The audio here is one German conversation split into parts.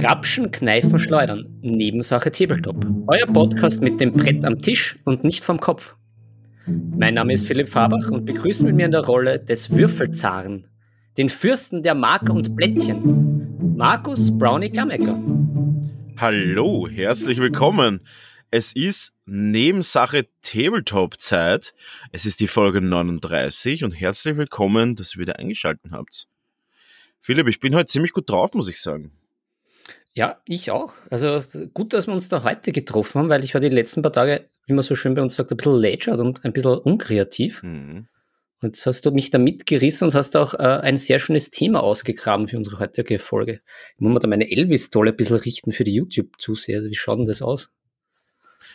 Grapschen, Kneifen, Schleudern. Nebensache Tabletop. Euer Podcast mit dem Brett am Tisch und nicht vom Kopf. Mein Name ist Philipp Fabach und begrüßt mit mir in der Rolle des Würfelzaren, den Fürsten der Marker und Blättchen, Markus Brownie Gamecker. Hallo, herzlich willkommen. Es ist Nebensache Tabletop-Zeit. Es ist die Folge 39 und herzlich willkommen, dass ihr wieder eingeschaltet habt. Philipp, ich bin heute ziemlich gut drauf, muss ich sagen. Ja, ich auch. Also gut, dass wir uns da heute getroffen haben, weil ich war die letzten paar Tage, wie man so schön bei uns sagt, ein bisschen lätschert und ein bisschen unkreativ. Mhm. Und jetzt hast du mich da mitgerissen und hast auch äh, ein sehr schönes Thema ausgegraben für unsere heutige Folge. Ich muss mir da meine Elvis-Tolle ein bisschen richten für die YouTube-Zuseher. Wie schaut denn das aus?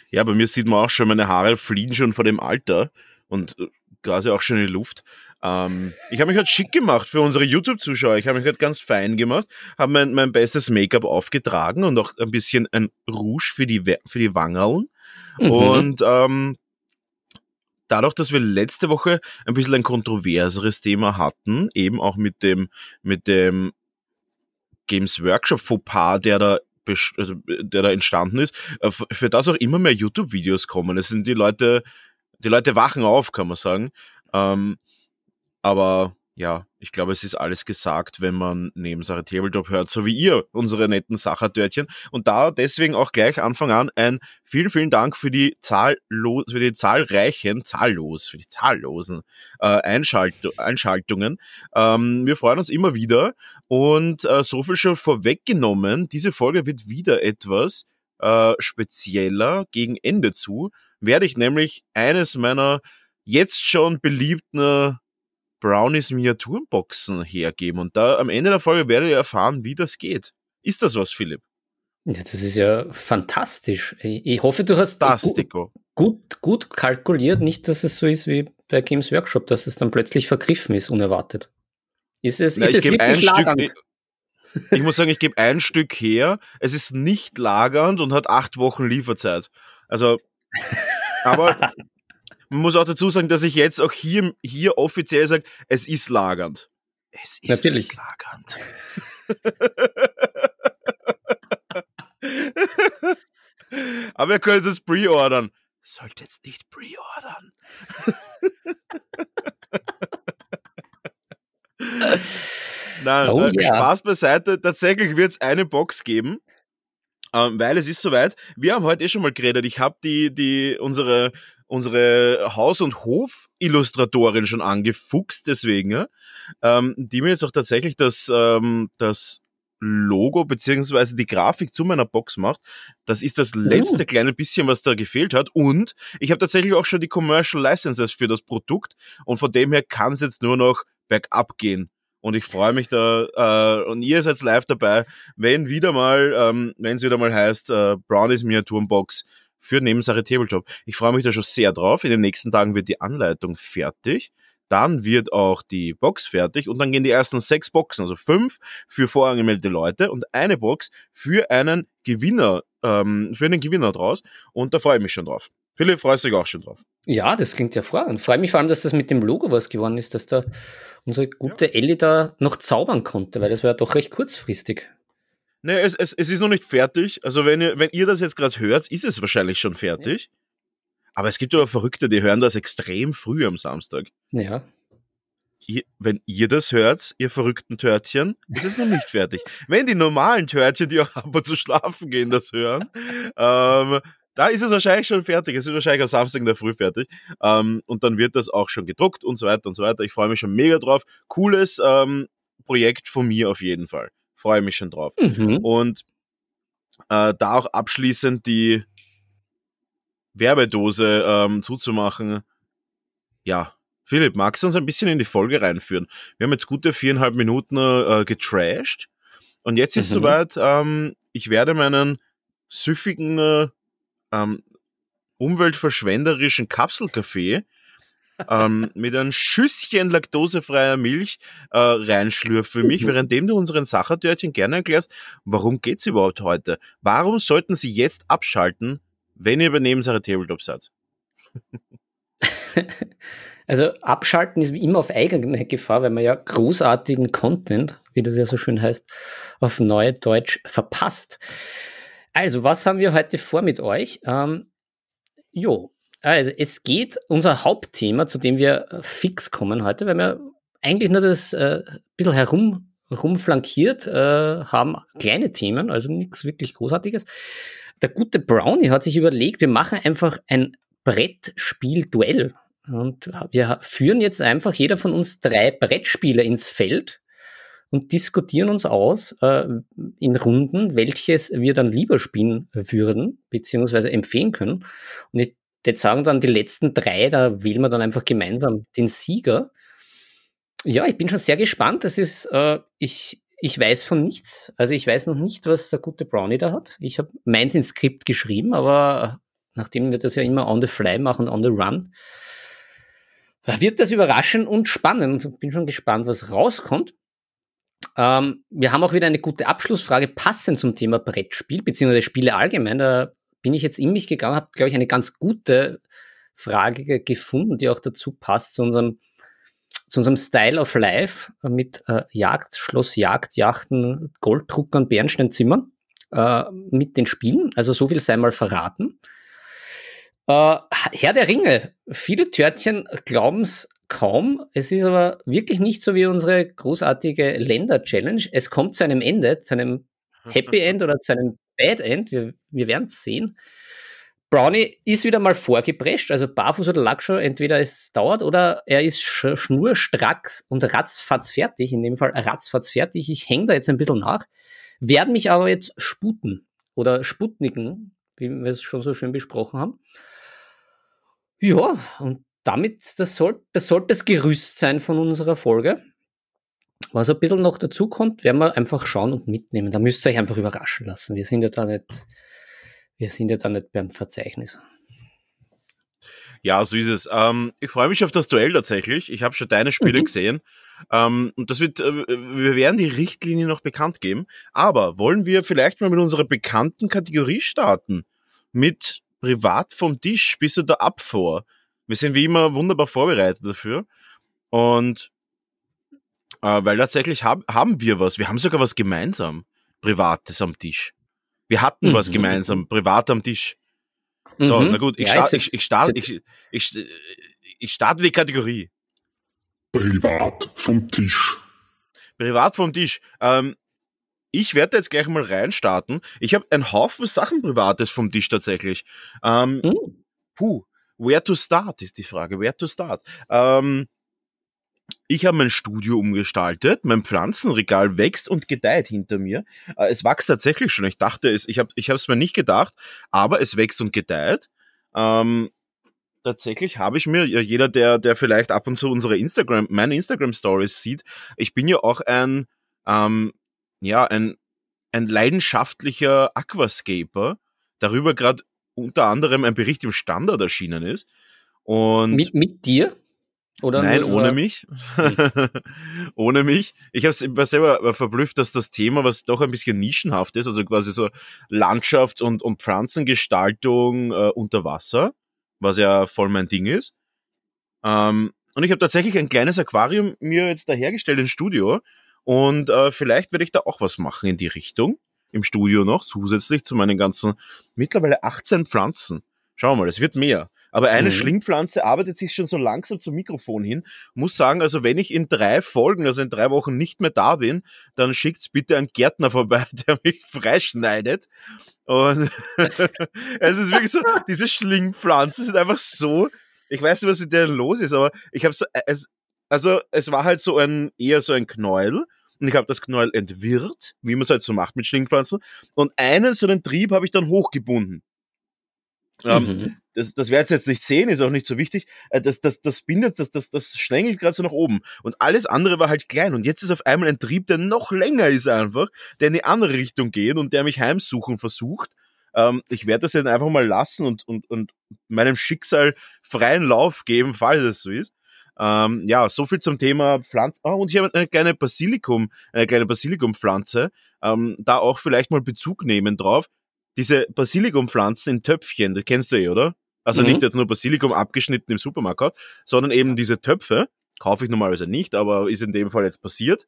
Ja, bei mir sieht man auch schon, meine Haare fliehen schon vor dem Alter und äh, quasi auch schon in die Luft. Ähm, ich habe mich halt schick gemacht für unsere YouTube-Zuschauer. Ich habe mich halt ganz fein gemacht, habe mein, mein bestes Make-up aufgetragen und auch ein bisschen ein Rouge für die, für die Wangerln. Mhm. Und ähm, dadurch, dass wir letzte Woche ein bisschen ein kontroverseres Thema hatten, eben auch mit dem, mit dem Games Workshop Fauxpas, der da also, der da entstanden ist, äh, für das auch immer mehr YouTube-Videos kommen. Es sind die Leute, die Leute wachen auf, kann man sagen. Ähm, aber ja, ich glaube, es ist alles gesagt, wenn man Nebensache Tabletop hört, so wie ihr, unsere netten Sachertörtchen. Und da deswegen auch gleich Anfang an ein vielen, vielen Dank für die zahllos, für die zahlreichen, zahllos, für die zahllosen äh, Einschalt Einschaltungen. Ähm, wir freuen uns immer wieder und äh, so viel schon vorweggenommen. Diese Folge wird wieder etwas äh, spezieller gegen Ende zu. Werde ich nämlich eines meiner jetzt schon beliebten Brownies Miniaturenboxen hergeben. Und da am Ende der Folge werdet ihr erfahren, wie das geht. Ist das was, Philipp? Ja, das ist ja fantastisch. Ich hoffe, du hast gut, gut, gut kalkuliert, nicht, dass es so ist wie bei Games Workshop, dass es dann plötzlich vergriffen ist, unerwartet. Ist es, Na, ist es wirklich lagernd? Stück, ich, ich muss sagen, ich gebe ein Stück her. Es ist nicht lagernd und hat acht Wochen Lieferzeit. Also, aber man muss auch dazu sagen, dass ich jetzt auch hier, hier offiziell sage, es ist lagernd. Es ist Natürlich. nicht lagernd. Aber ihr könnt es pre-ordern. Sollte jetzt nicht pre-ordern. Nein, oh, äh, ja. Spaß beiseite. Tatsächlich wird es eine Box geben, ähm, weil es ist soweit. Wir haben heute eh schon mal geredet. Ich habe die, die, unsere unsere Haus- und Hof-Illustratorin schon angefuchst, deswegen, ja, ähm, die mir jetzt auch tatsächlich das, ähm, das Logo beziehungsweise die Grafik zu meiner Box macht. Das ist das letzte oh. kleine bisschen, was da gefehlt hat. Und ich habe tatsächlich auch schon die Commercial Licenses für das Produkt und von dem her kann es jetzt nur noch bergab gehen. Und ich freue mich da, äh, und ihr seid live dabei, wenn wieder mal, ähm, wenn es wieder mal heißt, äh, Brownies Miniaturenbox für Nebensache Tabletop. Ich freue mich da schon sehr drauf. In den nächsten Tagen wird die Anleitung fertig. Dann wird auch die Box fertig und dann gehen die ersten sechs Boxen, also fünf für vorangemeldete Leute und eine Box für einen Gewinner, ähm, für einen Gewinner draus. Und da freue ich mich schon drauf. Philipp, freust du dich auch schon drauf? Ja, das klingt ja hervorragend. Freue mich vor allem, dass das mit dem Logo was geworden ist, dass da unsere gute ja. Ellie da noch zaubern konnte, weil das war ja doch recht kurzfristig. Nee, es, es, es ist noch nicht fertig. Also wenn ihr, wenn ihr das jetzt gerade hört, ist es wahrscheinlich schon fertig. Ja. Aber es gibt aber Verrückte, die hören das extrem früh am Samstag. Ja. Ihr, wenn ihr das hört, ihr verrückten Törtchen, ist es noch nicht fertig. Wenn die normalen Törtchen, die auch aber zu schlafen gehen, das hören, ähm, da ist es wahrscheinlich schon fertig. Es ist wahrscheinlich am Samstag in der Früh fertig. Ähm, und dann wird das auch schon gedruckt und so weiter und so weiter. Ich freue mich schon mega drauf. Cooles ähm, Projekt von mir auf jeden Fall freue mich schon drauf. Mhm. Und äh, da auch abschließend die Werbedose ähm, zuzumachen. Ja, Philipp, magst du uns ein bisschen in die Folge reinführen? Wir haben jetzt gute viereinhalb Minuten äh, getrashed und jetzt ist mhm. soweit, ähm, ich werde meinen süffigen, äh, ähm, umweltverschwenderischen Kapselkaffee ähm, mit einem Schüsschen laktosefreier Milch äh, reinschlürf für mich, mhm. währenddem du unseren Sachertörtchen gerne erklärst, warum geht's überhaupt heute? Warum sollten sie jetzt abschalten, wenn ihr bei Nebensache Tabletop seid? Also abschalten ist wie immer auf eigene Gefahr, weil man ja großartigen Content, wie das ja so schön heißt, auf neue Deutsch verpasst. Also, was haben wir heute vor mit euch? Ähm, jo, also es geht unser Hauptthema, zu dem wir fix kommen heute, weil wir eigentlich nur das äh, bisschen herum rumflankiert äh, haben, kleine Themen, also nichts wirklich Großartiges. Der gute Brownie hat sich überlegt, wir machen einfach ein Brettspiel-Duell. Und wir führen jetzt einfach jeder von uns drei Brettspiele ins Feld und diskutieren uns aus äh, in Runden, welches wir dann lieber spielen würden, beziehungsweise empfehlen können. Und ich jetzt sagen dann die letzten drei, da wählen wir dann einfach gemeinsam den Sieger. Ja, ich bin schon sehr gespannt. Das ist, äh, ich, ich weiß von nichts. Also ich weiß noch nicht, was der gute Brownie da hat. Ich habe meins ins Skript geschrieben, aber nachdem wir das ja immer on the fly machen, on the run, wird das überraschend und spannend. Bin schon gespannt, was rauskommt. Ähm, wir haben auch wieder eine gute Abschlussfrage passend zum Thema Brettspiel, beziehungsweise Spiele allgemein. Da bin ich jetzt in mich gegangen, habe, glaube ich, eine ganz gute Frage gefunden, die auch dazu passt zu unserem, zu unserem Style of Life mit äh, Jagd, Schloss, Jagd, Yachten, Golddruckern, Bernsteinzimmern äh, mit den Spielen. Also so viel sei mal verraten. Äh, Herr der Ringe. Viele Törtchen glauben es kaum. Es ist aber wirklich nicht so wie unsere großartige Länder-Challenge. Es kommt zu einem Ende, zu einem Happy End oder zu einem Bad End. Wir, wir werden es sehen. Brownie ist wieder mal vorgeprescht, also barfuß oder Lackschuh, entweder es dauert oder er ist sch schnurstracks und ratzfatz fertig, in dem Fall ratzfatz fertig. Ich hänge da jetzt ein bisschen nach, werde mich aber jetzt sputen oder sputniken, wie wir es schon so schön besprochen haben. Ja, und damit, das, soll, das sollte das Gerüst sein von unserer Folge. Was ein bisschen noch dazu kommt, werden wir einfach schauen und mitnehmen. Da müsst ihr euch einfach überraschen lassen. Wir sind ja da nicht, wir sind ja da nicht beim Verzeichnis. Ja, so ist es. Ähm, ich freue mich auf das Duell tatsächlich. Ich habe schon deine Spiele mhm. gesehen. Ähm, und das wird, äh, wir werden die Richtlinie noch bekannt geben. Aber wollen wir vielleicht mal mit unserer bekannten Kategorie starten? Mit privat vom Tisch. Bist du da ab vor? Wir sind wie immer wunderbar vorbereitet dafür. Und äh, weil tatsächlich hab, haben wir was. Wir haben sogar was gemeinsam. Privates am Tisch. Wir hatten mhm. was gemeinsam, privat am Tisch. So, mhm. na gut, ich, ja, start, ich, ich, starte, ich, ich, ich starte die Kategorie. Privat vom Tisch. Privat vom Tisch. Ähm, ich werde jetzt gleich mal reinstarten. Ich habe einen Haufen Sachen Privates vom Tisch tatsächlich. Ähm, mhm. Puh, where to start ist die Frage. Where to start? Ähm, ich habe mein Studio umgestaltet, mein Pflanzenregal wächst und gedeiht hinter mir. Äh, es wächst tatsächlich schon. Ich dachte es, ich habe es mir nicht gedacht, aber es wächst und gedeiht. Ähm, tatsächlich habe ich mir, jeder, der, der vielleicht ab und zu unsere Instagram, meine Instagram Stories sieht, ich bin ja auch ein, ähm, ja, ein, ein leidenschaftlicher Aquascaper. Darüber gerade unter anderem ein Bericht im Standard erschienen ist. Und mit, mit dir? Oder Nein, ohne mich. ohne mich. Ich habe war selber verblüfft, dass das Thema, was doch ein bisschen nischenhaft ist, also quasi so Landschaft und, und Pflanzengestaltung äh, unter Wasser, was ja voll mein Ding ist. Ähm, und ich habe tatsächlich ein kleines Aquarium mir jetzt dahergestellt ins Studio. Und äh, vielleicht werde ich da auch was machen in die Richtung. Im Studio noch, zusätzlich zu meinen ganzen mittlerweile 18 Pflanzen. Schauen wir mal, es wird mehr. Aber eine mhm. Schlingpflanze arbeitet sich schon so langsam zum Mikrofon hin. Muss sagen, also wenn ich in drei Folgen, also in drei Wochen nicht mehr da bin, dann schickt's bitte einen Gärtner vorbei, der mich freischneidet. Und es ist wirklich so, diese Schlingpflanzen sind einfach so, ich weiß nicht, was mit denen los ist, aber ich habe so, es, also es war halt so ein, eher so ein Knäuel. Und ich habe das Knäuel entwirrt, wie man es halt so macht mit Schlingpflanzen. Und einen so einen Trieb habe ich dann hochgebunden. Ähm, mhm. Das, das ihr jetzt nicht sehen, ist auch nicht so wichtig. Äh, das, das, das bindet, das, das, das schlängelt gerade so nach oben. Und alles andere war halt klein. Und jetzt ist auf einmal ein Trieb, der noch länger ist einfach, der in die andere Richtung geht und der mich heimsuchen versucht. Ähm, ich werde das jetzt einfach mal lassen und, und, und meinem Schicksal freien Lauf geben, falls es so ist. Ähm, ja, so viel zum Thema Pflanzen. Oh, und ich habe eine kleine Basilikum, eine kleine Basilikumpflanze. Ähm, da auch vielleicht mal Bezug nehmen drauf diese Basilikumpflanzen in Töpfchen, das kennst du eh, oder? Also mhm. nicht jetzt nur Basilikum abgeschnitten im Supermarkt, sondern eben diese Töpfe. Kaufe ich normalerweise nicht, aber ist in dem Fall jetzt passiert.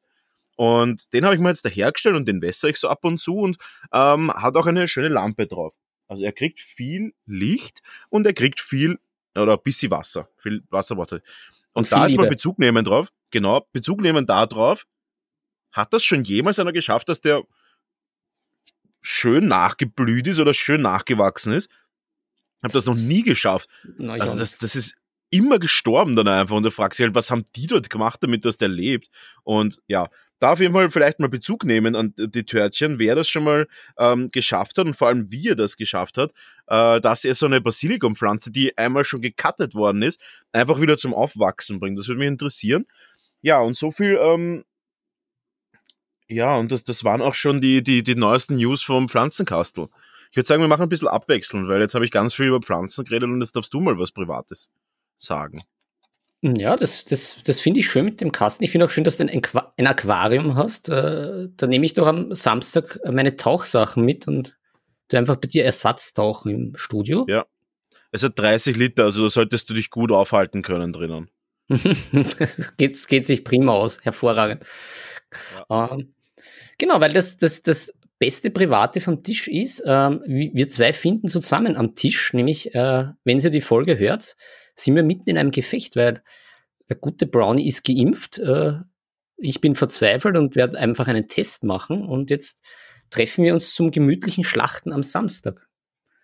Und den habe ich mir jetzt dahergestellt und den wässere ich so ab und zu und ähm, hat auch eine schöne Lampe drauf. Also er kriegt viel Licht und er kriegt viel oder ein bisschen Wasser, viel Wasserwasser. Und, und da jetzt Liebe. mal Bezug nehmen drauf, genau, Bezug nehmen da drauf, hat das schon jemals einer geschafft, dass der schön nachgeblüht ist oder schön nachgewachsen ist? Hab das noch nie geschafft. Na, also das, das ist immer gestorben dann einfach und du fragst dich halt, was haben die dort gemacht, damit das der lebt? Und ja, da auf jeden Fall vielleicht mal Bezug nehmen an die Törtchen, wer das schon mal ähm, geschafft hat und vor allem wie er das geschafft hat, äh, dass er so eine Basilikumpflanze, die einmal schon gecuttet worden ist, einfach wieder zum Aufwachsen bringt. Das würde mich interessieren. Ja, und so viel, ähm, ja, und das, das waren auch schon die, die, die neuesten News vom Pflanzenkastel. Ich würde sagen, wir machen ein bisschen abwechselnd, weil jetzt habe ich ganz viel über Pflanzen geredet und jetzt darfst du mal was Privates sagen. Ja, das, das, das finde ich schön mit dem Kasten. Ich finde auch schön, dass du ein, ein Aquarium hast. Äh, da nehme ich doch am Samstag meine Tauchsachen mit und du einfach bei dir Ersatz tauchen im Studio. Ja. Es hat 30 Liter, also da solltest du dich gut aufhalten können drinnen. geht, geht sich prima aus, hervorragend. Ja. Ähm, genau, weil das, das, das beste Private vom Tisch ist, ähm, wir zwei finden zusammen am Tisch, nämlich, äh, wenn ihr die Folge hört, sind wir mitten in einem Gefecht, weil der gute Brownie ist geimpft. Äh, ich bin verzweifelt und werde einfach einen Test machen. Und jetzt treffen wir uns zum gemütlichen Schlachten am Samstag.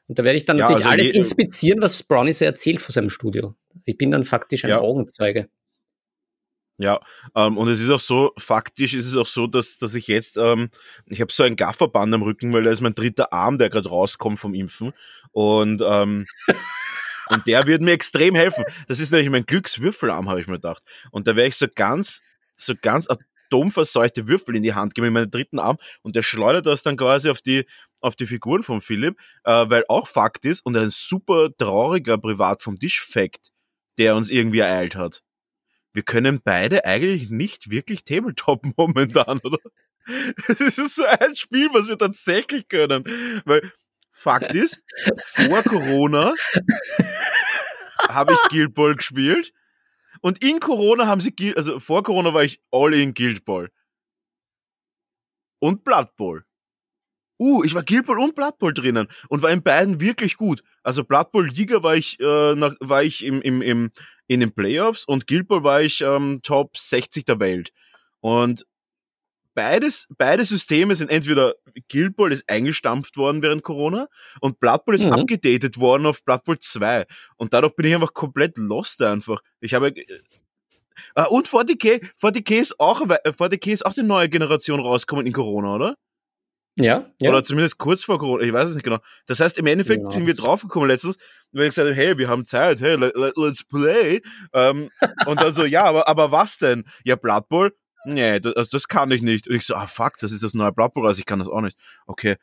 Und da werde ich dann ja, natürlich also alles inspizieren, was Brownie so erzählt vor seinem Studio. Ich bin dann faktisch ein ja. Augenzeuge. Ja, ähm, und es ist auch so, faktisch ist es auch so, dass, dass ich jetzt, ähm, ich habe so ein Gafferband am Rücken, weil da ist mein dritter Arm, der gerade rauskommt vom Impfen. Und ähm, Und der wird mir extrem helfen. Das ist nämlich mein Glückswürfelarm, habe ich mir gedacht. Und da werde ich so ganz, so ganz atomverseuchte Würfel in die Hand geben, in meinen dritten Arm. Und der schleudert das dann quasi auf die, auf die Figuren von Philipp, äh, weil auch Fakt ist und ein super trauriger Privat vom Tisch-Fact, der uns irgendwie ereilt hat. Wir können beide eigentlich nicht wirklich Tabletop momentan, oder? Das ist so ein Spiel, was wir tatsächlich können. Weil Fakt ist, vor Corona habe ich Guild Ball gespielt. Und in Corona haben sie Guild, also vor Corona war ich all in Guild Ball. Und Blood Bowl. Uh, ich war Guild Ball und Blood Bowl drinnen und war in beiden wirklich gut. Also Blood Bowl Liga war ich, äh, nach, war ich im, im, im, in den Playoffs und Guild Ball war ich ähm, Top 60 der Welt. Und beides, beide Systeme sind entweder Guild Ball ist eingestampft worden während Corona und Blood Bowl ist mhm. abgedatet worden auf Blood Bowl 2. Und dadurch bin ich einfach komplett lost einfach. Ich habe äh, ah, und 40k, 40k ist auch 40k ist auch die neue Generation rausgekommen in Corona, oder? Ja, ja. Oder zumindest kurz vor Corona, ich weiß es nicht genau. Das heißt, im Endeffekt genau. sind wir draufgekommen letztens, weil ich gesagt habe, hey, wir haben Zeit, hey, let, let's play. Ähm, und dann so, ja, aber, aber was denn? Ja, Blood Bowl, nee, das, also das kann ich nicht. Und ich so, ah fuck, das ist das neue Blood Bowl, also ich kann das auch nicht. Okay,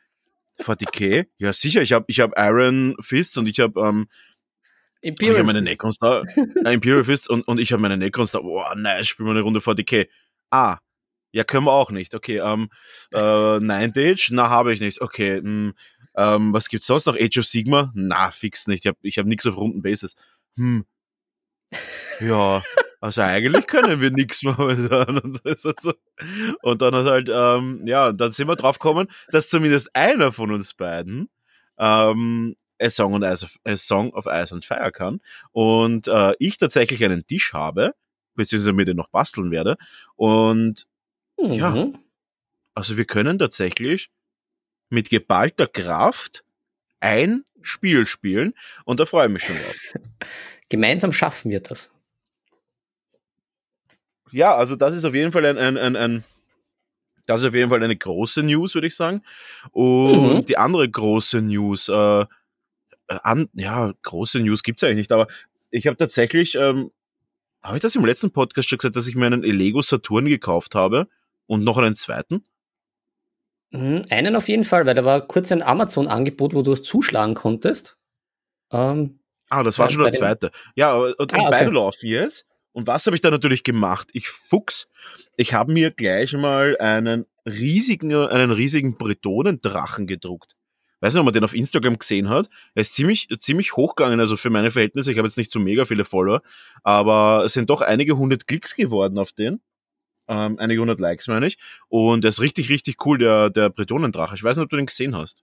40k? Ja, sicher, ich habe ich hab Iron Fists und ich habe ähm, Imperial ich habe meine Necrons da, äh, Imperial Fists und, und ich habe meine Necrons da, boah, nice, spielen wir eine Runde 40k. Ah, ja, können wir auch nicht. Okay, ähm, äh, Nine Age? Na, habe ich nicht. Okay, mh, hm, ähm, was gibt's sonst noch? Age of Sigma? Na, fix nicht. Ich habe ich hab nichts auf runden Bases. Hm. Ja, also eigentlich können wir nichts momentan. Und, also, und dann halt, ähm, ja, dann sind wir drauf gekommen, dass zumindest einer von uns beiden ähm, A Song, on Ice of, A Song of Ice and Fire kann. Und äh, ich tatsächlich einen Tisch habe, beziehungsweise mir den noch basteln werde. Und mhm. ja, also wir können tatsächlich mit geballter Kraft ein Spiel spielen und da freue ich mich schon drauf. Gemeinsam schaffen wir das ja, also das ist auf jeden Fall ein, ein, ein, ein das ist auf jeden Fall eine große News, würde ich sagen. Und mhm. die andere große News, äh, an, ja, große News gibt's eigentlich nicht, aber ich habe tatsächlich, ähm, habe ich das im letzten Podcast schon gesagt, dass ich mir einen Lego Saturn gekauft habe und noch einen zweiten? Mhm, einen auf jeden Fall, weil da war kurz ein Amazon-Angebot, wo du zuschlagen konntest. Ähm, ah, das war schon der zweite. Ja, und, und ah, okay. beide laufen jetzt. Und was habe ich da natürlich gemacht? Ich Fuchs. Ich habe mir gleich mal einen riesigen, einen riesigen Bretonendrachen gedruckt. weiß nicht, ob man den auf Instagram gesehen hat. Er ist ziemlich, ziemlich hochgegangen, also für meine Verhältnisse. Ich habe jetzt nicht so mega viele Follower, aber es sind doch einige hundert Klicks geworden auf den. Ähm, einige hundert Likes, meine ich. Und er ist richtig, richtig cool, der, der Bretonendrache. Ich weiß nicht, ob du den gesehen hast.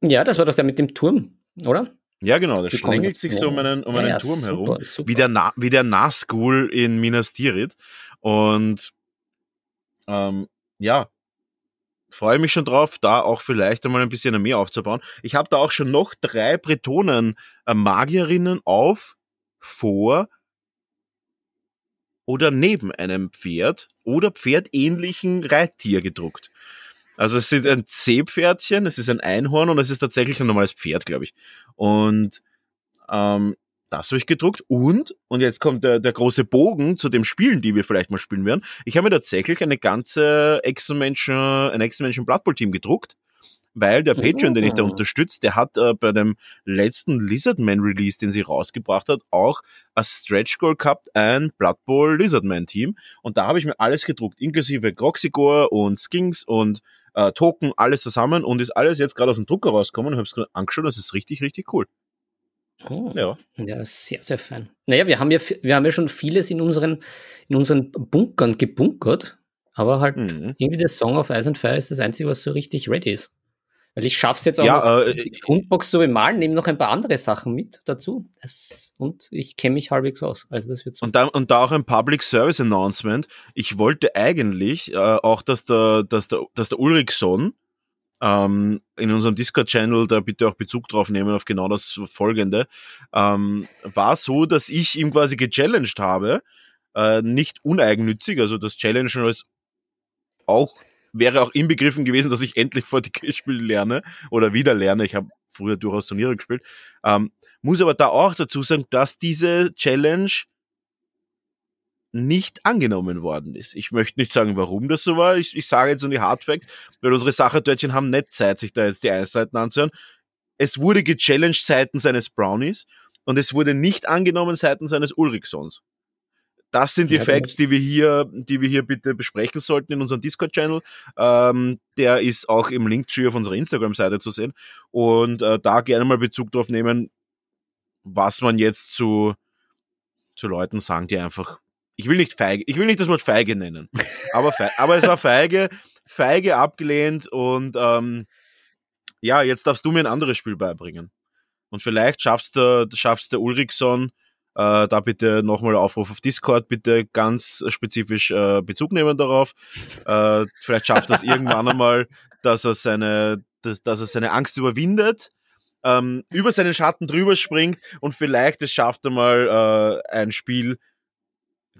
Ja, das war doch der mit dem Turm, oder? Ja, genau, der schlängelt sich so um einen, um einen ja, Turm super, herum. Super. Wie der, Na wie der Nazgul in Minas Tirith. Und ähm, ja, freue mich schon drauf, da auch vielleicht einmal ein bisschen mehr aufzubauen. Ich habe da auch schon noch drei Bretonen äh, Magierinnen auf, vor oder neben einem Pferd oder pferdähnlichen Reittier gedruckt. Also es ist ein Seepferdchen, es ist ein Einhorn und es ist tatsächlich ein normales Pferd, glaube ich. Und ähm, das habe ich gedruckt und, und jetzt kommt der, der große Bogen zu dem Spielen, die wir vielleicht mal spielen werden. Ich habe mir tatsächlich eine ganze Exo-Menschen, ein Exo-Menschen Blood Bowl Team gedruckt, weil der Patreon, den ich da unterstütze, der hat äh, bei dem letzten Lizardman Release, den sie rausgebracht hat, auch als Stretch Goal gehabt, ein Blood Bowl Lizardman Team. Und da habe ich mir alles gedruckt, inklusive Groxigor und Skinks und äh, Token, alles zusammen und ist alles jetzt gerade aus dem Drucker rausgekommen und habe es gerade angeschaut. Das ist richtig, richtig cool. Oh, ja. ja, sehr, sehr fein. Naja, wir haben ja, wir haben ja schon vieles in unseren, in unseren Bunkern gebunkert, aber halt mhm. irgendwie der Song of Ice and Fire ist das Einzige, was so richtig ready ist. Weil ich schaffe es jetzt auch ja, äh, die Grundbox zu bemalen, nehme noch ein paar andere Sachen mit dazu. Das, und ich kenne mich halbwegs aus. Also das wird so. Und da, und da auch ein Public Service Announcement. Ich wollte eigentlich äh, auch, dass der, dass der, dass der Ulrichson ähm, in unserem Discord-Channel da bitte auch Bezug drauf nehmen auf genau das Folgende, ähm, war so, dass ich ihm quasi gechallenged habe, äh, nicht uneigennützig, also das Challengen als auch wäre auch inbegriffen gewesen, dass ich endlich VTK spielen lerne oder wieder lerne. Ich habe früher durchaus Turniere gespielt. Ähm, muss aber da auch dazu sagen, dass diese Challenge nicht angenommen worden ist. Ich möchte nicht sagen, warum das so war. Ich, ich sage jetzt nur die Hardfacts, weil unsere Sacherdörtchen haben nicht Zeit, sich da jetzt die Einzelheiten anzuhören. Es wurde gechallenged seitens eines Brownies und es wurde nicht angenommen seitens eines Ulrichsons. Das sind die ja, Facts, die wir hier, die wir hier bitte besprechen sollten in unserem Discord-Channel. Ähm, der ist auch im Linktree auf unserer Instagram-Seite zu sehen. Und äh, da gerne mal Bezug drauf nehmen, was man jetzt zu, zu Leuten sagen, die einfach ich will nicht feige, ich will nicht das Wort feige nennen, aber, feige, aber es war feige, feige abgelehnt und ähm, ja, jetzt darfst du mir ein anderes Spiel beibringen. Und vielleicht schaffst du, schaffst der Ulrichson, äh, da bitte nochmal Aufruf auf Discord, bitte ganz spezifisch äh, Bezug nehmen darauf. Äh, vielleicht schafft das irgendwann einmal, dass er seine, dass, dass er seine Angst überwindet, ähm, über seinen Schatten drüber springt und vielleicht es schafft er mal äh, ein Spiel,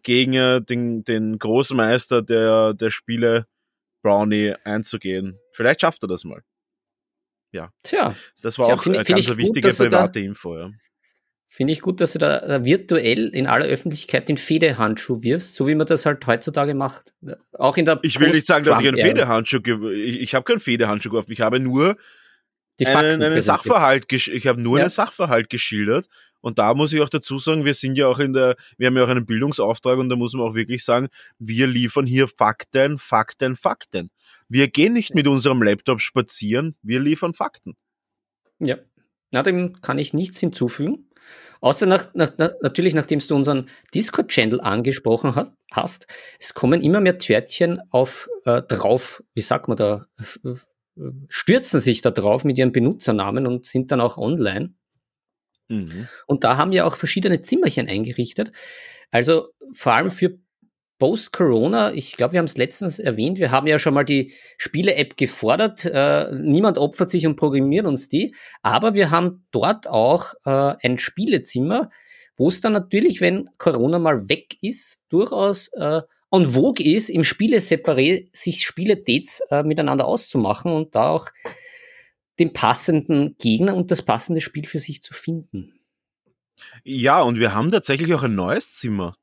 gegen den, den Großmeister der, der Spiele, Brownie, einzugehen. Vielleicht schafft er das mal. Ja. Tja. Das war Tja, auch eine ganz wichtige gut, private Info. Ja. Finde ich gut, dass du da virtuell in aller Öffentlichkeit den Federhandschuh wirfst, so wie man das halt heutzutage macht. Auch in der Ich will nicht sagen, dass ich einen Federhandschuh, ich, ich habe keinen Federhandschuh geworfen, ich habe nur einen, einen Sachverhalt, ich habe nur ja. einen Sachverhalt geschildert und da muss ich auch dazu sagen, wir sind ja auch in der, wir haben ja auch einen Bildungsauftrag und da muss man auch wirklich sagen, wir liefern hier Fakten, Fakten, Fakten. Wir gehen nicht mit unserem Laptop spazieren, wir liefern Fakten. Ja, na, dem kann ich nichts hinzufügen. Außer nach, nach, natürlich, nachdem du unseren Discord-Channel angesprochen hat, hast, es kommen immer mehr Törtchen auf äh, drauf, wie sagt man da, stürzen sich da drauf mit ihren Benutzernamen und sind dann auch online. Mhm. Und da haben wir auch verschiedene Zimmerchen eingerichtet. Also vor allem für Post-Corona, ich glaube, wir haben es letztens erwähnt, wir haben ja schon mal die Spiele-App gefordert. Äh, niemand opfert sich und programmiert uns die, aber wir haben dort auch äh, ein Spielezimmer, wo es dann natürlich, wenn Corona mal weg ist, durchaus äh, en vogue ist, im Spiele separé sich Spiele-Dates äh, miteinander auszumachen und da auch den passenden Gegner und das passende Spiel für sich zu finden. Ja, und wir haben tatsächlich auch ein neues Zimmer.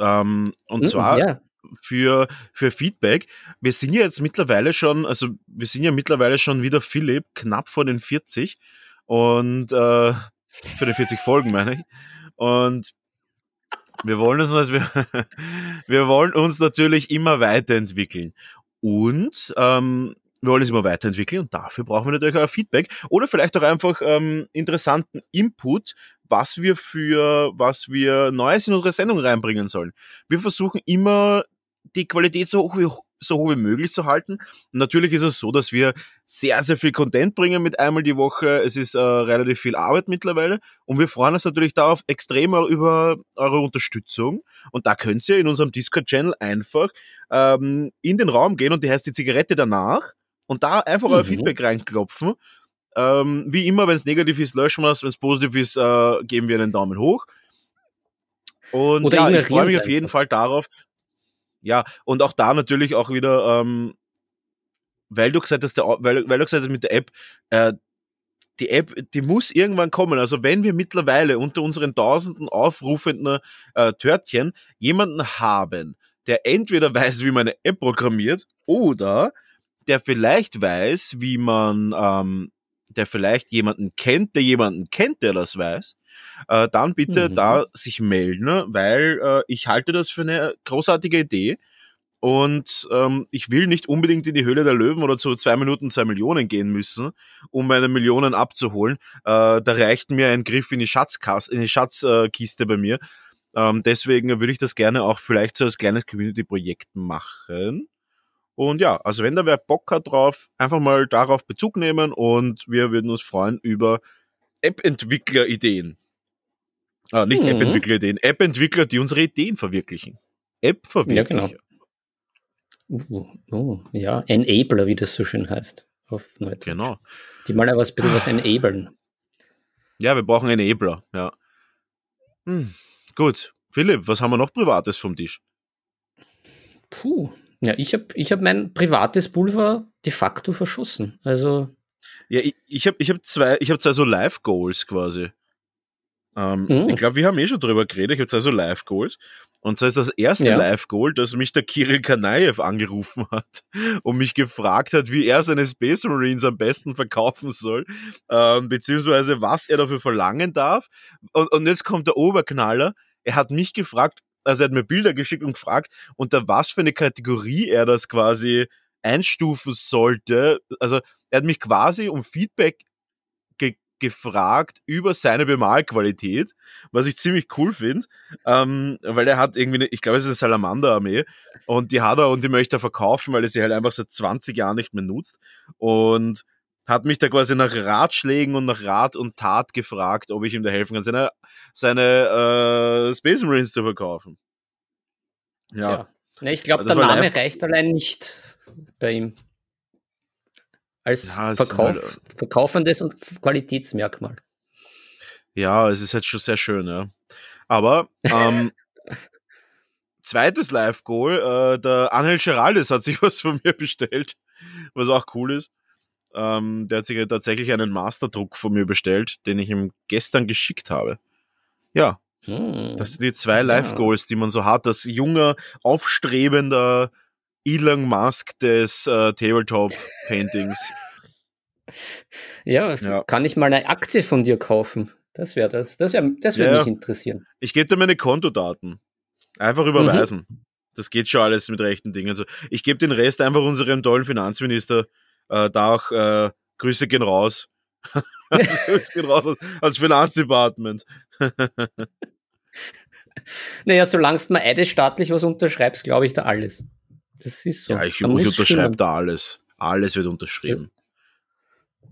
Ähm, und mm, zwar ja. für, für Feedback. Wir sind ja jetzt mittlerweile schon, also wir sind ja mittlerweile schon wieder Philipp, knapp vor den 40 und äh, für den 40 Folgen meine ich. Und wir wollen uns, wir, wir wollen uns natürlich immer weiterentwickeln. Und ähm, wir wollen es immer weiterentwickeln und dafür brauchen wir natürlich euer Feedback oder vielleicht auch einfach ähm, interessanten Input, was wir für, was wir Neues in unsere Sendung reinbringen sollen. Wir versuchen immer die Qualität so hoch wie so hoch wie möglich zu halten. Und natürlich ist es so, dass wir sehr, sehr viel Content bringen mit einmal die Woche. Es ist äh, relativ viel Arbeit mittlerweile. Und wir freuen uns natürlich darauf extrem über eure Unterstützung. Und da könnt ihr in unserem Discord-Channel einfach ähm, in den Raum gehen und die heißt die Zigarette danach und da einfach mhm. euer Feedback reinklopfen. Ähm, wie immer, wenn es negativ ist, löschen wir es. Wenn es positiv ist, äh, geben wir einen Daumen hoch. Und Oder ja, ich freue mich auf jeden Fall darauf, ja, und auch da natürlich auch wieder, ähm, weil du gesagt hast, der, weil, weil du gesagt hast mit der App, äh, die App, die muss irgendwann kommen. Also wenn wir mittlerweile unter unseren tausenden aufrufenden äh, Törtchen jemanden haben, der entweder weiß, wie man eine App programmiert oder der vielleicht weiß, wie man, ähm, der vielleicht jemanden kennt, der jemanden kennt, der das weiß, äh, dann bitte mhm. da sich melden, weil äh, ich halte das für eine großartige Idee. Und ähm, ich will nicht unbedingt in die Höhle der Löwen oder zu zwei Minuten zwei Millionen gehen müssen, um meine Millionen abzuholen. Äh, da reicht mir ein Griff in die Schatzkasse, in die Schatzkiste bei mir. Ähm, deswegen würde ich das gerne auch vielleicht so als kleines Community-Projekt machen. Und ja, also wenn da wer Bock hat drauf, einfach mal darauf Bezug nehmen und wir würden uns freuen über App-Entwickler-Ideen. Ah, nicht mhm. App-Entwickler-Ideen, App-Entwickler, die unsere Ideen verwirklichen. App-Verwirklicher. Ja, genau. Uh, oh, ja, Enabler, wie das so schön heißt. Auf Neudeutsch. Genau. Die mal was bisschen was enablen. Ja, wir brauchen Enabler, ja. Hm, gut. Philipp, was haben wir noch Privates vom Tisch? Puh, ja, ich habe ich hab mein privates Pulver de facto verschossen. Also. Ja, ich, ich habe ich hab zwei, ich hab zwei so Live-Goals quasi. Ähm, mhm. Ich glaube, wir haben eh schon drüber geredet. Ich habe zwei so Live-Goals. Und zwar ist das erste ja. Live-Goal, dass mich der Kirill Kanaev angerufen hat und mich gefragt hat, wie er seine Space Marines am besten verkaufen soll, ähm, beziehungsweise was er dafür verlangen darf. Und, und jetzt kommt der Oberknaller. Er hat mich gefragt, also er hat mir Bilder geschickt und gefragt, unter was für eine Kategorie er das quasi einstufen sollte. Also er hat mich quasi um Feedback ge gefragt über seine Bemalqualität, was ich ziemlich cool finde, ähm, weil er hat irgendwie, eine, ich glaube, es ist eine Salamander-Armee und die hat er und die möchte er verkaufen, weil er sie halt einfach seit 20 Jahren nicht mehr nutzt und hat mich da quasi nach Ratschlägen und nach Rat und Tat gefragt, ob ich ihm da helfen kann, seine, seine äh, Space Marines zu verkaufen. Ja. ja. ich glaube, der Name live. reicht allein nicht bei ihm. Als ja, Verkauf, halt, verkaufendes und Qualitätsmerkmal. Ja, es ist halt schon sehr schön, ja. Aber ähm, zweites Live-Goal, äh, der Angel Geraldes hat sich was von mir bestellt, was auch cool ist. Ähm, der hat sich tatsächlich einen Masterdruck von mir bestellt, den ich ihm gestern geschickt habe. Ja, hm. das sind die zwei Live-Goals, die man so hat. Das junger, aufstrebender Elon Musk des äh, Tabletop-Paintings. ja, ja, kann ich mal eine Aktie von dir kaufen? Das wäre das. Das, wär, das würde ja, mich interessieren. Ich gebe dir meine Kontodaten. Einfach überweisen. Mhm. Das geht schon alles mit rechten Dingen. Also ich gebe den Rest einfach unserem tollen Finanzminister äh, da auch äh, Grüße gehen raus. Grüße gehen raus als Finanzdepartement. naja, solange du mal eidesstaatlich was unterschreibst, glaube ich da alles. Das ist so. Ja, ich, ich unterschreibe da alles. Alles wird unterschrieben.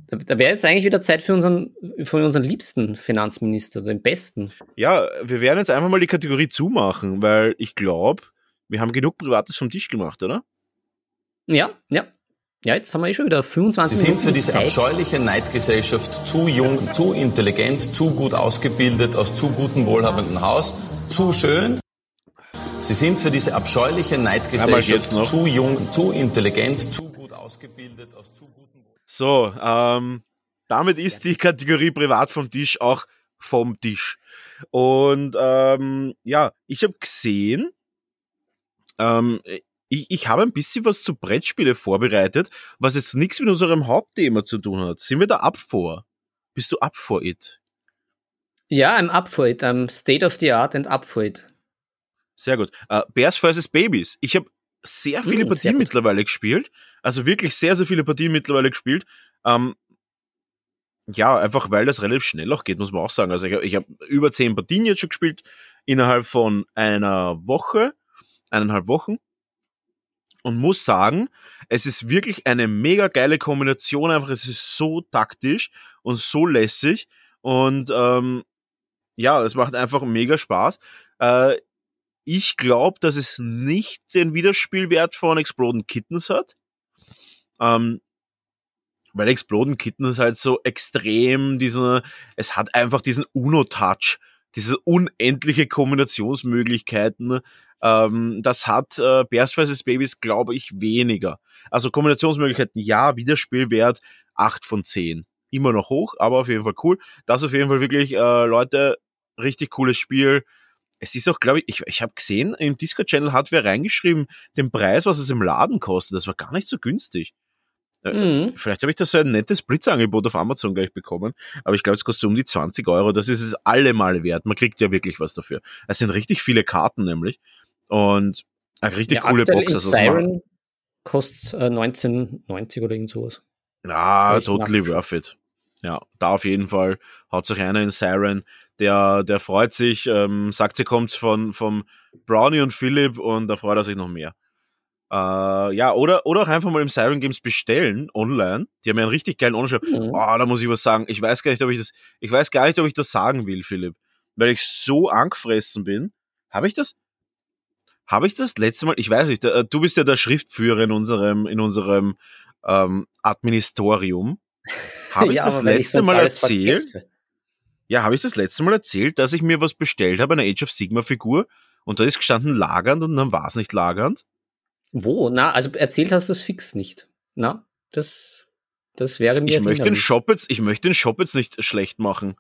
Da, da wäre jetzt eigentlich wieder Zeit für unseren, für unseren liebsten Finanzminister, den besten. Ja, wir werden jetzt einfach mal die Kategorie zumachen, weil ich glaube, wir haben genug Privates vom Tisch gemacht, oder? Ja, ja. Ja, jetzt haben wir eh schon wieder 25 Sie sind für diese Zeit. abscheuliche Neidgesellschaft zu jung, zu intelligent, zu gut ausgebildet, aus zu gutem, wohlhabenden Haus, zu schön. Sie sind für diese abscheuliche Neidgesellschaft zu jung, zu intelligent, zu gut ausgebildet, aus zu gutem Wohlhabenden So, ähm, damit ist die Kategorie privat vom Tisch auch vom Tisch. Und ähm, ja, ich habe gesehen, ähm, ich, ich habe ein bisschen was zu Brettspiele vorbereitet, was jetzt nichts mit unserem Hauptthema zu tun hat. Sind wir da up for? Bist du up for it? Ja, I'm up for it. I'm state of the art and up for it. Sehr gut. Uh, Bears vs. Babies. Ich habe sehr viele mhm, Partien mittlerweile gespielt. Also wirklich sehr, sehr viele Partien mittlerweile gespielt. Ähm, ja, einfach weil das relativ schnell auch geht, muss man auch sagen. Also ich, ich habe über zehn Partien jetzt schon gespielt, innerhalb von einer Woche, eineinhalb Wochen. Und muss sagen, es ist wirklich eine mega geile Kombination. Einfach, es ist so taktisch und so lässig. Und ähm, ja, es macht einfach mega Spaß. Äh, ich glaube, dass es nicht den Wiederspielwert von Exploding Kittens hat. Ähm, weil Exploding Kittens halt so extrem diesen, es hat einfach diesen Uno-Touch, diese unendliche Kombinationsmöglichkeiten. Ähm, das hat äh, Bears vs. Babies, glaube ich, weniger. Also Kombinationsmöglichkeiten ja, Wiederspielwert 8 von 10. Immer noch hoch, aber auf jeden Fall cool. Das auf jeden Fall wirklich, äh, Leute, richtig cooles Spiel. Es ist auch, glaube ich, ich, ich habe gesehen, im Discord-Channel hat wer reingeschrieben, den Preis, was es im Laden kostet. Das war gar nicht so günstig. Äh, mhm. Vielleicht habe ich da so ein nettes Blitzangebot auf Amazon gleich bekommen, aber ich glaube, es kostet um die 20 Euro. Das ist es allemal wert. Man kriegt ja wirklich was dafür. Es sind richtig viele Karten nämlich und eine richtig ja, coole Box. Also Siren kostet äh, 1990 oder irgend sowas. Ja, totally worth it. Ja, da auf jeden Fall haut sich einer in Siren der, der freut sich, ähm, sagt, sie kommt von, vom Brownie und Philipp und da freut er sich noch mehr. Äh, ja, oder, oder auch einfach mal im Siren Games bestellen, online. Die haben ja einen richtig geilen Online-Shop. Mhm. Oh, da muss ich was sagen. Ich weiß gar nicht, ob ich das, ich weiß gar nicht, ob ich das sagen will, Philipp. Weil ich so angefressen bin. Habe ich das? Habe ich das letzte Mal? Ich weiß nicht. Äh, du bist ja der Schriftführer in unserem, in unserem ähm, Administorium. Habe ich ja, das letzte Mal erzählt? Vergesse. Ja, habe ich das letzte Mal erzählt, dass ich mir was bestellt habe, eine Age of Sigma Figur und da ist gestanden lagernd und dann war es nicht lagernd? Wo? Na, also erzählt hast du es fix nicht. Na, das, das wäre mir. Ich möchte, den Shop jetzt, ich möchte den Shop jetzt nicht schlecht machen.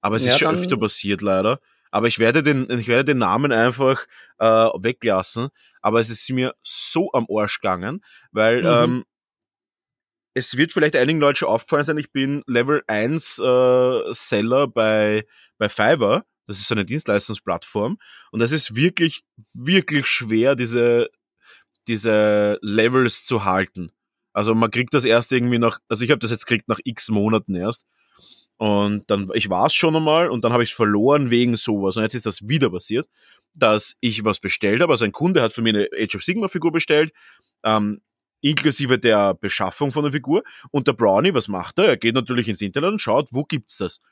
Aber es ja, ist schon öfter passiert, leider. Aber ich werde den, ich werde den Namen einfach äh, weglassen. Aber es ist mir so am Arsch gegangen, weil mhm. ähm, es wird vielleicht einigen Leuten schon aufgefallen sein, ich bin Level 1 äh, Seller bei, bei Fiverr. Das ist so eine Dienstleistungsplattform. Und das ist wirklich, wirklich schwer, diese, diese Levels zu halten. Also man kriegt das erst irgendwie nach, also ich habe das jetzt kriegt nach x Monaten erst. Und dann, ich war es schon einmal und dann habe ich es verloren wegen sowas. Und jetzt ist das wieder passiert, dass ich was bestellt habe. Also ein Kunde hat für mich eine Age of Sigma Figur bestellt. Ähm, inklusive der Beschaffung von der Figur. Und der Brownie, was macht er? Er geht natürlich ins Internet und schaut, wo gibt's das?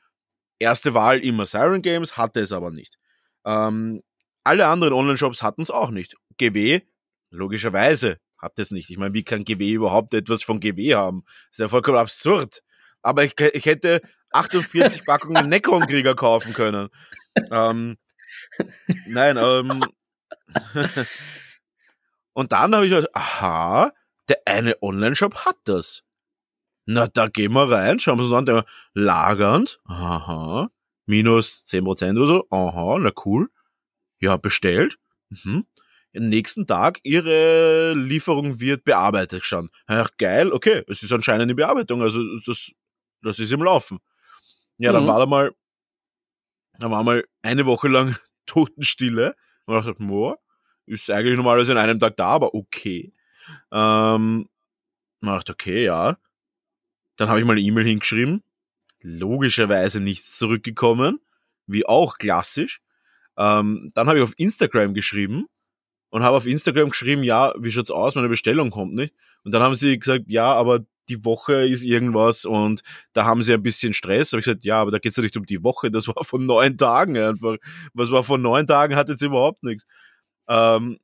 Erste Wahl immer Siren Games, hatte es aber nicht. Ähm, alle anderen Online-Shops hatten es auch nicht. GW, logischerweise, hat es nicht. Ich meine, wie kann GW überhaupt etwas von GW haben? Das ist ja vollkommen absurd. Aber ich, ich hätte 48 Packungen Necron-Krieger kaufen können. Ähm, nein, ähm. und dann habe ich gedacht, aha, der eine Online-Shop hat das. Na, da gehen wir rein, schauen wir uns an, der lagernd, aha, minus 10% oder so, aha, na cool. Ja, bestellt. Mhm. Am nächsten Tag, ihre Lieferung wird bearbeitet schon. Ach, geil, okay, es ist anscheinend in Bearbeitung, also das, das ist im Laufen. Ja, dann mhm. war da mal, dann war mal eine Woche lang Totenstille. Und ich dachte, boah, ist eigentlich normalerweise in einem Tag da, aber okay. Ähm, dachte, okay, ja. Dann habe ich mal eine E-Mail hingeschrieben. Logischerweise nichts zurückgekommen, wie auch klassisch. Ähm, dann habe ich auf Instagram geschrieben und habe auf Instagram geschrieben, ja, wie schaut's aus, meine Bestellung kommt nicht. Und dann haben sie gesagt, ja, aber die Woche ist irgendwas und da haben sie ein bisschen Stress. Habe ich gesagt, ja, aber da geht's ja nicht um die Woche, das war von neun Tagen einfach. Was war von neun Tagen, hat jetzt überhaupt nichts. Ähm,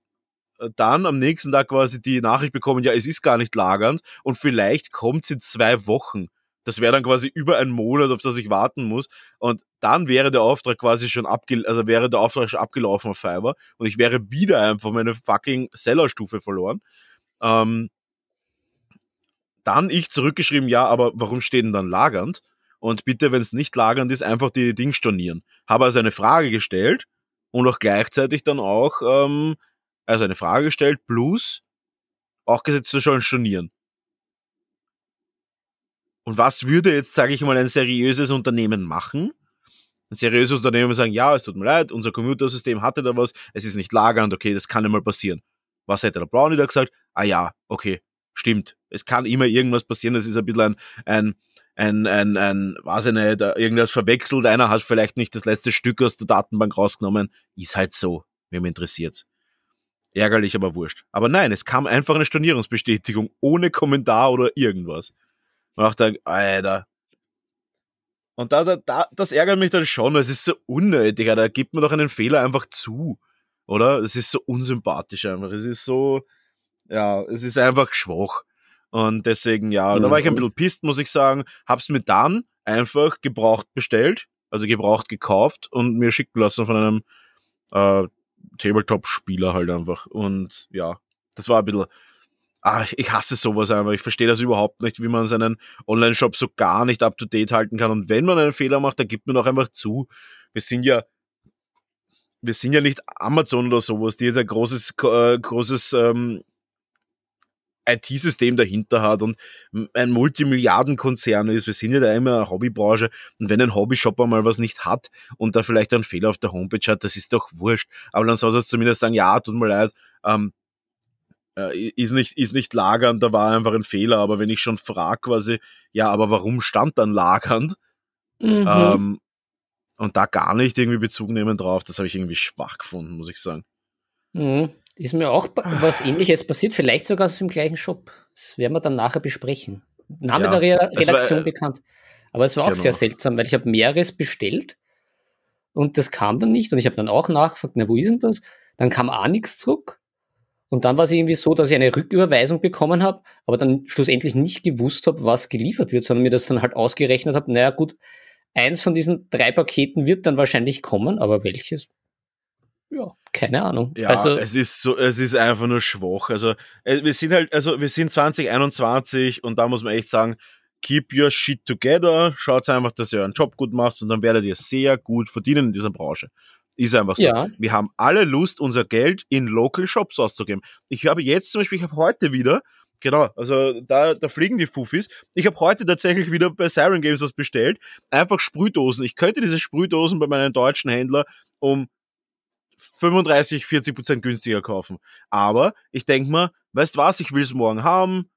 dann am nächsten Tag quasi die Nachricht bekommen, ja, es ist gar nicht lagernd und vielleicht kommt es in zwei Wochen. Das wäre dann quasi über einen Monat, auf das ich warten muss. Und dann wäre der Auftrag quasi schon abgelaufen, also wäre der Auftrag schon abgelaufen auf Fiverr und ich wäre wieder einfach meine fucking Sellerstufe verloren. Ähm, dann ich zurückgeschrieben, ja, aber warum steht denn dann lagernd? Und bitte, wenn es nicht lagernd ist, einfach die Ding stornieren. Habe also eine Frage gestellt und auch gleichzeitig dann auch ähm, also eine Frage gestellt, plus auch gesetzt zu schon stornieren. Und was würde jetzt, sage ich mal, ein seriöses Unternehmen machen? Ein seriöses Unternehmen würde sagen, ja, es tut mir leid, unser Computersystem hatte da was, es ist nicht lagernd, okay, das kann einmal passieren. Was hätte der Brownie da gesagt? Ah ja, okay, stimmt. Es kann immer irgendwas passieren. Das ist ein bisschen ein, ein, ein, ein, ein weiß ich nicht, irgendwas verwechselt. Einer hat vielleicht nicht das letzte Stück aus der Datenbank rausgenommen. Ist halt so. Wem interessiert. Ärgerlich, aber wurscht. Aber nein, es kam einfach eine Stornierungsbestätigung ohne Kommentar oder irgendwas. Und auch dann, Alter. Und da, da, da, das ärgert mich dann schon. Es ist so unnötig. Da gibt man doch einen Fehler einfach zu. Oder? Es ist so unsympathisch einfach. Es ist so, ja, es ist einfach schwach. Und deswegen, ja, mhm. da war ich ein bisschen pisst, muss ich sagen. Hab's mir dann einfach gebraucht bestellt, also gebraucht gekauft und mir schicken lassen von einem äh, Tabletop-Spieler halt einfach. Und ja, das war ein bisschen. Ah, ich hasse sowas einfach. Ich verstehe das überhaupt nicht, wie man seinen Online-Shop so gar nicht up to date halten kann. Und wenn man einen Fehler macht, dann gibt man auch einfach zu. Wir sind ja wir sind ja nicht Amazon oder sowas, die jetzt ein großes, äh, großes ähm, IT-System dahinter hat und ein Multimilliardenkonzern ist. Wir sind ja da immer eine Hobbybranche und wenn ein Hobbyshopper mal was nicht hat und da vielleicht einen Fehler auf der Homepage hat, das ist doch wurscht. Aber dann soll es zumindest sagen, ja, tut mir leid, ähm, äh, ist nicht, ist nicht lagernd, da war einfach ein Fehler. Aber wenn ich schon frage quasi, ja, aber warum stand dann lagernd? Mhm. Ähm, und da gar nicht irgendwie Bezug nehmen drauf, das habe ich irgendwie schwach gefunden, muss ich sagen. Mhm. Ist mir auch was ähnliches passiert, vielleicht sogar aus dem gleichen Shop. Das werden wir dann nachher besprechen. Name ja, der Redaktion war, bekannt. Aber es war auch genau. sehr seltsam, weil ich habe mehreres bestellt und das kam dann nicht. Und ich habe dann auch nachgefragt, na, wo ist denn das? Dann kam auch nichts zurück. Und dann war es irgendwie so, dass ich eine Rücküberweisung bekommen habe, aber dann schlussendlich nicht gewusst habe, was geliefert wird, sondern mir das dann halt ausgerechnet habe, naja gut, eins von diesen drei Paketen wird dann wahrscheinlich kommen, aber welches? Ja, keine Ahnung. Ja, also, es ist so, es ist einfach nur schwach. Also, äh, wir sind halt, also, wir sind 2021 und da muss man echt sagen, keep your shit together. Schaut einfach, dass ihr euren Job gut macht und dann werdet ihr sehr gut verdienen in dieser Branche. Ist einfach so. Ja. Wir haben alle Lust, unser Geld in Local Shops auszugeben. Ich habe jetzt zum Beispiel, ich habe heute wieder, genau, also da, da fliegen die Fufis. Ich habe heute tatsächlich wieder bei Siren Games was bestellt. Einfach Sprühdosen. Ich könnte diese Sprühdosen bei meinem deutschen Händler um 35, 40 Prozent günstiger kaufen. Aber ich denke mal, weißt was, ich will es morgen haben.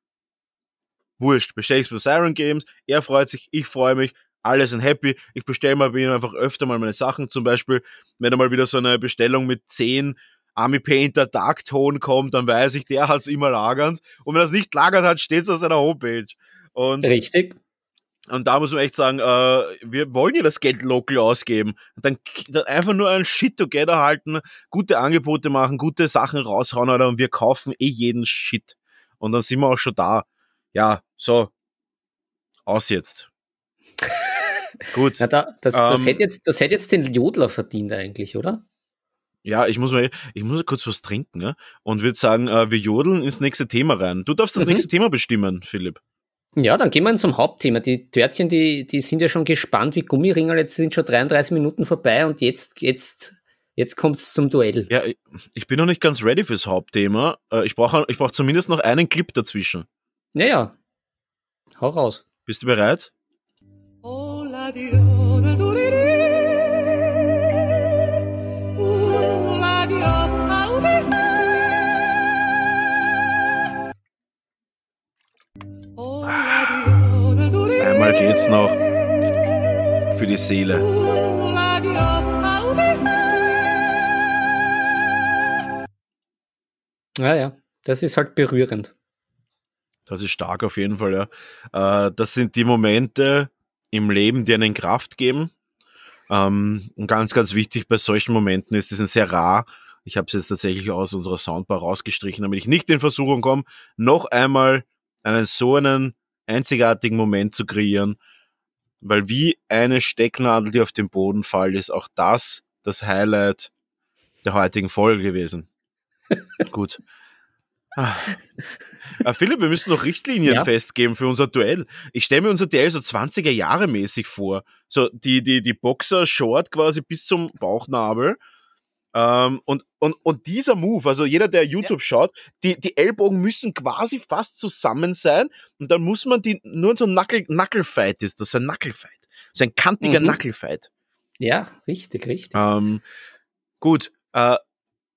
Wurscht, bestell ich's bei Siren Games. Er freut sich, ich freue mich. Alle sind happy. Ich bestelle mal bei ihm einfach öfter mal meine Sachen. Zum Beispiel, wenn er mal wieder so eine Bestellung mit 10 Army Painter Dark Tone kommt, dann weiß ich, der hat's immer lagernd. Und wenn er es nicht lagert hat, steht's auf seiner Homepage. Und Richtig. Und da muss man echt sagen, äh, wir wollen ja das Geld local ausgeben. Dann, dann einfach nur ein Shit together halten, gute Angebote machen, gute Sachen raushauen, Alter, und wir kaufen eh jeden Shit. Und dann sind wir auch schon da. Ja, so. Aus jetzt. Gut. Na da, das, das, ähm, hätte jetzt, das hätte jetzt den Jodler verdient eigentlich, oder? Ja, ich muss mal, ich muss kurz was trinken, ja? Und würde sagen, äh, wir jodeln ins nächste Thema rein. Du darfst das mhm. nächste Thema bestimmen, Philipp. Ja, dann gehen wir zum Hauptthema. Die Törtchen, die, die sind ja schon gespannt wie Gummiringel. Jetzt sind schon 33 Minuten vorbei und jetzt, jetzt, jetzt kommt es zum Duell. Ja, ich bin noch nicht ganz ready fürs Hauptthema. Äh, ich brauche ich brauch zumindest noch einen Clip dazwischen. Ja, ja. Hau raus. Bist du bereit? Oh, la Dio. Einmal geht's noch für die Seele. Ja, ja, das ist halt berührend. Das ist stark auf jeden Fall, ja. Äh, das sind die Momente im Leben, die einen Kraft geben. Ähm, und ganz, ganz wichtig bei solchen Momenten ist, die sind sehr rar. Ich habe es jetzt tatsächlich aus unserer Soundbar rausgestrichen, damit ich nicht in Versuchung komme, noch einmal einen so einen einzigartigen Moment zu kreieren, weil wie eine Stecknadel, die auf den Boden fällt, ist auch das das Highlight der heutigen Folge gewesen. Gut. Ah. Ah, Philipp, wir müssen noch Richtlinien ja. festgeben für unser Duell. Ich stelle mir unser Duell so 20er Jahre mäßig vor. So die, die, die Boxer Short quasi bis zum Bauchnabel ähm, und, und, und dieser Move, also jeder, der YouTube ja. schaut, die, die Ellbogen müssen quasi fast zusammen sein und dann muss man die, nur so ein Knuckle, Knucklefight ist das, ein Knucklefight. So ein kantiger mhm. Knucklefight. Ja, richtig, richtig. Ähm, gut, äh,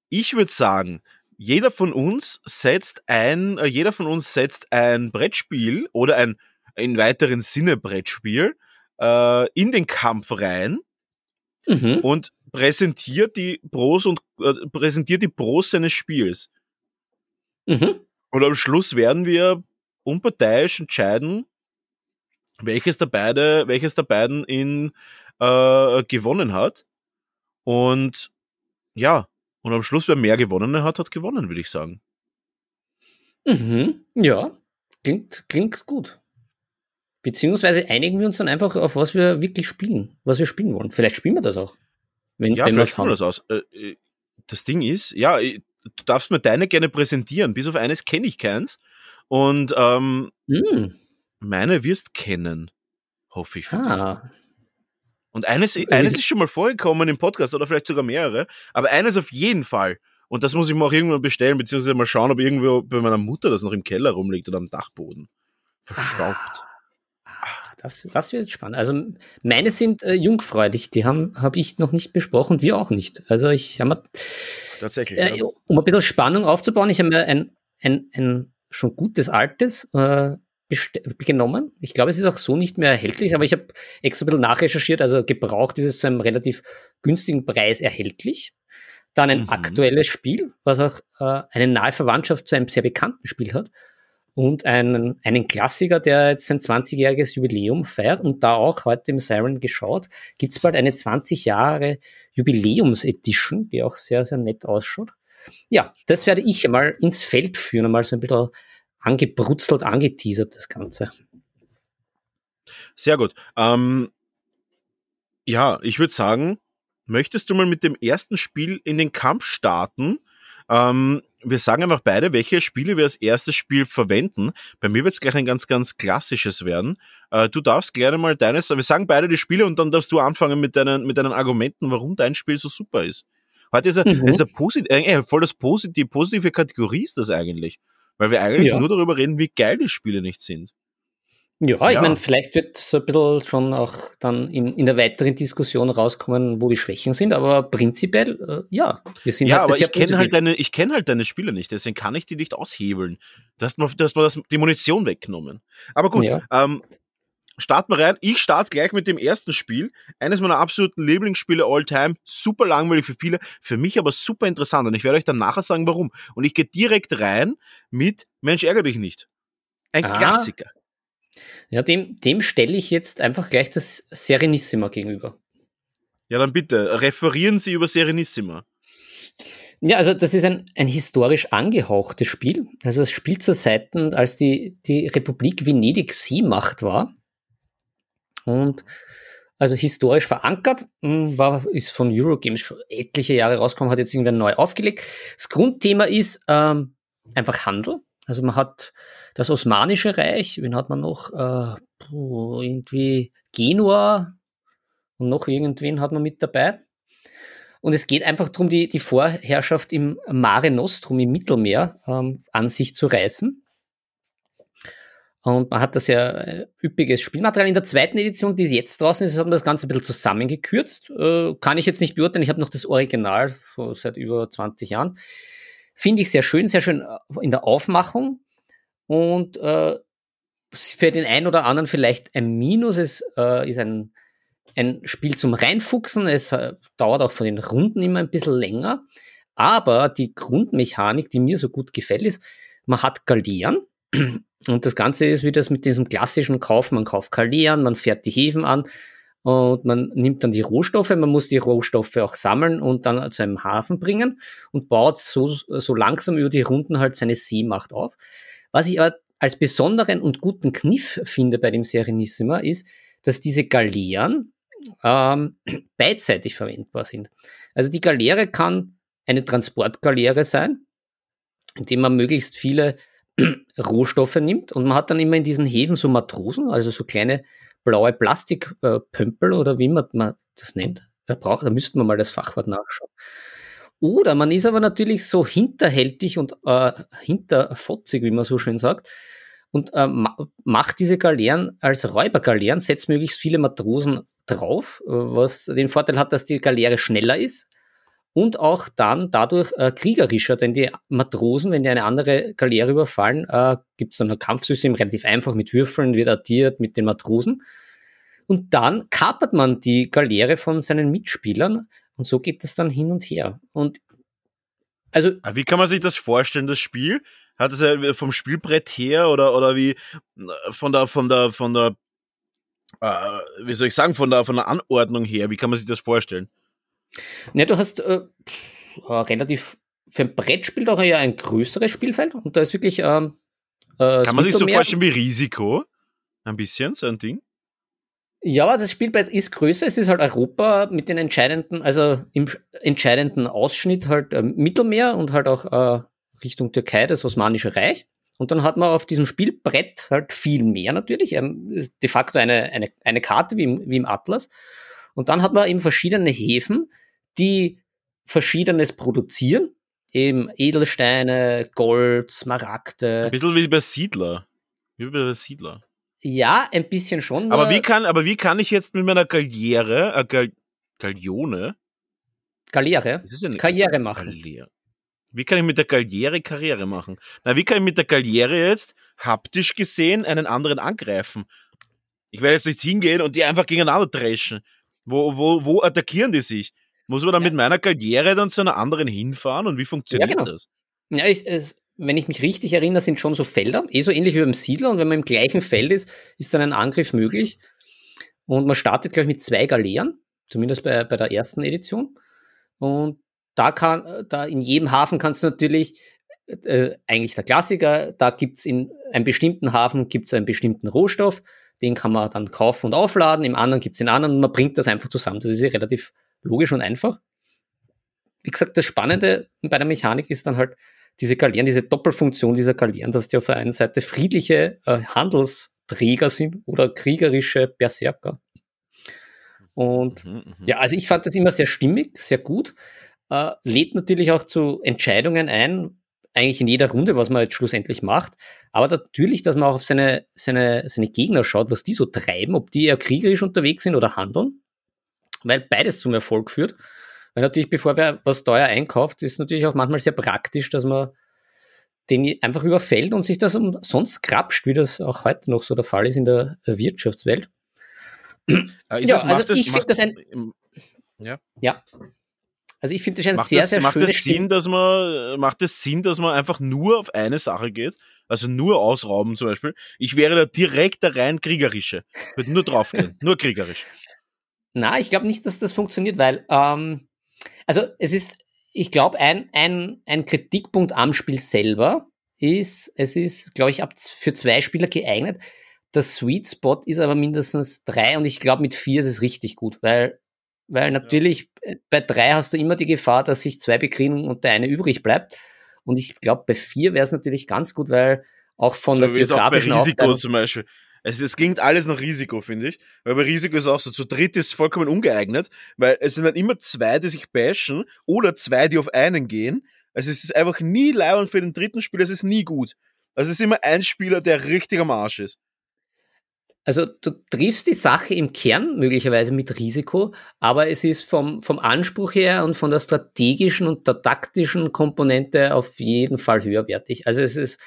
ich würde sagen, jeder von uns setzt ein, äh, jeder von uns setzt ein Brettspiel oder ein in weiteren Sinne Brettspiel äh, in den Kampf rein mhm. und präsentiert die Pros und äh, präsentiert die Pros seines Spiels. Mhm. Und am Schluss werden wir unparteiisch entscheiden, welches der beide, welches der beiden in äh, gewonnen hat. Und ja, und am Schluss, wer mehr gewonnen hat, hat gewonnen, würde ich sagen. Mhm, ja, klingt, klingt gut. Beziehungsweise einigen wir uns dann einfach auf, was wir wirklich spielen, was wir spielen wollen. Vielleicht spielen wir das auch. Wenn, ja, wenn vielleicht wir das aus. Äh, äh, das Ding ist, ja, du darfst mir deine gerne präsentieren. Bis auf eines kenne ich keins. Und ähm, mm. meine wirst kennen, hoffe ich. Für ah. Dich. Und eines, eines ist schon mal vorgekommen im Podcast oder vielleicht sogar mehrere, aber eines auf jeden Fall. Und das muss ich mir auch irgendwann bestellen, beziehungsweise mal schauen, ob irgendwo bei meiner Mutter das noch im Keller rumliegt oder am Dachboden. Verstaubt. Ah, das, das wird spannend. Also meine sind äh, jungfräulich, die haben habe ich noch nicht besprochen, wir auch nicht. Also ich habe tatsächlich, äh, ja. um ein bisschen Spannung aufzubauen, ich habe mir ein, ein, ein schon gutes altes äh, genommen. Ich glaube, es ist auch so nicht mehr erhältlich, aber ich habe extra ein bisschen nachrecherchiert. Also gebraucht ist es zu einem relativ günstigen Preis erhältlich. Dann ein mhm. aktuelles Spiel, was auch äh, eine nahe Verwandtschaft zu einem sehr bekannten Spiel hat. Und einen, einen Klassiker, der jetzt sein 20-jähriges Jubiläum feiert und da auch heute im Siren geschaut, gibt es bald eine 20 Jahre Jubiläums-Edition, die auch sehr, sehr nett ausschaut. Ja, das werde ich einmal ins Feld führen, einmal so ein bisschen angebrutzelt, angeteasert, das Ganze. Sehr gut. Ähm, ja, ich würde sagen, möchtest du mal mit dem ersten Spiel in den Kampf starten? Ähm, wir sagen einfach beide, welche Spiele wir als erstes Spiel verwenden. Bei mir wird es gleich ein ganz, ganz klassisches werden. Äh, du darfst gerne mal deines, wir sagen beide die Spiele und dann darfst du anfangen mit deinen, mit deinen Argumenten, warum dein Spiel so super ist. Heute ist er, mhm. ist er posit äh, voll das positive, positive Kategorie ist das eigentlich. Weil wir eigentlich ja. nur darüber reden, wie geil die Spiele nicht sind. Ja, ja. ich meine, vielleicht wird so ein bisschen schon auch dann in, in der weiteren Diskussion rauskommen, wo die Schwächen sind, aber prinzipiell, äh, ja, wir sind Ja, halt aber ich kenne halt deine, ich kenne halt deine Spiele nicht, deswegen kann ich die nicht aushebeln. Du hast mir, du hast mir das, die Munition weggenommen. Aber gut, ja. ähm, starten wir rein. Ich starte gleich mit dem ersten Spiel. Eines meiner absoluten Lieblingsspiele all time. Super langweilig für viele, für mich aber super interessant. Und ich werde euch dann nachher sagen, warum. Und ich gehe direkt rein mit Mensch, ärgere dich nicht. Ein ah. Klassiker. Ja, dem, dem stelle ich jetzt einfach gleich das Serenissima gegenüber. Ja, dann bitte, referieren Sie über Serenissima. Ja, also das ist ein, ein historisch angehauchtes Spiel. Also es spielt zur Zeiten, als die, die Republik Venedig Seemacht war. Und also historisch verankert, hm, war, ist von Eurogames schon etliche Jahre rausgekommen, hat jetzt irgendwann neu aufgelegt. Das Grundthema ist ähm, einfach Handel. Also man hat das Osmanische Reich, wen hat man noch? Äh, irgendwie Genua und noch irgendwen hat man mit dabei. Und es geht einfach darum, die, die Vorherrschaft im Mare Nostrum, im Mittelmeer, ähm, an sich zu reißen. Und man hat da sehr äh, üppiges Spielmaterial. In der zweiten Edition, die jetzt draußen ist, hat man das Ganze ein bisschen zusammengekürzt. Äh, kann ich jetzt nicht beurteilen. Ich habe noch das Original von seit über 20 Jahren. Finde ich sehr schön, sehr schön äh, in der Aufmachung. Und äh, für den einen oder anderen vielleicht ein Minus. Es äh, ist ein, ein Spiel zum Reinfuchsen. Es äh, dauert auch von den Runden immer ein bisschen länger. Aber die Grundmechanik, die mir so gut gefällt, ist, man hat Galeeren und das Ganze ist wie das mit diesem klassischen Kauf. Man kauft Kalieren, man fährt die Häfen an und man nimmt dann die Rohstoffe. Man muss die Rohstoffe auch sammeln und dann zu einem Hafen bringen und baut so, so langsam über die Runden halt seine Seemacht auf. Was ich aber als besonderen und guten Kniff finde bei dem Serenissima ist, dass diese Galeeren ähm, beidseitig verwendbar sind. Also die Galeere kann eine Transportgaleere sein, indem man möglichst viele Rohstoffe nimmt und man hat dann immer in diesen Häfen so Matrosen, also so kleine blaue Plastikpömpel oder wie man, man das nennt. Da, braucht, da müssten wir mal das Fachwort nachschauen. Oder man ist aber natürlich so hinterhältig und äh, hinterfotzig, wie man so schön sagt, und äh, macht diese Galeeren als Räubergaleeren, setzt möglichst viele Matrosen drauf, äh, was den Vorteil hat, dass die Galeere schneller ist und auch dann dadurch äh, kriegerischer, denn die Matrosen, wenn die eine andere Galeere überfallen, äh, gibt es dann ein Kampfsystem, relativ einfach mit Würfeln, wird addiert mit den Matrosen. Und dann kapert man die Galeere von seinen Mitspielern und so geht es dann hin und her. Und also. Wie kann man sich das vorstellen, das Spiel? Hat es ja vom Spielbrett her oder, oder wie von der, von der, von der, äh, wie soll ich sagen, von der, von der Anordnung her, wie kann man sich das vorstellen? Ne, du hast äh, relativ für ein Brettspiel doch ja ein größeres Spielfeld und da ist wirklich. Ähm, äh, Kann man sich so vorstellen wie Risiko? Ein bisschen, so ein Ding? Ja, aber das Spielbrett ist größer. Es ist halt Europa mit den entscheidenden, also im entscheidenden Ausschnitt halt äh, Mittelmeer und halt auch äh, Richtung Türkei, das Osmanische Reich. Und dann hat man auf diesem Spielbrett halt viel mehr natürlich. Ähm, de facto eine, eine, eine Karte wie im, wie im Atlas. Und dann hat man eben verschiedene Häfen, die Verschiedenes produzieren. Eben Edelsteine, Gold, Smaragde. Ein bisschen wie bei Siedler. Wie bei Siedler. Ja, ein bisschen schon. Aber wie kann, aber wie kann ich jetzt mit meiner Galiere, äh, Gal Galione? Galiere? Karriere machen. Galiere. Wie kann ich mit der Galiere Karriere machen? Na, wie kann ich mit der Galiere jetzt haptisch gesehen einen anderen angreifen? Ich werde jetzt nicht hingehen und die einfach gegeneinander dreschen. Wo, wo, wo attackieren die sich? Muss man dann ja. mit meiner Karriere dann zu einer anderen hinfahren und wie funktioniert ja, genau. das? Ja, ich, es, wenn ich mich richtig erinnere, sind schon so Felder, eh so ähnlich wie beim Siedler. Und wenn man im gleichen Feld ist, ist dann ein Angriff möglich. Und man startet, glaube ich, mit zwei Galeeren, zumindest bei, bei der ersten Edition. Und da kann, da in jedem Hafen kannst du natürlich, äh, eigentlich der Klassiker, da gibt es in einem bestimmten Hafen gibt's einen bestimmten Rohstoff, den kann man dann kaufen und aufladen, im anderen gibt es den anderen und man bringt das einfach zusammen. Das ist ja relativ logisch und einfach. Wie gesagt, das Spannende bei der Mechanik ist dann halt diese Galeeren, diese Doppelfunktion dieser Galeeren, dass die auf der einen Seite friedliche äh, Handelsträger sind oder kriegerische Berserker. Und mhm, mhm. ja, also ich fand das immer sehr stimmig, sehr gut. Äh, lädt natürlich auch zu Entscheidungen ein, eigentlich in jeder Runde, was man jetzt schlussendlich macht. Aber natürlich, dass man auch auf seine, seine, seine Gegner schaut, was die so treiben, ob die eher kriegerisch unterwegs sind oder handeln, weil beides zum Erfolg führt. Weil natürlich, bevor wer was teuer einkauft, ist natürlich auch manchmal sehr praktisch, dass man den einfach überfällt und sich das umsonst krapscht, wie das auch heute noch so der Fall ist in der Wirtschaftswelt. Ja, ja also ich finde das ein. Ja. ja. Also ich finde das ein macht sehr, das, sehr macht schönes es Sinn, dass man Macht es Sinn, dass man einfach nur auf eine Sache geht? Also nur ausrauben zum Beispiel. Ich wäre da direkt der rein kriegerische. Würde nur draufgehen. nur kriegerisch. Na, ich glaube nicht, dass das funktioniert, weil, ähm, also es ist, ich glaube, ein, ein, ein Kritikpunkt am Spiel selber ist, es ist, glaube ich, ab für zwei Spieler geeignet. Der Sweet Spot ist aber mindestens drei und ich glaube, mit vier ist es richtig gut, weil weil natürlich ja. Äh, bei drei hast du immer die Gefahr, dass sich zwei bekriegen und der eine übrig bleibt. Und ich glaube, bei vier wäre es natürlich ganz gut, weil auch von so der geografischen auch bei Risiko zum Beispiel. Es, es klingt alles nach Risiko, finde ich. Weil bei Risiko ist auch so, zu dritt ist vollkommen ungeeignet, weil es sind dann immer zwei, die sich bashen oder zwei, die auf einen gehen. Also es ist einfach nie leibend für den dritten Spieler, es ist nie gut. Also es ist immer ein Spieler, der richtig am Arsch ist. Also du triffst die Sache im Kern möglicherweise mit Risiko, aber es ist vom, vom Anspruch her und von der strategischen und der taktischen Komponente auf jeden Fall höherwertig. Also es ist,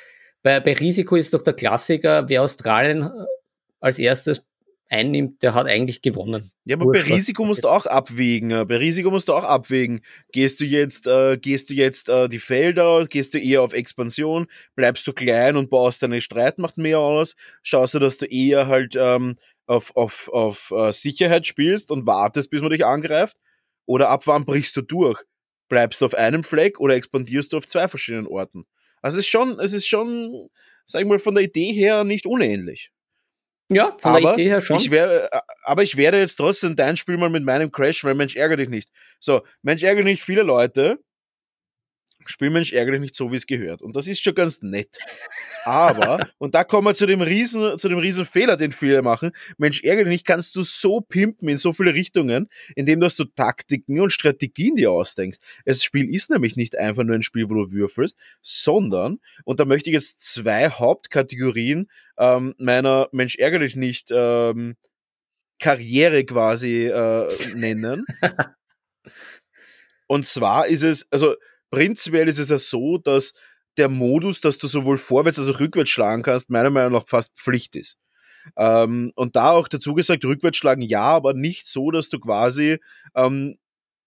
bei, bei Risiko ist doch der Klassiker, wer Australien äh, als erstes einnimmt, der hat eigentlich gewonnen. Ja, aber bei Risiko musst du auch abwägen. Äh, bei Risiko musst du auch abwägen. Gehst du jetzt, äh, gehst du jetzt äh, die Felder, gehst du eher auf Expansion, bleibst du klein und baust deine Streitmacht mehr aus, schaust du, dass du eher halt ähm, auf, auf, auf uh, Sicherheit spielst und wartest, bis man dich angreift, oder ab wann brichst du durch? Bleibst du auf einem Fleck oder expandierst du auf zwei verschiedenen Orten? Also es ist schon, es ist schon, sag ich mal, von der Idee her nicht unähnlich. Ja, von aber der Idee her schon. Ich wär, äh, aber ich werde jetzt trotzdem dein Spiel mal mit meinem Crash, weil Mensch ärgere dich nicht. So, Mensch ärgere nicht viele Leute. Spielmensch ärgere nicht so, wie es gehört. Und das ist schon ganz nett. Aber, und da kommen wir zu dem riesen, zu dem riesen Fehler, den viele machen. Mensch, ärgere dich nicht, kannst du so pimpen in so viele Richtungen, indem dass du Taktiken und Strategien dir ausdenkst. Das Spiel ist nämlich nicht einfach nur ein Spiel, wo du würfelst, sondern, und da möchte ich jetzt zwei Hauptkategorien ähm, meiner Mensch, ärgere dich nicht ähm, Karriere quasi äh, nennen. Und zwar ist es, also prinzipiell ist es ja so, dass der Modus, dass du sowohl vorwärts als auch rückwärts schlagen kannst, meiner Meinung nach fast Pflicht ist. Ähm, und da auch dazu gesagt, rückwärts schlagen ja, aber nicht so, dass du quasi ähm,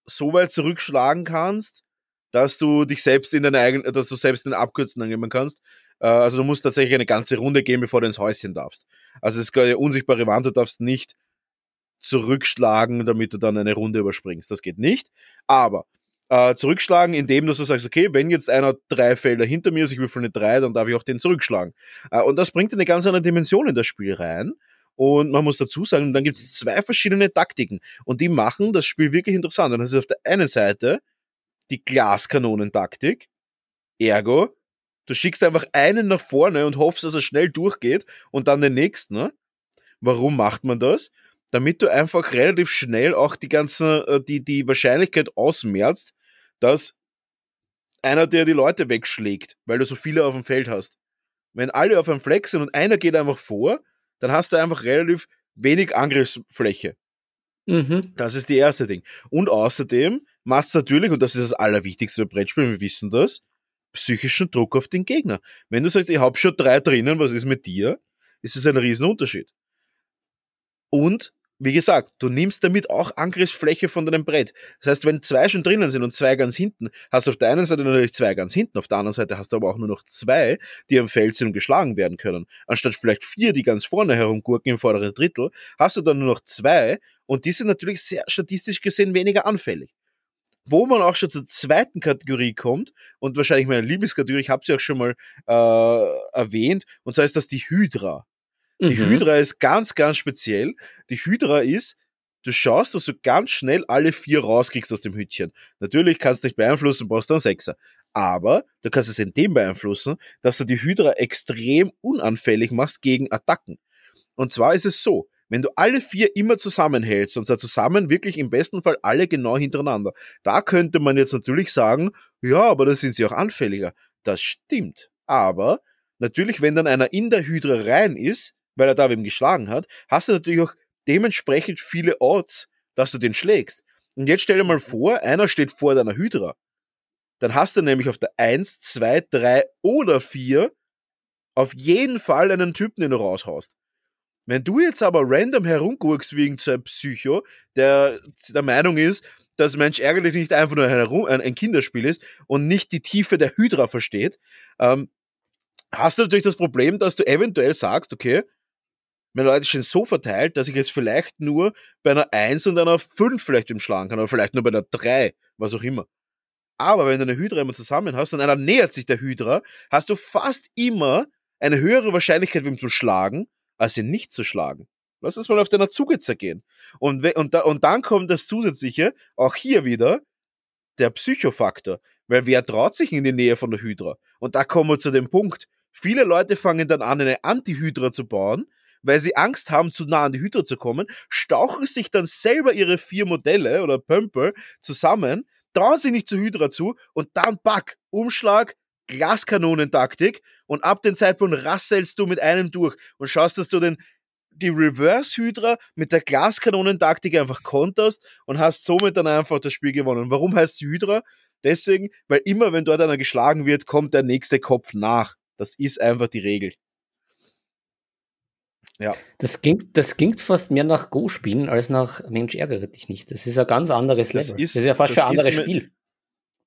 so weit zurückschlagen kannst, dass du dich selbst in deine eigenen, dass du selbst den Abkürzen annehmen kannst. Äh, also du musst tatsächlich eine ganze Runde gehen, bevor du ins Häuschen darfst. Also es ist eine unsichtbare Wand, du darfst nicht zurückschlagen, damit du dann eine Runde überspringst. Das geht nicht. Aber äh, zurückschlagen, indem du so sagst, okay, wenn jetzt einer drei Felder hinter mir ist, ich würfel eine drei, dann darf ich auch den zurückschlagen. Äh, und das bringt eine ganz andere Dimension in das Spiel rein. Und man muss dazu sagen, dann gibt es zwei verschiedene Taktiken. Und die machen das Spiel wirklich interessant. Und das ist auf der einen Seite die Glaskanonentaktik. Ergo, du schickst einfach einen nach vorne und hoffst, dass er schnell durchgeht und dann den nächsten. Ne? Warum macht man das? Damit du einfach relativ schnell auch die ganze, äh, die, die Wahrscheinlichkeit ausmerzt, dass einer der die Leute wegschlägt, weil du so viele auf dem Feld hast. Wenn alle auf einem Fleck sind und einer geht einfach vor, dann hast du einfach relativ wenig Angriffsfläche. Mhm. Das ist die erste Ding. Und außerdem macht es natürlich, und das ist das Allerwichtigste bei Brettspielen, wir wissen das, psychischen Druck auf den Gegner. Wenn du sagst, ich habe schon drei drinnen, was ist mit dir? Ist es ein Riesenunterschied. Und wie gesagt, du nimmst damit auch Angriffsfläche von deinem Brett. Das heißt, wenn zwei schon drinnen sind und zwei ganz hinten, hast du auf der einen Seite natürlich zwei ganz hinten, auf der anderen Seite hast du aber auch nur noch zwei, die am Feld sind und geschlagen werden können. Anstatt vielleicht vier, die ganz vorne herumgurken im vorderen Drittel, hast du dann nur noch zwei und die sind natürlich sehr statistisch gesehen weniger anfällig. Wo man auch schon zur zweiten Kategorie kommt und wahrscheinlich meine Lieblingskategorie, ich habe sie auch schon mal äh, erwähnt, und zwar ist das die Hydra. Die mhm. Hydra ist ganz, ganz speziell. Die Hydra ist, du schaust, dass du ganz schnell alle vier rauskriegst aus dem Hütchen. Natürlich kannst du dich beeinflussen, brauchst du einen Sechser. Aber du kannst es in dem beeinflussen, dass du die Hydra extrem unanfällig machst gegen Attacken. Und zwar ist es so, wenn du alle vier immer zusammenhältst und zwar zusammen wirklich im besten Fall alle genau hintereinander, da könnte man jetzt natürlich sagen, ja, aber da sind sie auch anfälliger. Das stimmt. Aber natürlich, wenn dann einer in der Hydra rein ist, weil er da wem geschlagen hat, hast du natürlich auch dementsprechend viele Odds, dass du den schlägst. Und jetzt stell dir mal mhm. vor, einer steht vor deiner Hydra. Dann hast du nämlich auf der 1, 2, 3 oder 4 auf jeden Fall einen Typen, den du raushaust. Wenn du jetzt aber random herumgurkst wegen so einem Psycho, der der Meinung ist, dass Mensch ärgerlich nicht einfach nur ein, ein Kinderspiel ist und nicht die Tiefe der Hydra versteht, ähm, hast du natürlich das Problem, dass du eventuell sagst, okay, meine Leute sind so verteilt, dass ich jetzt vielleicht nur bei einer 1 und einer 5 vielleicht umschlagen kann, oder vielleicht nur bei einer 3, was auch immer. Aber wenn du eine Hydra immer zusammen hast und einer nähert sich der Hydra, hast du fast immer eine höhere Wahrscheinlichkeit, ihm zu schlagen, als ihn nicht zu schlagen. Lass es mal auf deiner Zunge zergehen. Und, und, da, und dann kommt das Zusätzliche, auch hier wieder, der Psychofaktor. Weil wer traut sich in die Nähe von der Hydra? Und da kommen wir zu dem Punkt. Viele Leute fangen dann an, eine Anti-Hydra zu bauen, weil sie Angst haben, zu nah an die Hydra zu kommen, stauchen sich dann selber ihre vier Modelle oder Pömpel zusammen, trauen sich nicht zur Hydra zu und dann Back, Umschlag, Glaskanonentaktik und ab dem Zeitpunkt rasselst du mit einem durch und schaust, dass du den die Reverse Hydra mit der Glaskanonentaktik einfach konterst und hast somit dann einfach das Spiel gewonnen. Warum heißt es Hydra? Deswegen, weil immer wenn dort einer geschlagen wird, kommt der nächste Kopf nach. Das ist einfach die Regel. Ja. Das klingt, das klingt fast mehr nach Go-Spielen als nach Mensch ärgere dich nicht. Das ist ein ganz anderes Level. Das ist, das ist ja fast schon ein anderes Spiel.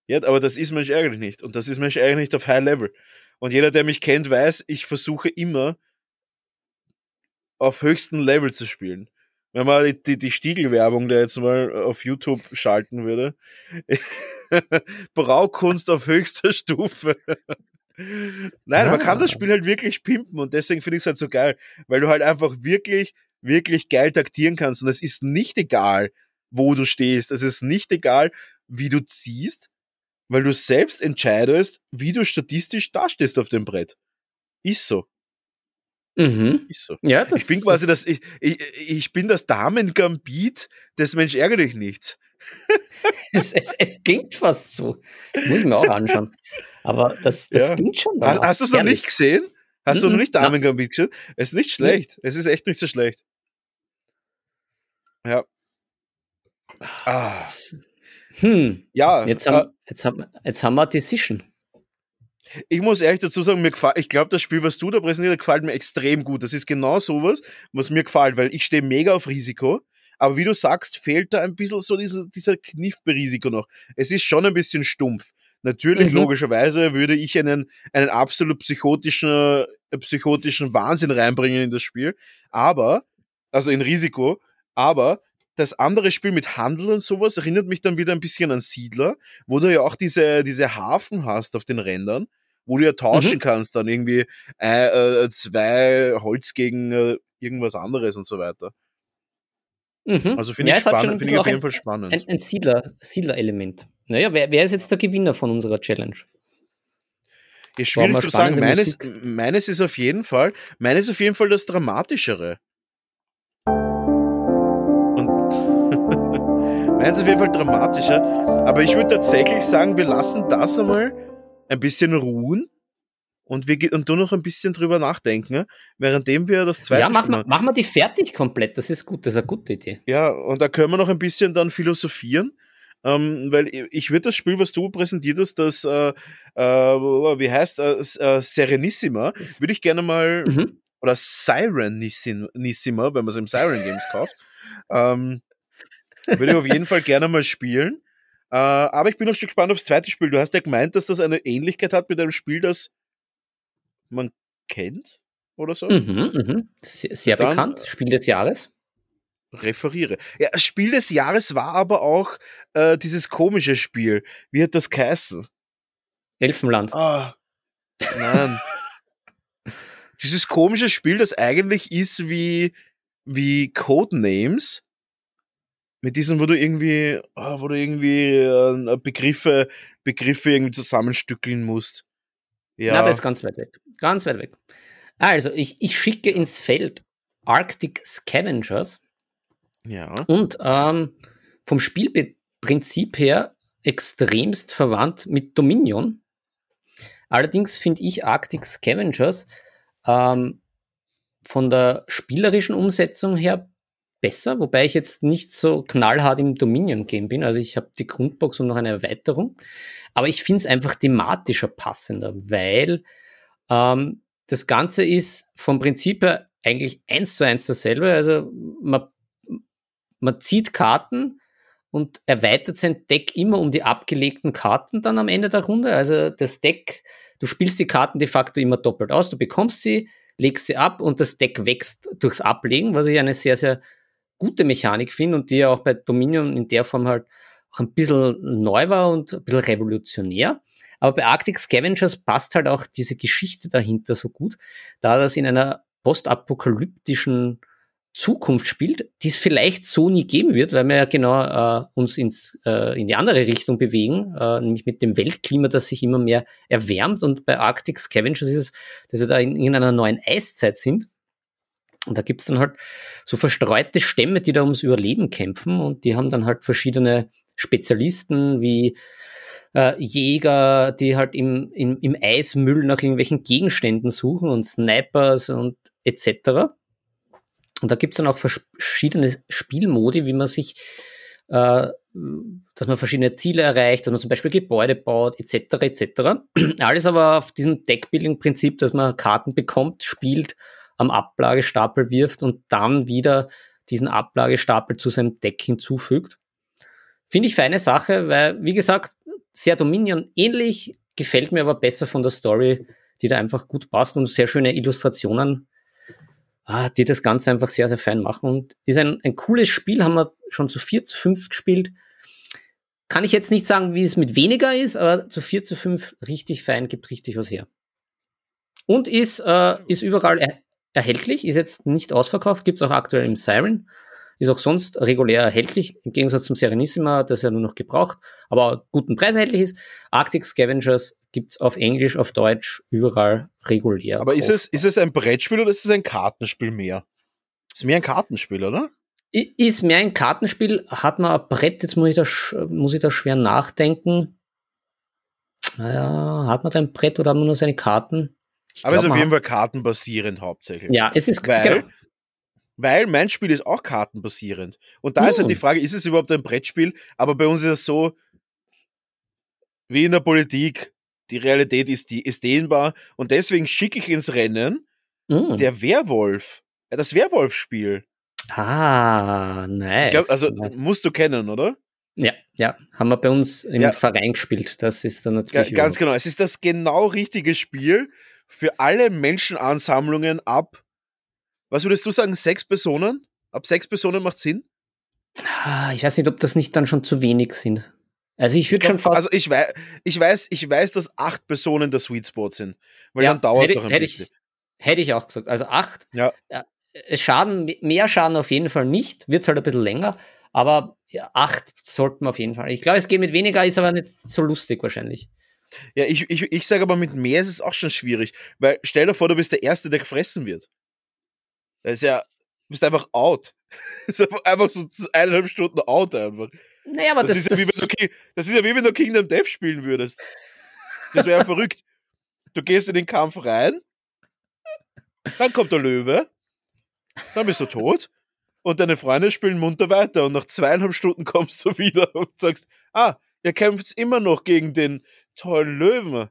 Ja, aber das ist Mensch ärgere dich nicht. Und das ist Mensch ärgere dich nicht auf High Level. Und jeder, der mich kennt, weiß, ich versuche immer auf höchstem Level zu spielen. Wenn man die, die, die Stiegelwerbung da jetzt mal auf YouTube schalten würde. Braukunst auf höchster Stufe. Nein, ah. man kann das. Spiel halt wirklich pimpen und deswegen finde ich es halt so geil, weil du halt einfach wirklich, wirklich geil taktieren kannst und es ist nicht egal, wo du stehst. Es ist nicht egal, wie du ziehst, weil du selbst entscheidest, wie du statistisch dastehst auf dem Brett. Ist so. Mhm. Ist so. Ja, das, ich bin quasi das, ich, ich, ich bin das Damen-Gambit des Mensch ärgere dich nichts. es, es, es klingt fast so. Muss ich mir auch anschauen. Aber das, das ja. klingt schon. Hast, hast du es noch nicht gesehen? Hast mm -mm, du noch nicht Damen Gambit gesehen? Es ist nicht schlecht. Es ist echt nicht so schlecht. Ja. Ah. Hm. Ja. Jetzt haben, äh, jetzt haben, jetzt haben wir Decision. Ich muss ehrlich dazu sagen, mir gefällt, ich glaube, das Spiel, was du da präsentiert, gefällt mir extrem gut. Das ist genau sowas, was mir gefällt, weil ich stehe mega auf Risiko. Aber wie du sagst, fehlt da ein bisschen so dieser, dieser Kniff bei Risiko noch. Es ist schon ein bisschen stumpf. Natürlich, mhm. logischerweise, würde ich einen, einen absolut psychotischen, psychotischen Wahnsinn reinbringen in das Spiel. Aber, also in Risiko, aber das andere Spiel mit Handel und sowas erinnert mich dann wieder ein bisschen an Siedler, wo du ja auch diese, diese Hafen hast auf den Rändern wo du ja tauschen mhm. kannst, dann irgendwie äh, äh, zwei Holz gegen äh, irgendwas anderes und so weiter. Mhm. Also finde ja, ich spannend, finde ich auf jeden ein, Fall spannend. Ein, ein Siedler, Siedler-Element. Naja, wer, wer ist jetzt der Gewinner von unserer Challenge? Ist schwierig zu sagen. Meines, meines ist auf jeden Fall, meines ist auf jeden Fall das Dramatischere. Und meines ist auf jeden Fall dramatischer. Aber ich würde tatsächlich sagen, wir lassen das einmal ein bisschen ruhen und wir und du noch ein bisschen drüber nachdenken, währenddem wir das zweite. Ja, machen wir, wir die fertig komplett. Das ist gut, das ist eine gute Idee. Ja, und da können wir noch ein bisschen dann philosophieren. Ähm, weil ich würde das Spiel, was du präsentiert hast, das, äh, äh, wie heißt äh, äh Serenissima, würde ich gerne mal, mhm. oder Sirenissima, wenn man es im Siren Games kauft, ähm, würde ich auf jeden Fall gerne mal spielen. Äh, aber ich bin noch schon gespannt aufs zweite Spiel. Du hast ja gemeint, dass das eine Ähnlichkeit hat mit einem Spiel, das man kennt oder so. Mhm, mh. Sehr, sehr Dann, bekannt. Spiel des Jahres. Referiere. Ja, Spiel des Jahres war aber auch äh, dieses komische Spiel. Wie hat das geheißen? Elfenland. Ah, nein. dieses komische Spiel, das eigentlich ist wie, wie Codenames, mit diesem, wo du irgendwie, ah, wo du irgendwie äh, Begriffe, Begriffe irgendwie zusammenstückeln musst. Ja. Na, das ist ganz weit weg. Ganz weit weg. Also, ich, ich schicke ins Feld Arctic Scavengers. Ja. Und ähm, vom Spielprinzip her extremst verwandt mit Dominion. Allerdings finde ich Arctic Scavengers ähm, von der spielerischen Umsetzung her besser, wobei ich jetzt nicht so knallhart im Dominion-Game bin. Also ich habe die Grundbox und noch eine Erweiterung. Aber ich finde es einfach thematischer passender, weil ähm, das Ganze ist vom Prinzip her eigentlich eins zu eins dasselbe. Also man, man zieht Karten und erweitert sein Deck immer um die abgelegten Karten dann am Ende der Runde. Also das Deck, du spielst die Karten de facto immer doppelt aus, du bekommst sie, legst sie ab und das Deck wächst durchs Ablegen, was ich eine sehr, sehr gute Mechanik finde und die ja auch bei Dominion in der Form halt auch ein bisschen neu war und ein bisschen revolutionär. Aber bei Arctic Scavengers passt halt auch diese Geschichte dahinter so gut, da das in einer postapokalyptischen Zukunft spielt, die es vielleicht so nie geben wird, weil wir ja genau äh, uns ins, äh, in die andere Richtung bewegen, äh, nämlich mit dem Weltklima, das sich immer mehr erwärmt. Und bei Arctic Scavengers ist es, dass wir da in, in einer neuen Eiszeit sind. Und da gibt's dann halt so verstreute Stämme, die da ums Überleben kämpfen und die haben dann halt verschiedene Spezialisten wie äh, Jäger, die halt im, im, im Eismüll nach irgendwelchen Gegenständen suchen und Snipers und etc. Und da gibt's dann auch verschiedene Spielmodi, wie man sich, äh, dass man verschiedene Ziele erreicht, dass man zum Beispiel Gebäude baut, etc. etc. Alles aber auf diesem Deckbuilding-Prinzip, dass man Karten bekommt, spielt am Ablagestapel wirft und dann wieder diesen Ablagestapel zu seinem Deck hinzufügt. Finde ich feine Sache, weil, wie gesagt, sehr Dominion ähnlich, gefällt mir aber besser von der Story, die da einfach gut passt und sehr schöne Illustrationen, ah, die das Ganze einfach sehr, sehr fein machen. Und ist ein, ein cooles Spiel, haben wir schon zu 4 zu 5 gespielt. Kann ich jetzt nicht sagen, wie es mit weniger ist, aber zu 4 zu 5 richtig fein, gibt richtig was her. Und ist, äh, ist überall erhältlich, ist jetzt nicht ausverkauft, gibt es auch aktuell im Siren, ist auch sonst regulär erhältlich, im Gegensatz zum Serenissima, das ja nur noch gebraucht, aber guten Preis erhältlich ist. Arctic Scavengers gibt es auf Englisch, auf Deutsch, überall regulär. Aber ist es, ist es ein Brettspiel oder ist es ein Kartenspiel mehr? Ist mehr ein Kartenspiel, oder? Ist mehr ein Kartenspiel, hat man ein Brett, jetzt muss ich da, muss ich da schwer nachdenken. Naja, hat man da ein Brett oder haben wir nur seine Karten? Ich Aber es ist auf jeden Fall kartenbasierend hauptsächlich. Ja, es ist weil, genau. Weil mein Spiel ist auch kartenbasierend. Und da hm. ist halt die hm. Frage, ist es überhaupt ein Brettspiel? Aber bei uns ist es so, wie in der Politik, die Realität ist, die, ist dehnbar. Und deswegen schicke ich ins Rennen hm. der Werwolf. Das Werwolf-Spiel. Ah, nice. Glaub, also nice. musst du kennen, oder? Ja, ja, haben wir bei uns im ja. Verein gespielt. Das ist dann natürlich. Ja, ganz genau. Es ist das genau richtige Spiel für alle Menschenansammlungen ab, was würdest du sagen, sechs Personen? Ab sechs Personen macht Sinn? Ah, ich weiß nicht, ob das nicht dann schon zu wenig sind. Also ich würde schon fast. Also ich weiß, ich weiß, ich weiß, dass acht Personen der Sweet Spot sind. Weil ja, dann dauert es auch ein hätte bisschen. Ich, hätte ich auch gesagt. Also acht. Ja. Es schaden, mehr schaden auf jeden Fall nicht. Wird es halt ein bisschen länger. Aber acht sollten wir auf jeden Fall. Ich glaube, es geht mit weniger, ist aber nicht so lustig wahrscheinlich. Ja, ich, ich, ich sage aber, mit mehr ist es auch schon schwierig. Weil stell dir vor, du bist der Erste, der gefressen wird. Das ist ja, du bist einfach out. ist einfach so eineinhalb Stunden out einfach. Naja, aber das, das, ist, ja das, wie, du, das ist ja wie wenn du Kingdom Death spielen würdest. Das wäre ja verrückt. Du gehst in den Kampf rein, dann kommt der Löwe, dann bist du tot und deine Freunde spielen munter weiter und nach zweieinhalb Stunden kommst du wieder und sagst, ah, ihr kämpft immer noch gegen den tollen Löwen,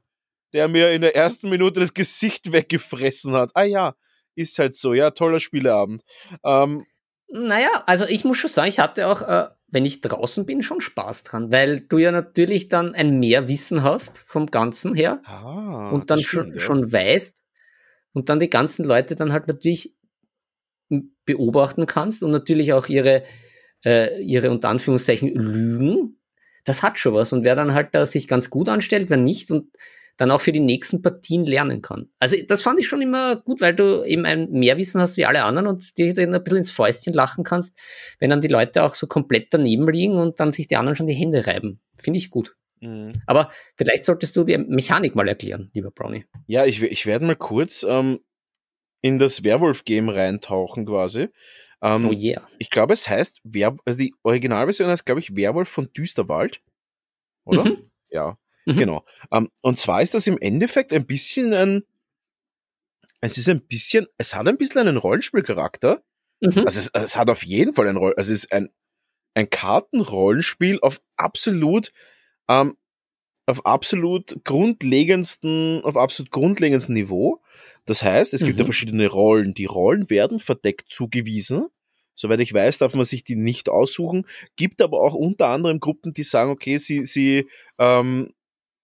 der mir in der ersten Minute das Gesicht weggefressen hat. Ah ja, ist halt so, ja, toller Spieleabend. Ähm, naja, also ich muss schon sagen, ich hatte auch, äh, wenn ich draußen bin, schon Spaß dran, weil du ja natürlich dann ein Mehrwissen hast vom Ganzen her ah, und dann schon, stimmt, schon weißt und dann die ganzen Leute dann halt natürlich beobachten kannst und natürlich auch ihre, äh, ihre unter Anführungszeichen Lügen. Das hat schon was und wer dann halt da sich ganz gut anstellt, wer nicht und dann auch für die nächsten Partien lernen kann. Also das fand ich schon immer gut, weil du eben ein Mehrwissen hast wie alle anderen und dir dann ein bisschen ins Fäustchen lachen kannst, wenn dann die Leute auch so komplett daneben liegen und dann sich die anderen schon die Hände reiben. Finde ich gut. Mhm. Aber vielleicht solltest du die Mechanik mal erklären, lieber Brownie. Ja, ich, ich werde mal kurz ähm, in das Werwolf-Game reintauchen quasi. Ähm, oh yeah. Ich glaube, es heißt, Wer also die Originalversion heißt, glaube ich, Werwolf von Düsterwald. Oder? Mhm. Ja. Mhm. Genau. Ähm, und zwar ist das im Endeffekt ein bisschen ein, es ist ein bisschen, es hat ein bisschen einen Rollenspielcharakter. Mhm. Also es, es, hat auf jeden Fall ein Roll, also es ist ein, ein Kartenrollenspiel auf absolut, ähm, auf absolut grundlegendsten, auf absolut grundlegendsten Niveau. Das heißt, es gibt ja mhm. verschiedene Rollen. Die Rollen werden verdeckt zugewiesen. Soweit ich weiß, darf man sich die nicht aussuchen. Gibt aber auch unter anderem Gruppen, die sagen, okay, sie, sie ähm,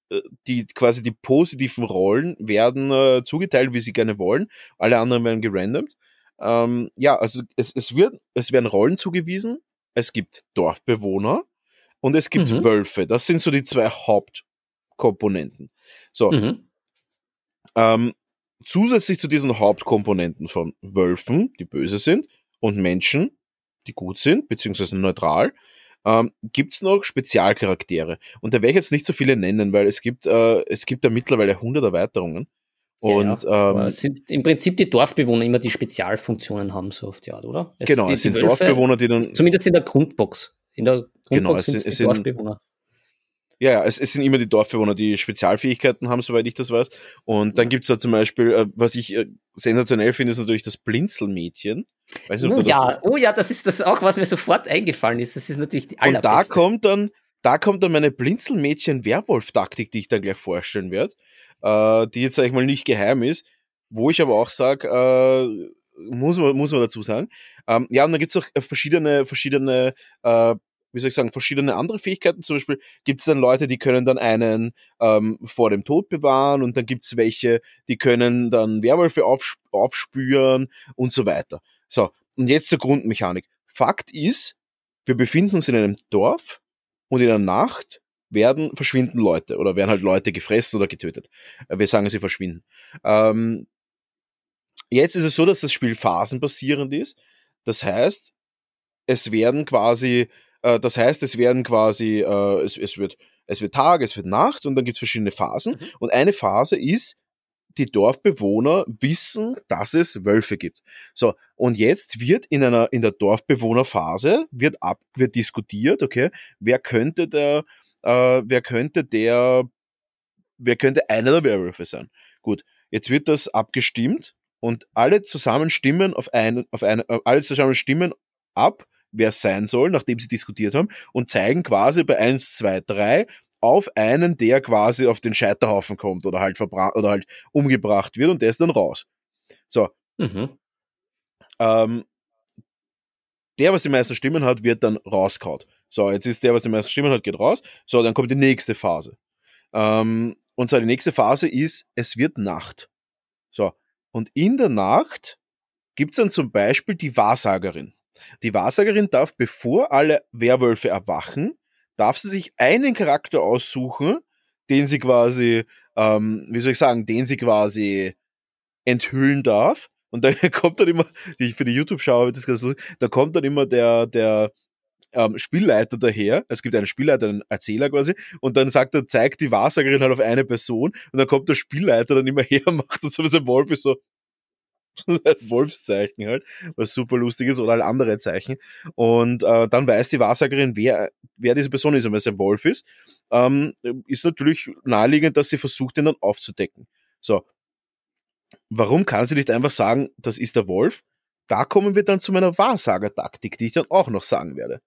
äh, die quasi die positiven Rollen werden äh, zugeteilt, wie sie gerne wollen. Alle anderen werden gerandomt. Ähm, ja, also es, es, wird, es werden Rollen zugewiesen. Es gibt Dorfbewohner und es gibt mhm. Wölfe. Das sind so die zwei Hauptkomponenten. So. Mhm. Ähm, zusätzlich zu diesen Hauptkomponenten von Wölfen, die böse sind, und Menschen, die gut sind, beziehungsweise neutral, ähm, gibt es noch Spezialcharaktere. Und da werde ich jetzt nicht so viele nennen, weil es gibt, äh, es gibt da mittlerweile 100 Erweiterungen. Und ja, ähm, es sind im Prinzip die Dorfbewohner immer die Spezialfunktionen haben, so oft, ja, oder? Es genau, es sind Wölfe, Dorfbewohner, die dann. Zumindest in der Grundbox. In der Grundbox genau, es sind, es sind Dorfbewohner. Ja, ja, es, es sind immer die Dorfbewohner, die Spezialfähigkeiten haben, soweit ich das weiß. Und dann gibt's da zum Beispiel, äh, was ich äh, sensationell finde, ist natürlich das Blinzelmädchen. Weiß nicht, oh, ja, oh ja, das ist das auch, was mir sofort eingefallen ist. Das ist natürlich die allerbeste. Und da kommt dann, da kommt dann meine Blinzelmädchen-Werwolf-Taktik, die ich dann gleich vorstellen werde, äh, die jetzt, sag ich mal, nicht geheim ist, wo ich aber auch sage, äh, muss man, muss man dazu sagen. Ähm, ja, und dann gibt's auch verschiedene, verschiedene äh, wie soll ich sagen, verschiedene andere Fähigkeiten. Zum Beispiel gibt es dann Leute, die können dann einen ähm, vor dem Tod bewahren und dann gibt es welche, die können dann Werwölfe aufsp aufspüren und so weiter. So, und jetzt zur Grundmechanik. Fakt ist, wir befinden uns in einem Dorf und in der Nacht werden verschwinden Leute oder werden halt Leute gefressen oder getötet. Äh, wir sagen, sie verschwinden. Ähm, jetzt ist es so, dass das Spiel phasenbasierend ist. Das heißt, es werden quasi äh, das heißt, es werden quasi, äh, es, es, wird, es wird Tag, es wird Nacht und dann gibt es verschiedene Phasen. Mhm. Und eine Phase ist, die Dorfbewohner wissen, dass es Wölfe gibt. So, und jetzt wird in einer, in der Dorfbewohnerphase, wird ab, wird diskutiert, okay, wer könnte der, äh, wer könnte der, wer könnte einer der Werwölfe sein? Gut, jetzt wird das abgestimmt und alle zusammen stimmen auf einen, auf eine, äh, alle zusammen stimmen ab, wer es sein soll, nachdem sie diskutiert haben, und zeigen quasi bei 1, 2, 3 auf einen, der quasi auf den Scheiterhaufen kommt oder halt verbrannt oder halt umgebracht wird und der ist dann raus. So. Mhm. Ähm, der, was die meisten Stimmen hat, wird dann rauskaut. So, jetzt ist der, was die meisten Stimmen hat, geht raus. So, dann kommt die nächste Phase. Ähm, und zwar die nächste Phase ist, es wird Nacht. So, und in der Nacht gibt's dann zum Beispiel die Wahrsagerin. Die Wahrsagerin darf, bevor alle Werwölfe erwachen, darf sie sich einen Charakter aussuchen, den sie quasi, ähm, wie soll ich sagen, den sie quasi enthüllen darf. Und da kommt dann immer, für die YouTube-Schauer wird das ganz lustig, da kommt dann immer der, der ähm, Spielleiter daher. Es gibt einen Spielleiter, einen Erzähler quasi, und dann sagt er, zeigt die Wahrsagerin halt auf eine Person, und dann kommt der Spielleiter dann immer her und macht dann so ein Wolf ist so, Wolfszeichen halt, was super lustig ist, oder halt andere Zeichen. Und äh, dann weiß die Wahrsagerin, wer, wer diese Person ist. Und wenn es ein Wolf ist, ähm, ist natürlich naheliegend, dass sie versucht, ihn dann aufzudecken. So. Warum kann sie nicht einfach sagen, das ist der Wolf? Da kommen wir dann zu meiner Wahrsagertaktik, die ich dann auch noch sagen werde.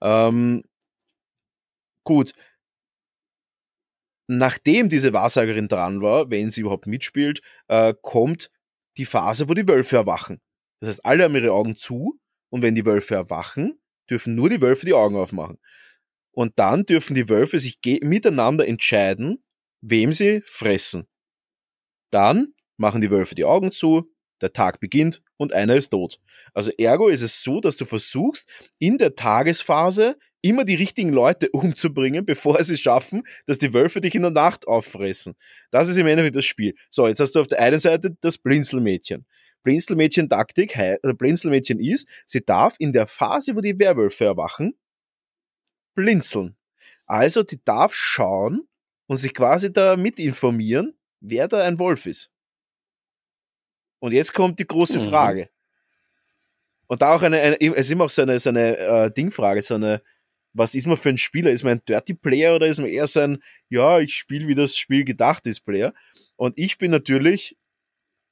Ähm, gut. Nachdem diese Wahrsagerin dran war, wenn sie überhaupt mitspielt, äh, kommt die Phase, wo die Wölfe erwachen. Das heißt, alle haben ihre Augen zu und wenn die Wölfe erwachen, dürfen nur die Wölfe die Augen aufmachen. Und dann dürfen die Wölfe sich miteinander entscheiden, wem sie fressen. Dann machen die Wölfe die Augen zu, der Tag beginnt und einer ist tot. Also ergo ist es so, dass du versuchst, in der Tagesphase immer die richtigen Leute umzubringen, bevor sie schaffen, dass die Wölfe dich in der Nacht auffressen. Das ist im Endeffekt das Spiel. So, jetzt hast du auf der einen Seite das Blinzelmädchen. Blinzelmädchen-Taktik, also Blinzelmädchen ist, sie darf in der Phase, wo die Werwölfe erwachen, blinzeln. Also, die darf schauen und sich quasi da mit informieren, wer da ein Wolf ist. Und jetzt kommt die große mhm. Frage. Und da auch eine, eine, es ist immer auch so eine, so eine äh, Dingfrage, so eine, was ist man für ein Spieler? Ist man ein Dirty Player oder ist man eher so ein, ja, ich spiele, wie das Spiel gedacht ist, Player? Und ich bin natürlich,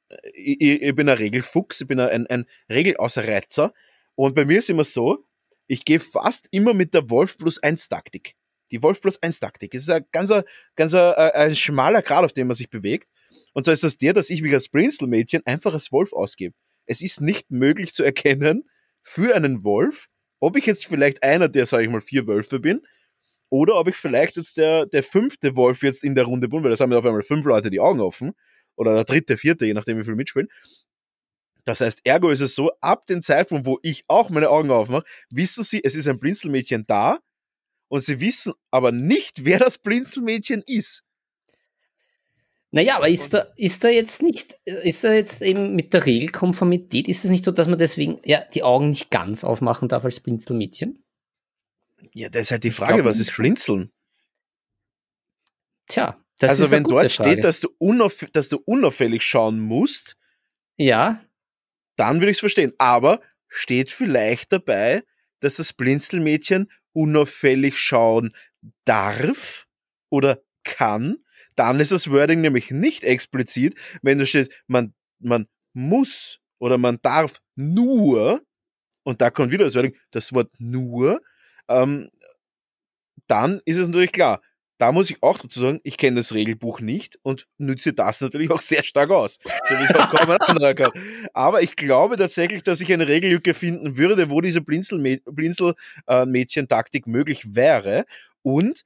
äh, ich, ich bin ein Regelfuchs, ich bin ein, ein Regelausreizer. Und bei mir ist immer so, ich gehe fast immer mit der Wolf plus 1 Taktik. Die Wolf plus 1 Taktik. Es ist ein ganz, ganz ein, ein schmaler Grad, auf dem man sich bewegt. Und so ist das der, dass ich mich als Brinzelmädchen einfach als Wolf ausgebe. Es ist nicht möglich zu erkennen für einen Wolf, ob ich jetzt vielleicht einer der, sage ich mal, vier Wölfe bin, oder ob ich vielleicht jetzt der, der fünfte Wolf jetzt in der Runde bin, weil das haben ja auf einmal fünf Leute die Augen offen, oder der dritte, vierte, je nachdem wie viel mitspielen. Das heißt, ergo ist es so, ab dem Zeitpunkt, wo ich auch meine Augen aufmache, wissen sie, es ist ein Blinzelmädchen da, und sie wissen aber nicht, wer das Blinzelmädchen ist. Naja, aber ist da, ist da jetzt nicht, ist da jetzt eben mit der Regelkonformität, ist es nicht so, dass man deswegen ja, die Augen nicht ganz aufmachen darf als Blinzelmädchen? Ja, das ist halt die Frage, was ist Blinzeln? Tja, das also ist wenn dort Frage. steht, dass du, unauf, dass du unauffällig schauen musst, ja, dann würde ich es verstehen. Aber steht vielleicht dabei, dass das Blinzelmädchen unauffällig schauen darf oder kann? Dann ist das Wording nämlich nicht explizit, wenn da steht, man, man muss oder man darf nur, und da kommt wieder das Wording, das Wort nur, ähm, dann ist es natürlich klar. Da muss ich auch dazu sagen, ich kenne das Regelbuch nicht und nütze das natürlich auch sehr stark aus. So wie es auch kaum ein anderer kann. Aber ich glaube tatsächlich, dass ich eine Regellücke finden würde, wo diese Blinzel-Mädchen-Taktik möglich wäre. Und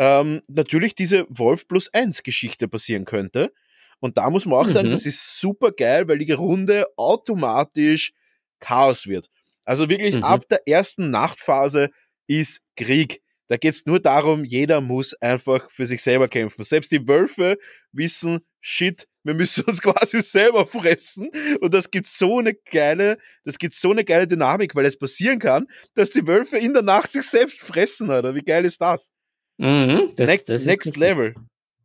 ähm, natürlich diese Wolf plus 1 Geschichte passieren könnte. Und da muss man auch mhm. sagen, das ist super geil, weil die Runde automatisch Chaos wird. Also wirklich mhm. ab der ersten Nachtphase ist Krieg. Da geht es nur darum, jeder muss einfach für sich selber kämpfen. Selbst die Wölfe wissen, shit, wir müssen uns quasi selber fressen. Und das gibt so eine geile, das gibt so eine geile Dynamik, weil es passieren kann, dass die Wölfe in der Nacht sich selbst fressen, oder? Wie geil ist das? Mhm, das, next, das next Level.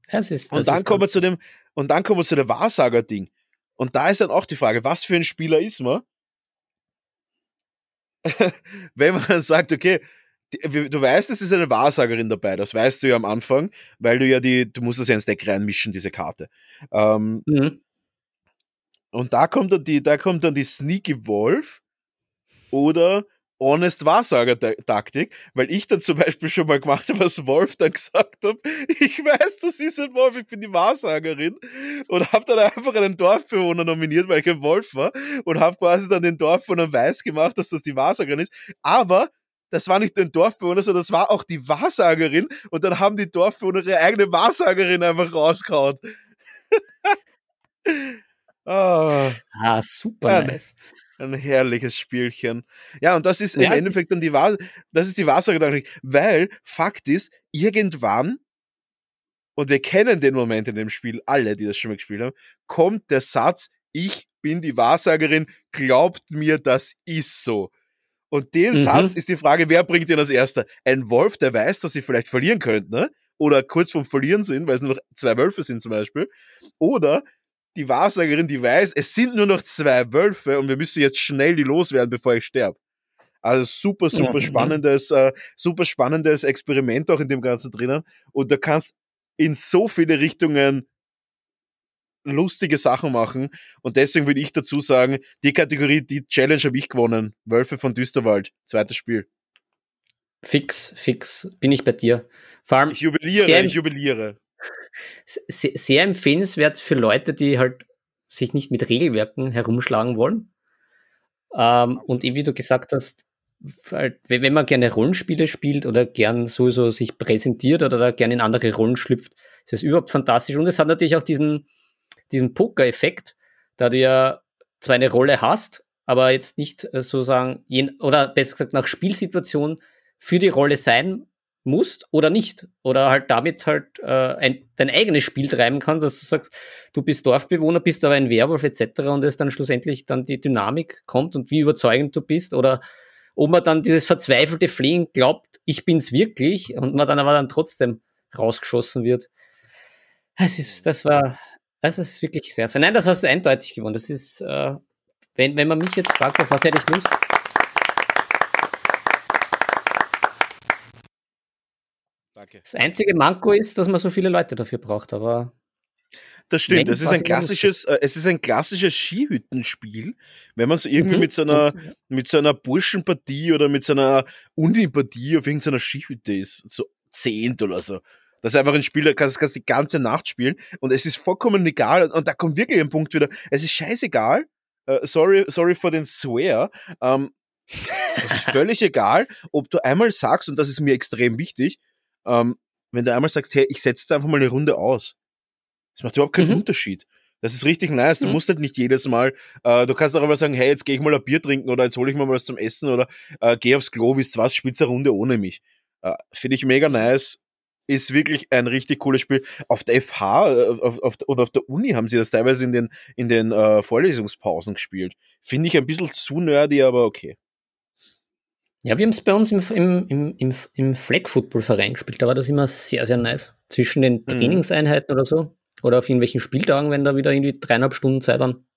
Das ist, das und dann kommen wir zu dem, und dann kommen wir zu der Wahrsager-Ding. Und da ist dann auch die Frage, was für ein Spieler ist man? Wenn man dann sagt, okay, du weißt, es ist eine Wahrsagerin dabei, das weißt du ja am Anfang, weil du ja die, du musst es ja ins Deck reinmischen, diese Karte. Ähm, mhm. Und da kommt dann die, da kommt dann die Sneaky Wolf oder Honest Wahrsager-Taktik, weil ich dann zum Beispiel schon mal gemacht habe, was Wolf dann gesagt hat. Ich weiß, das ist ein Wolf, ich bin die Wahrsagerin und habe dann einfach einen Dorfbewohner nominiert, weil ich ein Wolf war und habe quasi dann den Dorfbewohner weiß gemacht, dass das die Wahrsagerin ist. Aber das war nicht ein Dorfbewohner, sondern das war auch die Wahrsagerin und dann haben die Dorfbewohner ihre eigene Wahrsagerin einfach rausgehauen. oh. Ah, super ja, nice. Ein herrliches Spielchen. Ja, und das ist ja, im Endeffekt dann die Wahr das ist die Wahrsagerin, weil Fakt ist, irgendwann, und wir kennen den Moment in dem Spiel, alle, die das schon mal gespielt haben, kommt der Satz, ich bin die Wahrsagerin, glaubt mir, das ist so. Und den mhm. Satz ist die Frage, wer bringt den als erster? Ein Wolf, der weiß, dass sie vielleicht verlieren könnten, ne? Oder kurz vorm Verlieren sind, weil es nur noch zwei Wölfe sind zum Beispiel. Oder die Wahrsagerin, die weiß, es sind nur noch zwei Wölfe und wir müssen jetzt schnell die loswerden, bevor ich sterbe. Also super, super spannendes, äh, super spannendes Experiment auch in dem Ganzen drinnen. Und du kannst in so viele Richtungen lustige Sachen machen. Und deswegen würde ich dazu sagen, die Kategorie, die Challenge habe ich gewonnen. Wölfe von Düsterwald, zweites Spiel. Fix, fix, bin ich bei dir. Vor allem ich jubiliere, ich jubiliere sehr, empfehlenswert für Leute, die halt sich nicht mit Regelwerken herumschlagen wollen. Ähm, und wie du gesagt hast, wenn man gerne Rollenspiele spielt oder gern sowieso sich präsentiert oder da gerne in andere Rollen schlüpft, ist es überhaupt fantastisch. Und es hat natürlich auch diesen, diesen Poker-Effekt, da du ja zwar eine Rolle hast, aber jetzt nicht äh, sozusagen, oder besser gesagt nach Spielsituation für die Rolle sein musst oder nicht. Oder halt damit halt äh, ein, dein eigenes Spiel treiben kannst, dass du sagst, du bist Dorfbewohner, bist aber ein Werwolf etc. und es dann schlussendlich dann die Dynamik kommt und wie überzeugend du bist oder ob man dann dieses verzweifelte Flehen glaubt, ich bin's wirklich und man dann aber dann trotzdem rausgeschossen wird. Es ist, das war, das ist wirklich sehr. Nein, das hast du eindeutig gewonnen. Das ist, äh, wenn, wenn man mich jetzt fragt, was hätte ich Lust? Danke. Das einzige Manko ist, dass man so viele Leute dafür braucht, aber. Das stimmt. Es ist ein klassisches, äh, es ist ein klassisches Skihüttenspiel, wenn man so irgendwie mhm. mit so einer, mit so einer Burschenpartie oder mit so einer Unipartie auf irgendeiner Skihütte ist, so zehnt oder so. Das ist einfach ein Spiel, da kannst, du die ganze Nacht spielen und es ist vollkommen egal. Und da kommt wirklich ein Punkt wieder. Es ist scheißegal. Uh, sorry, sorry for den Swear. Um, ähm, es ist völlig egal, ob du einmal sagst, und das ist mir extrem wichtig, ähm, wenn du einmal sagst, hey, ich setze jetzt einfach mal eine Runde aus. Das macht überhaupt keinen mhm. Unterschied. Das ist richtig nice. Du mhm. musst halt nicht jedes Mal, äh, du kannst auch immer sagen, hey, jetzt gehe ich mal ein Bier trinken oder jetzt hole ich mir mal was zum Essen oder äh, geh aufs Klo, wisst was, eine Runde ohne mich. Äh, Finde ich mega nice. Ist wirklich ein richtig cooles Spiel. Auf der FH äh, auf, auf, oder auf der Uni haben sie das teilweise in den, in den äh, Vorlesungspausen gespielt. Finde ich ein bisschen zu nerdy, aber okay. Ja, wir haben es bei uns im, im, im, im, im Flag-Football-Verein gespielt. Da war das immer sehr, sehr nice. Zwischen den mhm. Trainingseinheiten mhm. oder so. Oder auf irgendwelchen Spieltagen, wenn da wieder irgendwie dreieinhalb Stunden Zeit waren.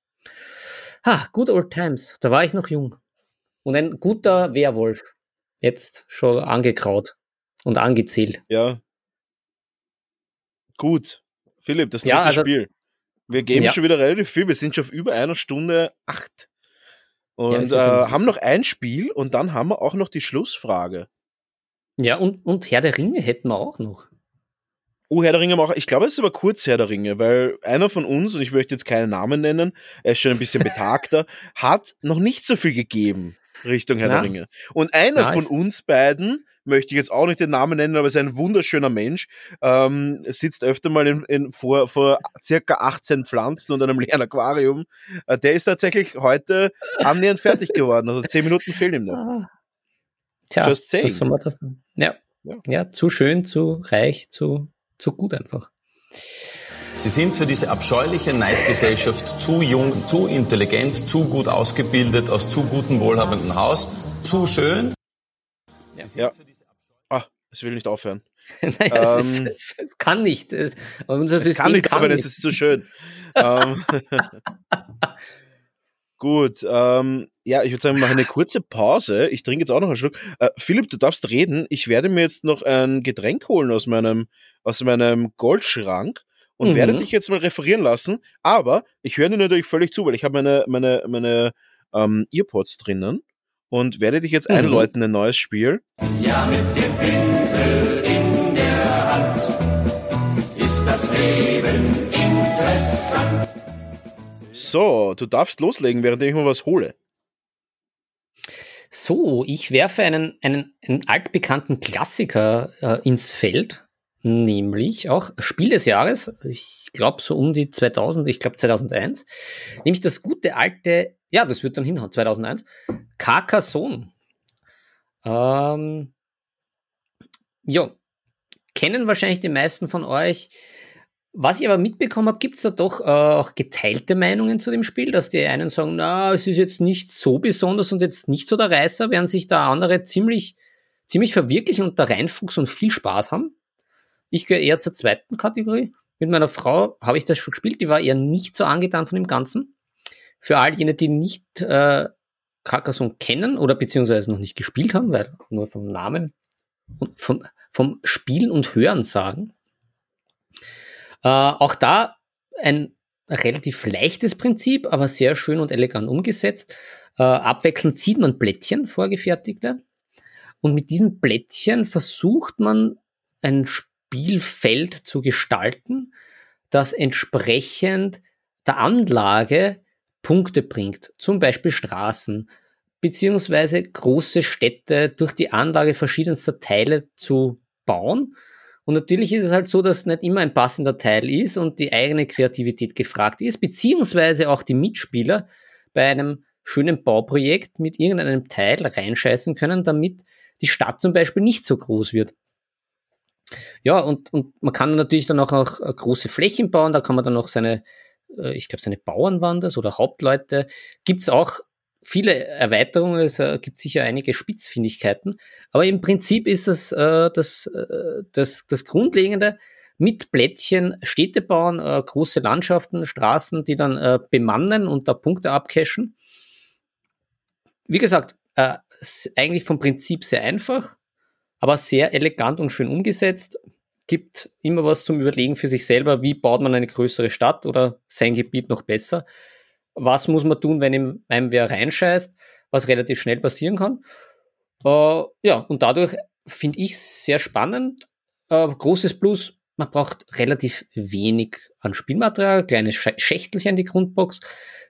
Ha, good old times. Da war ich noch jung. Und ein guter Werwolf. Jetzt schon angekraut und angezählt. Ja. Gut. Philipp, das dritte ja, also, Spiel. Wir geben ja. schon wieder relativ viel. Wir sind schon auf über einer Stunde acht. Und ja, äh, haben noch ein Spiel und dann haben wir auch noch die Schlussfrage. Ja, und, und Herr der Ringe hätten wir auch noch. Oh, Herr der Ringe auch. Ich glaube, es ist aber kurz Herr der Ringe, weil einer von uns, und ich möchte jetzt keinen Namen nennen, er ist schon ein bisschen betagter, hat noch nicht so viel gegeben Richtung Herr ja. der Ringe. Und einer ja, von uns beiden möchte ich jetzt auch nicht den Namen nennen, aber ist ein wunderschöner Mensch, ähm, sitzt öfter mal in, in, vor, vor circa 18 Pflanzen und einem leeren Aquarium. Äh, der ist tatsächlich heute annähernd fertig geworden. Also 10 Minuten fehlen ihm noch. Ah. Tja, Just saying. Das wir das, ja. ja. ja, zu schön, zu reich, zu, zu gut einfach. Sie sind für diese abscheuliche Neidgesellschaft zu jung, zu intelligent, zu gut ausgebildet, aus zu gutem, wohlhabenden Haus, zu schön. Ja. Es will nicht aufhören. naja, ähm, es, ist, es, kann nicht. Es, unser es kann nicht, kann aber nicht. es ist zu schön. ähm, gut, ähm, ja, ich würde sagen, wir machen eine kurze Pause. Ich trinke jetzt auch noch einen Schluck. Äh, Philipp, du darfst reden. Ich werde mir jetzt noch ein Getränk holen aus meinem, aus meinem Goldschrank und mhm. werde dich jetzt mal referieren lassen, aber ich höre dir natürlich völlig zu, weil ich habe meine, meine, meine ähm, Earpods drinnen und werde dich jetzt mhm. einläuten, ein neues Spiel. Ja, mit dem Pinsel in der Hand ist das Leben interessant. So, du darfst loslegen, während ich mal was hole. So, ich werfe einen, einen, einen altbekannten Klassiker äh, ins Feld, nämlich auch Spiel des Jahres, ich glaube so um die 2000, ich glaube 2001, nämlich das gute alte, ja, das wird dann hinhauen, 2001, Carcassonne. Ähm, ja, kennen wahrscheinlich die meisten von euch. Was ich aber mitbekommen habe, gibt es da doch äh, auch geteilte Meinungen zu dem Spiel, dass die einen sagen, na, es ist jetzt nicht so besonders und jetzt nicht so der Reißer, während sich da andere ziemlich, ziemlich verwirklichen und der Reinfuchs und viel Spaß haben. Ich gehöre eher zur zweiten Kategorie. Mit meiner Frau habe ich das schon gespielt, die war eher nicht so angetan von dem Ganzen. Für all jene, die nicht äh, Carcassonne kennen oder beziehungsweise noch nicht gespielt haben, weil nur vom Namen und vom, vom Spielen und Hören sagen. Äh, auch da ein relativ leichtes Prinzip, aber sehr schön und elegant umgesetzt. Äh, abwechselnd zieht man Blättchen, vorgefertigte. Und mit diesen Blättchen versucht man ein Spielfeld zu gestalten, das entsprechend der Anlage Punkte bringt, zum Beispiel Straßen, beziehungsweise große Städte durch die Anlage verschiedenster Teile zu bauen. Und natürlich ist es halt so, dass nicht immer ein passender Teil ist und die eigene Kreativität gefragt ist, beziehungsweise auch die Mitspieler bei einem schönen Bauprojekt mit irgendeinem Teil reinscheißen können, damit die Stadt zum Beispiel nicht so groß wird. Ja, und, und man kann natürlich dann auch, auch äh, große Flächen bauen, da kann man dann auch seine, äh, ich glaube, seine Bauern waren das oder Hauptleute. Gibt es auch viele Erweiterungen, es äh, gibt sicher einige Spitzfindigkeiten, aber im Prinzip ist das äh, das, äh, das, das Grundlegende, mit Plättchen Städte bauen, äh, große Landschaften, Straßen, die dann äh, bemannen und da Punkte abcashen. Wie gesagt, äh, eigentlich vom Prinzip sehr einfach aber sehr elegant und schön umgesetzt. Gibt immer was zum Überlegen für sich selber, wie baut man eine größere Stadt oder sein Gebiet noch besser. Was muss man tun, wenn einem wer reinscheißt, was relativ schnell passieren kann. Äh, ja, und dadurch finde ich sehr spannend. Äh, großes Plus, man braucht relativ wenig an Spielmaterial, kleine Schächtelchen, die Grundbox.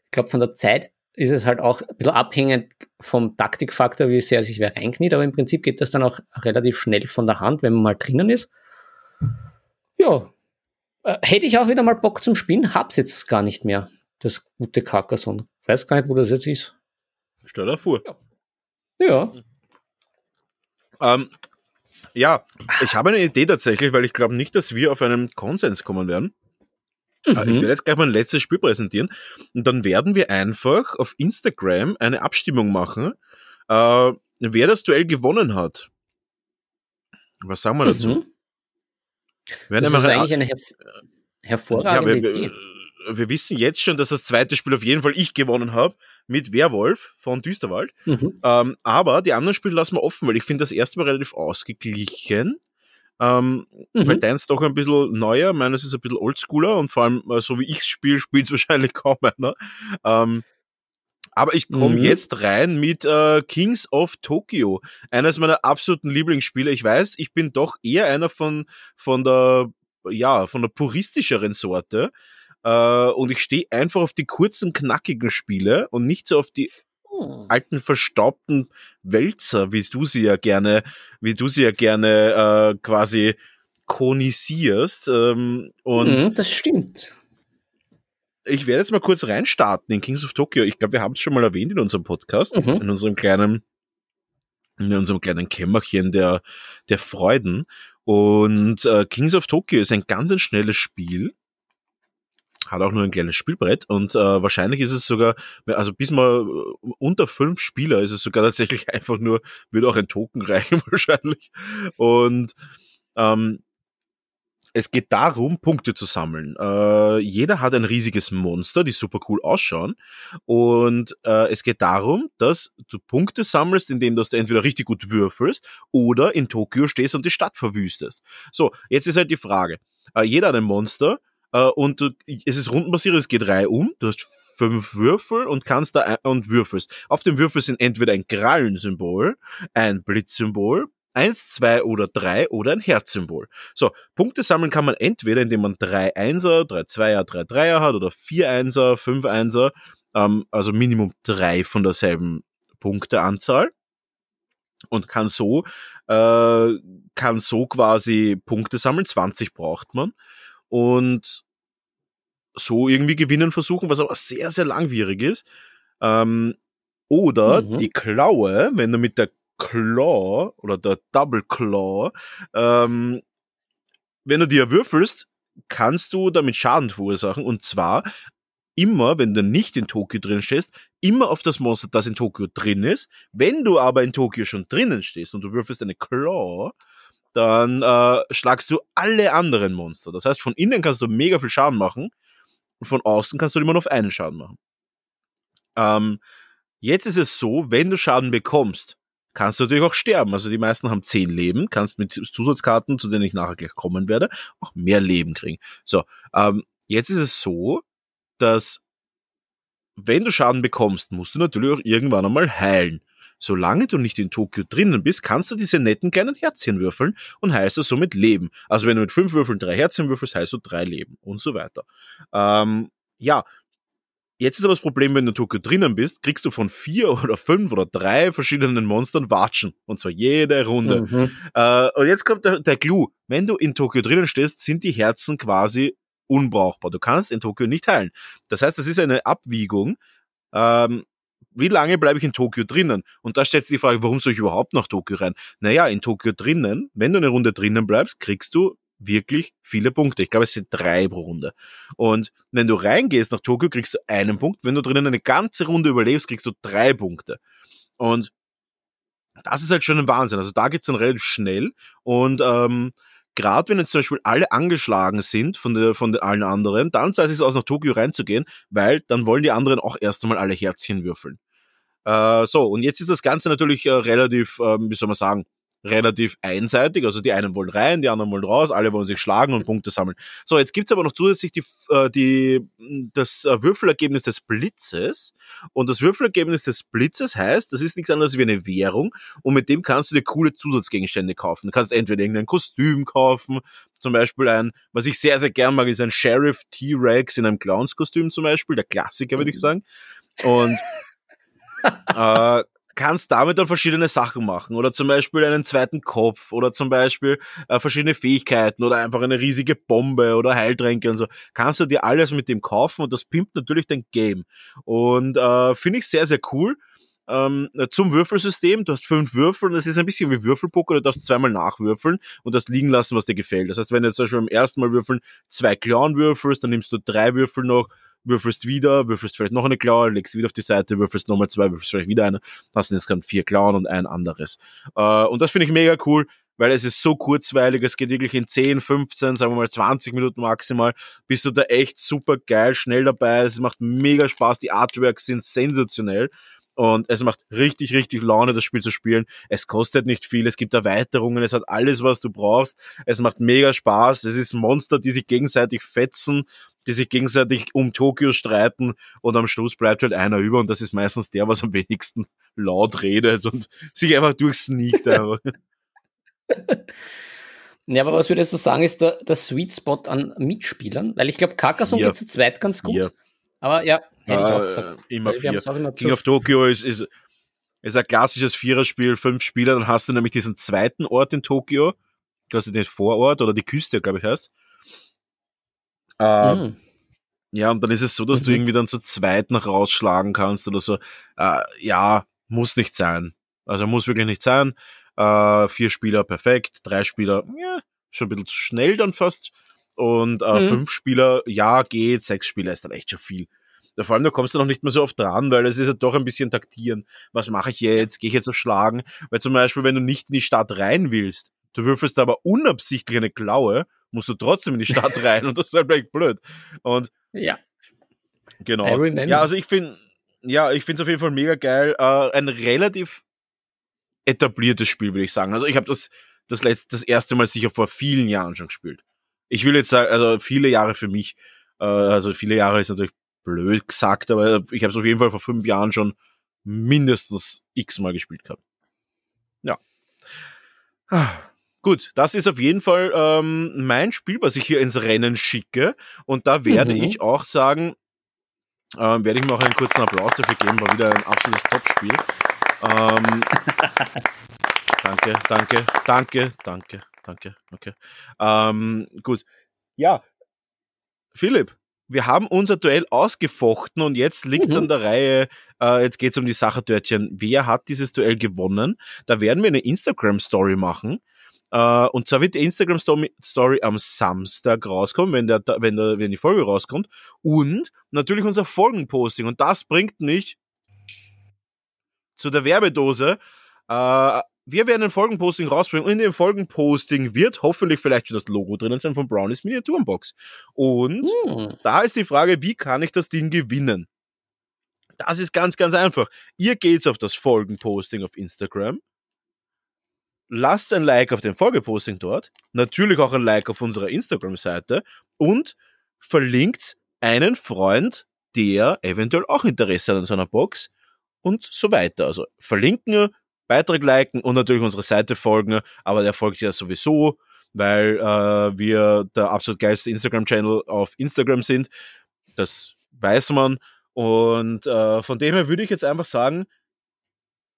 Ich glaube, von der Zeit ist es halt auch ein bisschen abhängig vom Taktikfaktor, wie sehr sich wer reinkniet, aber im Prinzip geht das dann auch relativ schnell von der Hand, wenn man mal drinnen ist. Ja, äh, hätte ich auch wieder mal Bock zum Spielen, hab's jetzt gar nicht mehr, das gute Carcassonne. Weiß gar nicht, wo das jetzt ist. Stell dir vor. Ja. Ja. Ähm, ja, ich habe eine Idee tatsächlich, weil ich glaube nicht, dass wir auf einen Konsens kommen werden. Mhm. Ich werde jetzt gleich mal ein letztes Spiel präsentieren und dann werden wir einfach auf Instagram eine Abstimmung machen, äh, wer das Duell gewonnen hat. Was sagen wir dazu? Mhm. das ist eigentlich eine herv hervorragende ja, wir, Idee. Wir wissen jetzt schon, dass das zweite Spiel auf jeden Fall ich gewonnen habe mit Werwolf von Düsterwald. Mhm. Ähm, aber die anderen Spiele lassen wir offen, weil ich finde das erste Mal relativ ausgeglichen. Ähm, mhm. Weil deins doch ein bisschen neuer, meines ist ein bisschen oldschooler und vor allem, äh, so wie ich spiele, spielt es wahrscheinlich kaum einer. Ähm, aber ich komme mhm. jetzt rein mit äh, Kings of Tokyo, eines meiner absoluten Lieblingsspiele. Ich weiß, ich bin doch eher einer von, von der, ja, von der puristischeren Sorte. Äh, und ich stehe einfach auf die kurzen, knackigen Spiele und nicht so auf die hm. alten verstaubten Wälzer, wie du sie ja gerne, wie du sie ja gerne äh, quasi konisierst. Ähm, und mhm, das stimmt. Ich werde jetzt mal kurz reinstarten in Kings of Tokyo. Ich glaube, wir haben es schon mal erwähnt in unserem Podcast, mhm. in unserem kleinen, in unserem kleinen Kämmerchen der, der Freuden. Und äh, Kings of Tokyo ist ein ganz ein schnelles Spiel hat auch nur ein kleines Spielbrett und äh, wahrscheinlich ist es sogar, also bis mal äh, unter fünf Spieler ist es sogar tatsächlich einfach nur, würde auch ein Token reichen wahrscheinlich. Und ähm, es geht darum, Punkte zu sammeln. Äh, jeder hat ein riesiges Monster, die super cool ausschauen. Und äh, es geht darum, dass du Punkte sammelst, indem du entweder richtig gut würfelst oder in Tokio stehst und die Stadt verwüstest. So, jetzt ist halt die Frage. Äh, jeder hat ein Monster äh, und du, es ist rundenbasiert, es geht Reihe um. Du hast fünf Würfel und kannst da ein, und würfelst. Auf dem Würfel sind entweder ein Krallensymbol, ein Blitzsymbol, eins, zwei oder drei oder ein Herzsymbol. So, Punkte sammeln kann man entweder, indem man drei Einser, drei Zweier, drei Dreier hat oder vier Einser, fünf Einser, ähm, also Minimum drei von derselben Punkteanzahl und kann so äh, kann so quasi Punkte sammeln. 20 braucht man und so irgendwie gewinnen versuchen, was aber sehr sehr langwierig ist. Ähm, oder mhm. die Klaue, wenn du mit der Claw oder der Double Claw, ähm, wenn du dir würfelst, kannst du damit Schaden verursachen und zwar immer, wenn du nicht in Tokio drin stehst, immer auf das Monster, das in Tokio drin ist. Wenn du aber in Tokio schon drinnen stehst und du würfelst eine Claw, dann äh, schlagst du alle anderen Monster. Das heißt, von innen kannst du mega viel Schaden machen und von außen kannst du immer nur auf einen Schaden machen. Ähm, jetzt ist es so, wenn du Schaden bekommst, kannst du natürlich auch sterben. Also die meisten haben zehn Leben, kannst mit Zusatzkarten, zu denen ich nachher gleich kommen werde, auch mehr Leben kriegen. So, ähm, jetzt ist es so, dass wenn du Schaden bekommst, musst du natürlich auch irgendwann einmal heilen. Solange du nicht in Tokio drinnen bist, kannst du diese netten kleinen Herzchen würfeln und heilst du somit Leben. Also wenn du mit fünf Würfeln drei Herzchen würfelst, heilst du drei Leben und so weiter. Ähm, ja, Jetzt ist aber das Problem, wenn du in Tokio drinnen bist, kriegst du von vier oder fünf oder drei verschiedenen Monstern Watschen. Und zwar jede Runde. Mhm. Äh, und jetzt kommt der, der Clou. Wenn du in Tokio drinnen stehst, sind die Herzen quasi unbrauchbar. Du kannst in Tokio nicht heilen. Das heißt, das ist eine Abwiegung. Ähm, wie lange bleibe ich in Tokio drinnen? Und da stellt sich die Frage, warum soll ich überhaupt nach Tokio rein? Naja, in Tokio drinnen, wenn du eine Runde drinnen bleibst, kriegst du wirklich viele Punkte. Ich glaube, es sind drei pro Runde. Und wenn du reingehst nach Tokio, kriegst du einen Punkt. Wenn du drinnen eine ganze Runde überlebst, kriegst du drei Punkte. Und das ist halt schon ein Wahnsinn. Also da geht's dann relativ schnell. Und ähm, gerade wenn jetzt zum Beispiel alle angeschlagen sind von, der, von den allen anderen, dann zahlt es sich aus, nach Tokio reinzugehen, weil dann wollen die anderen auch erst einmal alle Herzchen würfeln. Äh, so, und jetzt ist das Ganze natürlich äh, relativ, äh, wie soll man sagen, relativ einseitig. Also die einen wollen rein, die anderen wollen raus, alle wollen sich schlagen und Punkte sammeln. So, jetzt gibt's aber noch zusätzlich die, äh, die, das äh, Würfelergebnis des Blitzes. Und das Würfelergebnis des Blitzes heißt, das ist nichts anderes wie eine Währung und mit dem kannst du dir coole Zusatzgegenstände kaufen. Du kannst entweder irgendein Kostüm kaufen, zum Beispiel ein, was ich sehr, sehr gern mag, ist ein Sheriff T-Rex in einem Clownskostüm zum Beispiel, der Klassiker, würde ich mhm. sagen. Und äh, kannst damit dann verschiedene Sachen machen. Oder zum Beispiel einen zweiten Kopf. Oder zum Beispiel äh, verschiedene Fähigkeiten. Oder einfach eine riesige Bombe. Oder Heiltränke und so. Kannst du dir alles mit dem kaufen. Und das pimpt natürlich dein Game. Und äh, finde ich sehr, sehr cool. Ähm, zum Würfelsystem, du hast fünf Würfel. Und es ist ein bisschen wie Würfelpoker, du darfst zweimal nachwürfeln. Und das liegen lassen, was dir gefällt. Das heißt, wenn du zum Beispiel beim ersten Mal würfeln zwei Clown würfelst, dann nimmst du drei Würfel noch würfelst wieder, würfelst vielleicht noch eine Klaue, legst wieder auf die Seite, würfelst nochmal zwei, würfelst vielleicht wieder eine, hast insgesamt vier Klauen und ein anderes. Äh, und das finde ich mega cool, weil es ist so kurzweilig, es geht wirklich in 10, 15, sagen wir mal 20 Minuten maximal, bist du da echt super geil, schnell dabei, es macht mega Spaß, die Artworks sind sensationell und es macht richtig, richtig Laune, das Spiel zu spielen. Es kostet nicht viel, es gibt Erweiterungen, es hat alles, was du brauchst. Es macht mega Spaß. Es ist Monster, die sich gegenseitig fetzen, die sich gegenseitig um Tokio streiten und am Schluss bleibt halt einer über und das ist meistens der, was am wenigsten laut redet und sich einfach durchsneakt. Ja, aber was würdest du sagen, ist der, der Sweet Spot an Mitspielern? Weil ich glaube, Carcassonne geht zu zweit ganz gut. Ja. Aber ja, hätte. Äh, immer vier. Immer King of Tokyo ist, ist, ist ein klassisches Viererspiel, fünf Spieler, dann hast du nämlich diesen zweiten Ort in Tokio, quasi den Vorort oder die Küste, glaube ich, heißt. Äh, mhm. Ja, und dann ist es so, dass mhm. du irgendwie dann zu zweit noch rausschlagen kannst oder so. Äh, ja, muss nicht sein. Also muss wirklich nicht sein. Äh, vier Spieler perfekt, drei Spieler, ja, schon ein bisschen zu schnell dann fast. Und äh, mhm. fünf Spieler, ja, geht, sechs Spieler ist dann echt schon viel. Vor allem, da kommst du noch nicht mehr so oft dran, weil es ist ja doch ein bisschen taktieren. Was mache ich jetzt? Gehe ich jetzt auf Schlagen? Weil zum Beispiel, wenn du nicht in die Stadt rein willst, du würfelst aber unabsichtlich eine Klaue, musst du trotzdem in die Stadt rein und das ist halt echt blöd. Und ja. Genau. Ja, also ich finde, ja, ich finde es auf jeden Fall mega geil. Äh, ein relativ etabliertes Spiel, würde ich sagen. Also ich habe das das letzte, das erste Mal sicher vor vielen Jahren schon gespielt. Ich will jetzt sagen, also viele Jahre für mich, äh, also viele Jahre ist natürlich blöd gesagt, aber ich habe es auf jeden Fall vor fünf Jahren schon mindestens x-mal gespielt gehabt. Ja. Gut, das ist auf jeden Fall ähm, mein Spiel, was ich hier ins Rennen schicke. Und da werde mhm. ich auch sagen, ähm, werde ich mir auch einen kurzen Applaus dafür geben, war wieder ein absolutes Top-Spiel. Ähm, danke, danke, danke, danke, danke, okay. Ähm, gut. Ja, Philipp, wir haben unser Duell ausgefochten und jetzt liegt es mhm. an der Reihe, äh, jetzt geht es um die Sache Törtchen. Wer hat dieses Duell gewonnen? Da werden wir eine Instagram-Story machen. Uh, und zwar wird die Instagram Story am Samstag rauskommen, wenn, der, wenn, der, wenn die Folge rauskommt. Und natürlich unser Folgenposting. Und das bringt mich zu der Werbedose. Uh, wir werden ein Folgenposting rausbringen und in dem Folgenposting wird hoffentlich vielleicht schon das Logo drinnen sein von Brownies Miniaturenbox. Und hm. da ist die Frage, wie kann ich das Ding gewinnen? Das ist ganz, ganz einfach. Ihr geht auf das Folgenposting auf Instagram, lasst ein Like auf dem Folgeposting dort, natürlich auch ein Like auf unserer Instagram-Seite und verlinkt einen Freund, der eventuell auch Interesse hat an so einer Box und so weiter. Also verlinken, Beitrag liken und natürlich unsere Seite folgen, aber der folgt ja sowieso, weil äh, wir der absolut geilste Instagram-Channel auf Instagram sind. Das weiß man. Und äh, von dem her würde ich jetzt einfach sagen,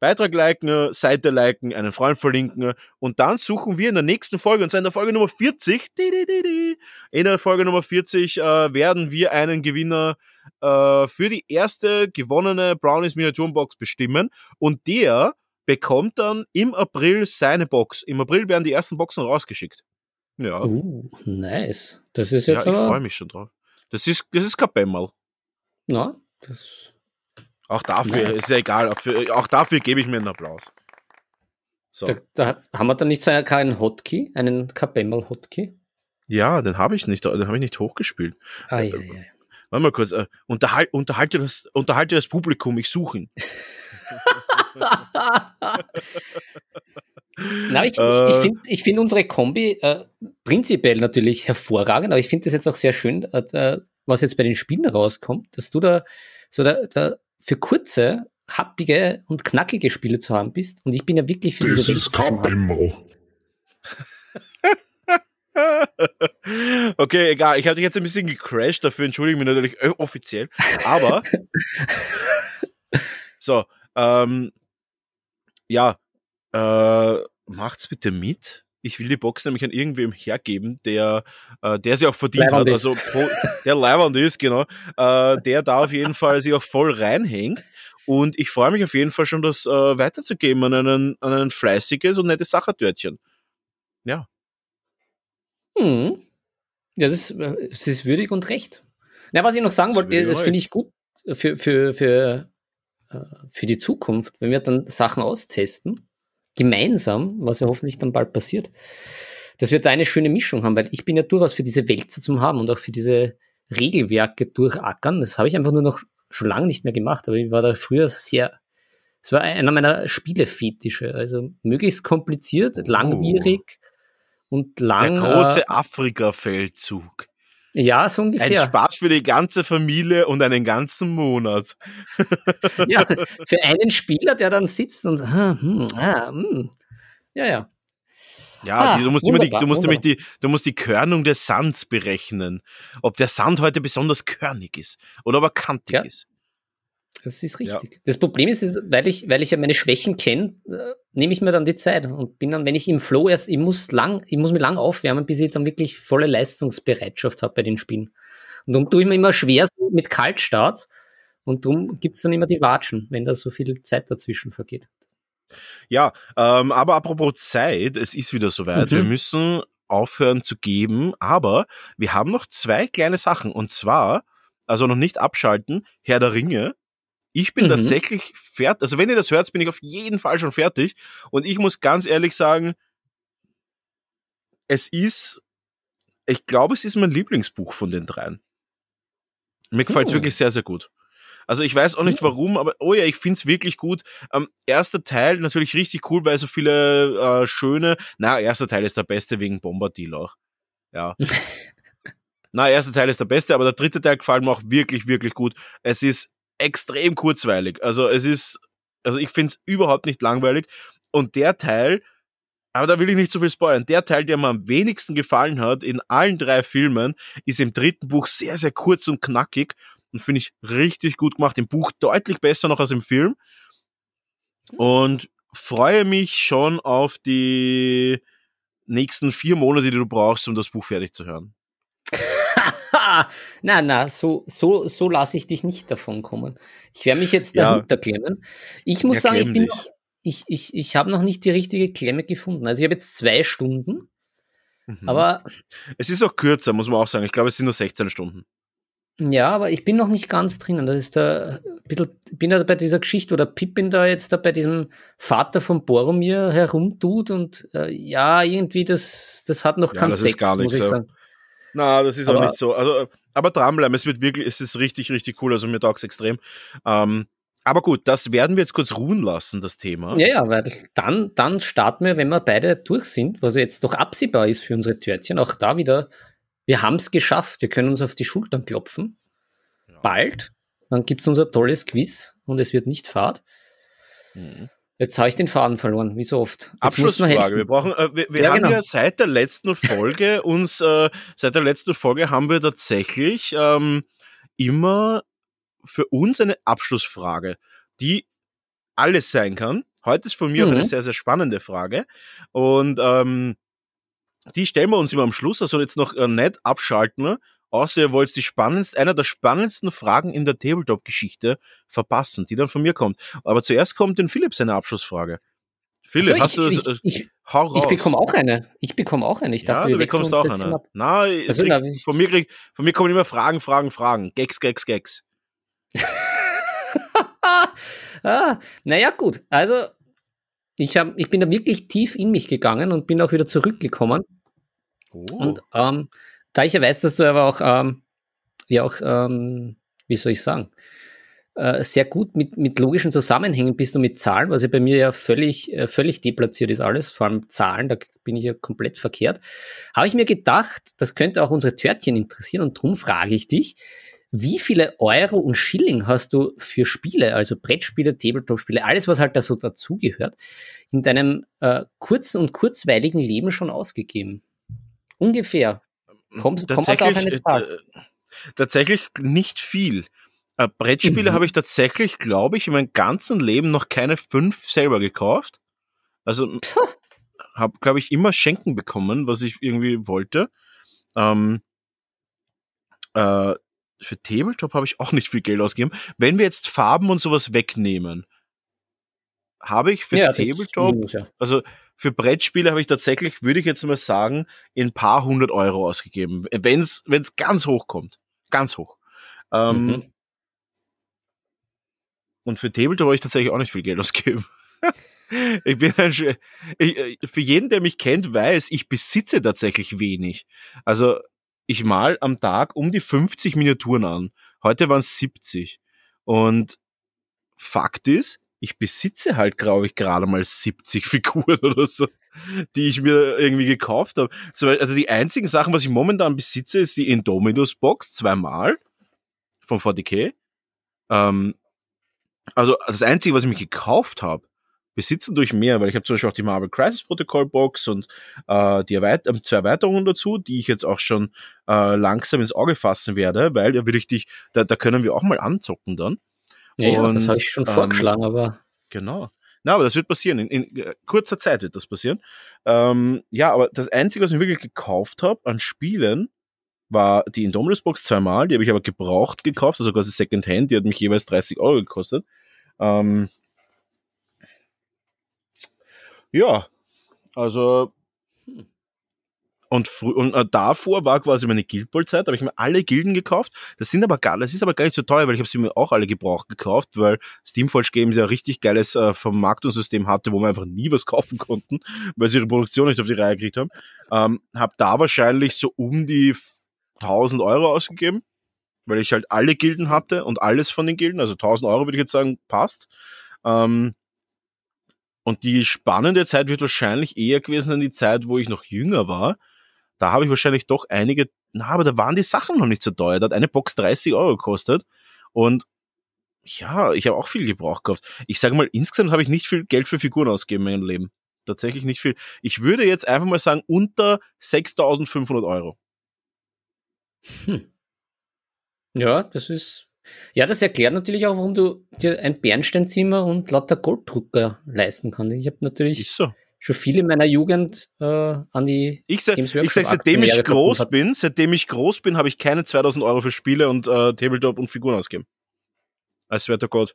Beitrag liken, Seite liken, einen Freund verlinken und dann suchen wir in der nächsten Folge, und zwar in der Folge Nummer 40, in der Folge Nummer 40 äh, werden wir einen Gewinner äh, für die erste gewonnene Brownies Miniaturenbox bestimmen und der bekommt dann im April seine Box. Im April werden die ersten Boxen rausgeschickt. Ja. Uh, nice. Das ist jetzt ja, ich freue mich schon drauf. Das ist, das ist kein Bämmerl. Na, das auch dafür Nein. ist ja egal. Auch, für, auch dafür gebe ich mir einen Applaus. So. Da, da, haben wir dann nicht so einen Hotkey, einen Kabemmel-Hotkey? Ja, den habe ich nicht, den habe ich nicht hochgespielt. Ah, ja, ja. Warte mal kurz, äh, unterhal, unterhalte, das, unterhalte das Publikum, ich suche ihn. Na, ich, äh, ich, finde ich find unsere Kombi äh, prinzipiell natürlich hervorragend, aber ich finde das jetzt auch sehr schön, äh, was jetzt bei den Spielen rauskommt, dass du da so der, der für kurze, happige und knackige Spiele zu haben bist. Und ich bin ja wirklich für diese Das ist kein Okay, egal. Ich habe dich jetzt ein bisschen gecrashed, dafür entschuldige ich mich natürlich äh, offiziell. Aber so, ähm, ja, äh, macht's bitte mit ich will die Box nämlich an irgendwem hergeben, der, äh, der sie auch verdient Leiband hat, also der Leiband ist, genau, äh, der da auf jeden Fall sich auch voll reinhängt. Und ich freue mich auf jeden Fall schon, das äh, weiterzugeben an, einen, an ein fleißiges und nettes Sachertörtchen. Ja. Hm. Ja, das ist, das ist würdig und recht. Na, was ich noch sagen wollte, das finde ich gut für, für, für, äh, für die Zukunft, wenn wir dann Sachen austesten gemeinsam, was ja hoffentlich dann bald passiert, dass wir da eine schöne Mischung haben, weil ich bin ja durchaus für diese Wälzer zum haben und auch für diese Regelwerke durchackern. Das habe ich einfach nur noch schon lange nicht mehr gemacht, aber ich war da früher sehr, es war einer meiner Spielefetische, also möglichst kompliziert, langwierig oh. und lang. Der große äh, Afrika-Feldzug. Ja, so ungefähr. Ein Spaß für die ganze Familie und einen ganzen Monat. ja, für einen Spieler, der dann sitzt und ah, hm, ah, hm. ja, ja. Ja, ah, die, du musst immer die, du musst nämlich die, du musst die Körnung des Sands berechnen. Ob der Sand heute besonders körnig ist oder ob er kantig ja. ist. Das ist richtig. Ja. Das Problem ist, weil ich, weil ich ja meine Schwächen kenne, äh, nehme ich mir dann die Zeit und bin dann, wenn ich im Flow erst, ich muss lang, ich muss mich lang aufwärmen, bis ich dann wirklich volle Leistungsbereitschaft habe bei den Spielen. Und darum tue ich mir immer schwer so mit Kaltstart und darum gibt es dann immer die Watschen, wenn da so viel Zeit dazwischen vergeht. Ja, ähm, aber apropos Zeit, es ist wieder soweit. Mhm. Wir müssen aufhören zu geben, aber wir haben noch zwei kleine Sachen und zwar, also noch nicht abschalten, Herr der Ringe, ich bin mhm. tatsächlich fertig. Also wenn ihr das hört, bin ich auf jeden Fall schon fertig. Und ich muss ganz ehrlich sagen, es ist, ich glaube, es ist mein Lieblingsbuch von den dreien. Mir gefällt es wirklich sehr, sehr gut. Also ich weiß auch nicht warum, aber oh ja, ich finde es wirklich gut. Ähm, erster Teil natürlich richtig cool, weil so viele äh, schöne, na, erster Teil ist der beste wegen Bombadil auch. Ja. Na, der erste Teil ist der beste, aber der dritte Teil gefällt mir auch wirklich, wirklich gut. Es ist extrem kurzweilig. Also es ist, also ich finde es überhaupt nicht langweilig. Und der Teil, aber da will ich nicht so viel spoilern, der Teil, der mir am wenigsten gefallen hat in allen drei Filmen, ist im dritten Buch sehr, sehr kurz und knackig und finde ich richtig gut gemacht. Im Buch deutlich besser noch als im Film. Und freue mich schon auf die nächsten vier Monate, die du brauchst, um das Buch fertig zu hören. na, na, so, so, so lasse ich dich nicht davon kommen. Ich werde mich jetzt dahinter ja. klemmen. Ich muss ja, sagen, ich bin noch, ich, ich, ich habe noch nicht die richtige Klemme gefunden. Also ich habe jetzt zwei Stunden, mhm. aber. Es ist auch kürzer, muss man auch sagen. Ich glaube, es sind nur 16 Stunden. Ja, aber ich bin noch nicht ganz drinnen. Das ist da bisschen, bin da bei dieser Geschichte, wo der Pippin da jetzt da bei diesem Vater von Boromir herumtut und äh, ja, irgendwie das, das hat noch ja, keinen Sex, muss ich sagen. Na, das ist aber, auch nicht so. Also, aber dranbleiben, es wird wirklich, es ist richtig, richtig cool. Also mir taugt es extrem. Ähm, aber gut, das werden wir jetzt kurz ruhen lassen, das Thema. Ja, ja, weil dann, dann starten wir, wenn wir beide durch sind, was jetzt doch absehbar ist für unsere Törtchen, auch da wieder, wir haben es geschafft, wir können uns auf die Schultern klopfen. Ja. Bald, dann gibt es unser tolles Quiz und es wird nicht fad. Mhm. Jetzt habe ich den Faden verloren, wie so oft. Jetzt Abschlussfrage. Wir brauchen, äh, wir, wir ja, haben genau. ja seit der letzten Folge uns, äh, seit der letzten Folge haben wir tatsächlich ähm, immer für uns eine Abschlussfrage, die alles sein kann. Heute ist von mir mhm. auch eine sehr, sehr spannende Frage. Und ähm, die stellen wir uns immer am Schluss, also jetzt noch äh, nicht abschalten außer ihr wollt die spannendste, einer der spannendsten Fragen in der Tabletop-Geschichte verpassen, die dann von mir kommt. Aber zuerst kommt den Philipp seine Abschlussfrage. Philipp, also hast du das? Ich, ich, hau raus. Ich bekomme auch eine. Ich bekomme auch eine. Ich dachte, ja, du bekommst auch eine. Nein, also, kriegst, na, von, mir krieg, von mir kommen immer Fragen, Fragen, Fragen. Gags, Gags, Gags. ah, naja, gut. Also, ich, hab, ich bin da wirklich tief in mich gegangen und bin auch wieder zurückgekommen. Oh. Und ähm, da ich ja weiß, dass du aber auch, ähm, ja auch, ähm, wie soll ich sagen, äh, sehr gut mit, mit logischen Zusammenhängen bist und mit Zahlen, was ja bei mir ja völlig, äh, völlig deplatziert ist alles, vor allem Zahlen, da bin ich ja komplett verkehrt, habe ich mir gedacht, das könnte auch unsere Törtchen interessieren und darum frage ich dich, wie viele Euro und Schilling hast du für Spiele, also Brettspiele, Tabletop-Spiele, alles, was halt da so dazugehört, in deinem äh, kurzen und kurzweiligen Leben schon ausgegeben? Ungefähr. Kommt, tatsächlich, kommt auf eine Zahl? Tatsächlich nicht viel. Äh, Brettspiele mhm. habe ich tatsächlich, glaube ich, in meinem ganzen Leben noch keine fünf selber gekauft. Also habe, glaube ich, immer Schenken bekommen, was ich irgendwie wollte. Ähm, äh, für Tabletop habe ich auch nicht viel Geld ausgegeben. Wenn wir jetzt Farben und sowas wegnehmen, habe ich für ja, Tabletop, also für Brettspiele habe ich tatsächlich, würde ich jetzt mal sagen, ein paar hundert Euro ausgegeben. Wenn es ganz hoch kommt. Ganz hoch. Ähm, mhm. Und für Tabletop habe ich tatsächlich auch nicht viel Geld ausgegeben. ich bin ein, ich, äh, für jeden, der mich kennt, weiß, ich besitze tatsächlich wenig. Also ich mal am Tag um die 50 Miniaturen an. Heute waren es 70. Und Fakt ist, ich besitze halt, glaube ich, gerade mal 70 Figuren oder so, die ich mir irgendwie gekauft habe. Also die einzigen Sachen, was ich momentan besitze, ist die Indominus Box zweimal von 40k. Ähm, also das Einzige, was ich mir gekauft habe, besitzen durch mehr, weil ich habe zum Beispiel auch die Marvel Crisis Protocol Box und äh, die Erweit äh, zwei Erweiterungen dazu, die ich jetzt auch schon äh, langsam ins Auge fassen werde, weil da will ich dich, da, da können wir auch mal anzocken dann. Ja, und, das habe ich schon ähm, vorgeschlagen, aber. Genau. Na, aber das wird passieren. In, in äh, kurzer Zeit wird das passieren. Ähm, ja, aber das Einzige, was ich wirklich gekauft habe an Spielen, war die Indominus Box zweimal. Die habe ich aber gebraucht gekauft, also quasi Secondhand. Die hat mich jeweils 30 Euro gekostet. Ähm, ja, also und, und äh, davor war quasi meine Guild Ball Zeit, da habe ich mir alle Gilden gekauft. Das sind aber gar, das ist aber gar nicht so teuer, weil ich habe sie mir auch alle gebraucht gekauft, weil Steamforge Games ja richtig geiles äh, Vermarktungssystem hatte, wo wir einfach nie was kaufen konnten, weil sie ihre Produktion nicht auf die Reihe gekriegt haben. Ähm, habe da wahrscheinlich so um die 1000 Euro ausgegeben, weil ich halt alle Gilden hatte und alles von den Gilden, also 1000 Euro würde ich jetzt sagen, passt. Ähm, und die spannende Zeit wird wahrscheinlich eher gewesen sein, die Zeit, wo ich noch jünger war, da habe ich wahrscheinlich doch einige, na, aber da waren die Sachen noch nicht so teuer. Da hat eine Box 30 Euro gekostet und ja, ich habe auch viel Gebrauch gekauft. Ich sage mal, insgesamt habe ich nicht viel Geld für Figuren ausgegeben in meinem Leben. Tatsächlich nicht viel. Ich würde jetzt einfach mal sagen, unter 6500 Euro. Hm. Ja, das ist. Ja, das erklärt natürlich auch, warum du dir ein Bernsteinzimmer und lauter Golddrucker leisten kannst. Ich habe natürlich ist so. Schon viel in meiner Jugend äh, an die. Ich sage, ich sag, seitdem ich groß bin, seitdem ich groß bin, habe ich keine 2000 Euro für Spiele und äh, Tabletop und Figuren ausgegeben. Als werter Gott.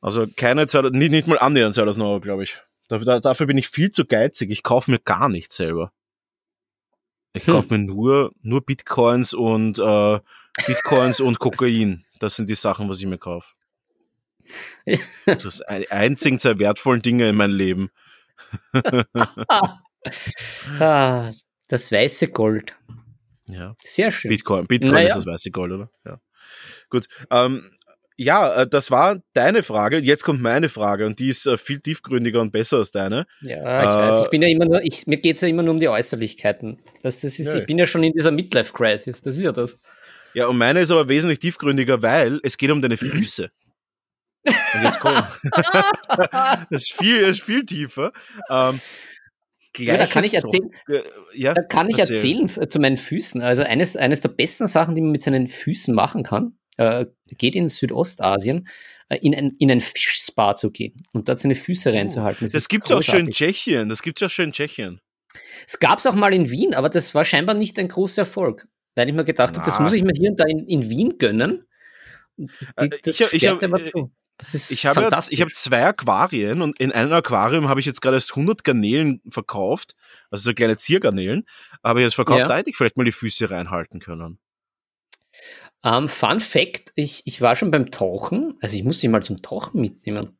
Also keine 2000, nicht, nicht mal annähernd 2000 Euro, glaube ich. Dafür, dafür bin ich viel zu geizig. Ich kaufe mir gar nichts selber. Ich hm. kaufe mir nur, nur Bitcoins und äh, Bitcoins und Kokain. Das sind die Sachen, was ich mir kaufe. Das sind die einzigen zwei wertvollen Dinge in meinem Leben. ah, das weiße Gold. Ja. Sehr schön. Bitcoin, Bitcoin naja. ist das weiße Gold, oder? Ja. Gut. Ähm, ja, äh, das war deine Frage. Jetzt kommt meine Frage und die ist äh, viel tiefgründiger und besser als deine. Ja, ich äh, weiß. Ich bin ja immer nur, ich, mir geht es ja immer nur um die Äußerlichkeiten. Das, das ist, ja. Ich bin ja schon in dieser Midlife-Crisis, das ist ja das. Ja, und meine ist aber wesentlich tiefgründiger, weil es geht um deine Füße. Und jetzt komm. das ist viel, ist viel tiefer. Ähm, ja, da kann ich erzählen, ja, da kann ich erzählen. erzählen zu meinen Füßen. Also eines, eines der besten Sachen, die man mit seinen Füßen machen kann, äh, geht in Südostasien, äh, in ein, in ein Fischspa zu gehen und dort seine Füße oh, reinzuhalten. Das, das gibt es auch schon in Tschechien. Das gibt es auch schon in Tschechien. Es gab es auch mal in Wien, aber das war scheinbar nicht ein großer Erfolg. Weil ich mir gedacht habe, das muss ich mir hier und da in, in Wien gönnen. Das, die, äh, das ich, ich, hab, das ist ich habe jetzt, ich habe zwei Aquarien und in einem Aquarium habe ich jetzt gerade erst 100 Garnelen verkauft, also so kleine Ziergarnelen, aber jetzt verkauft, ja. da hätte ich vielleicht mal die Füße reinhalten können. Um, ähm, Fun Fact, ich, ich war schon beim Tauchen, also ich muss dich mal zum Tauchen mitnehmen.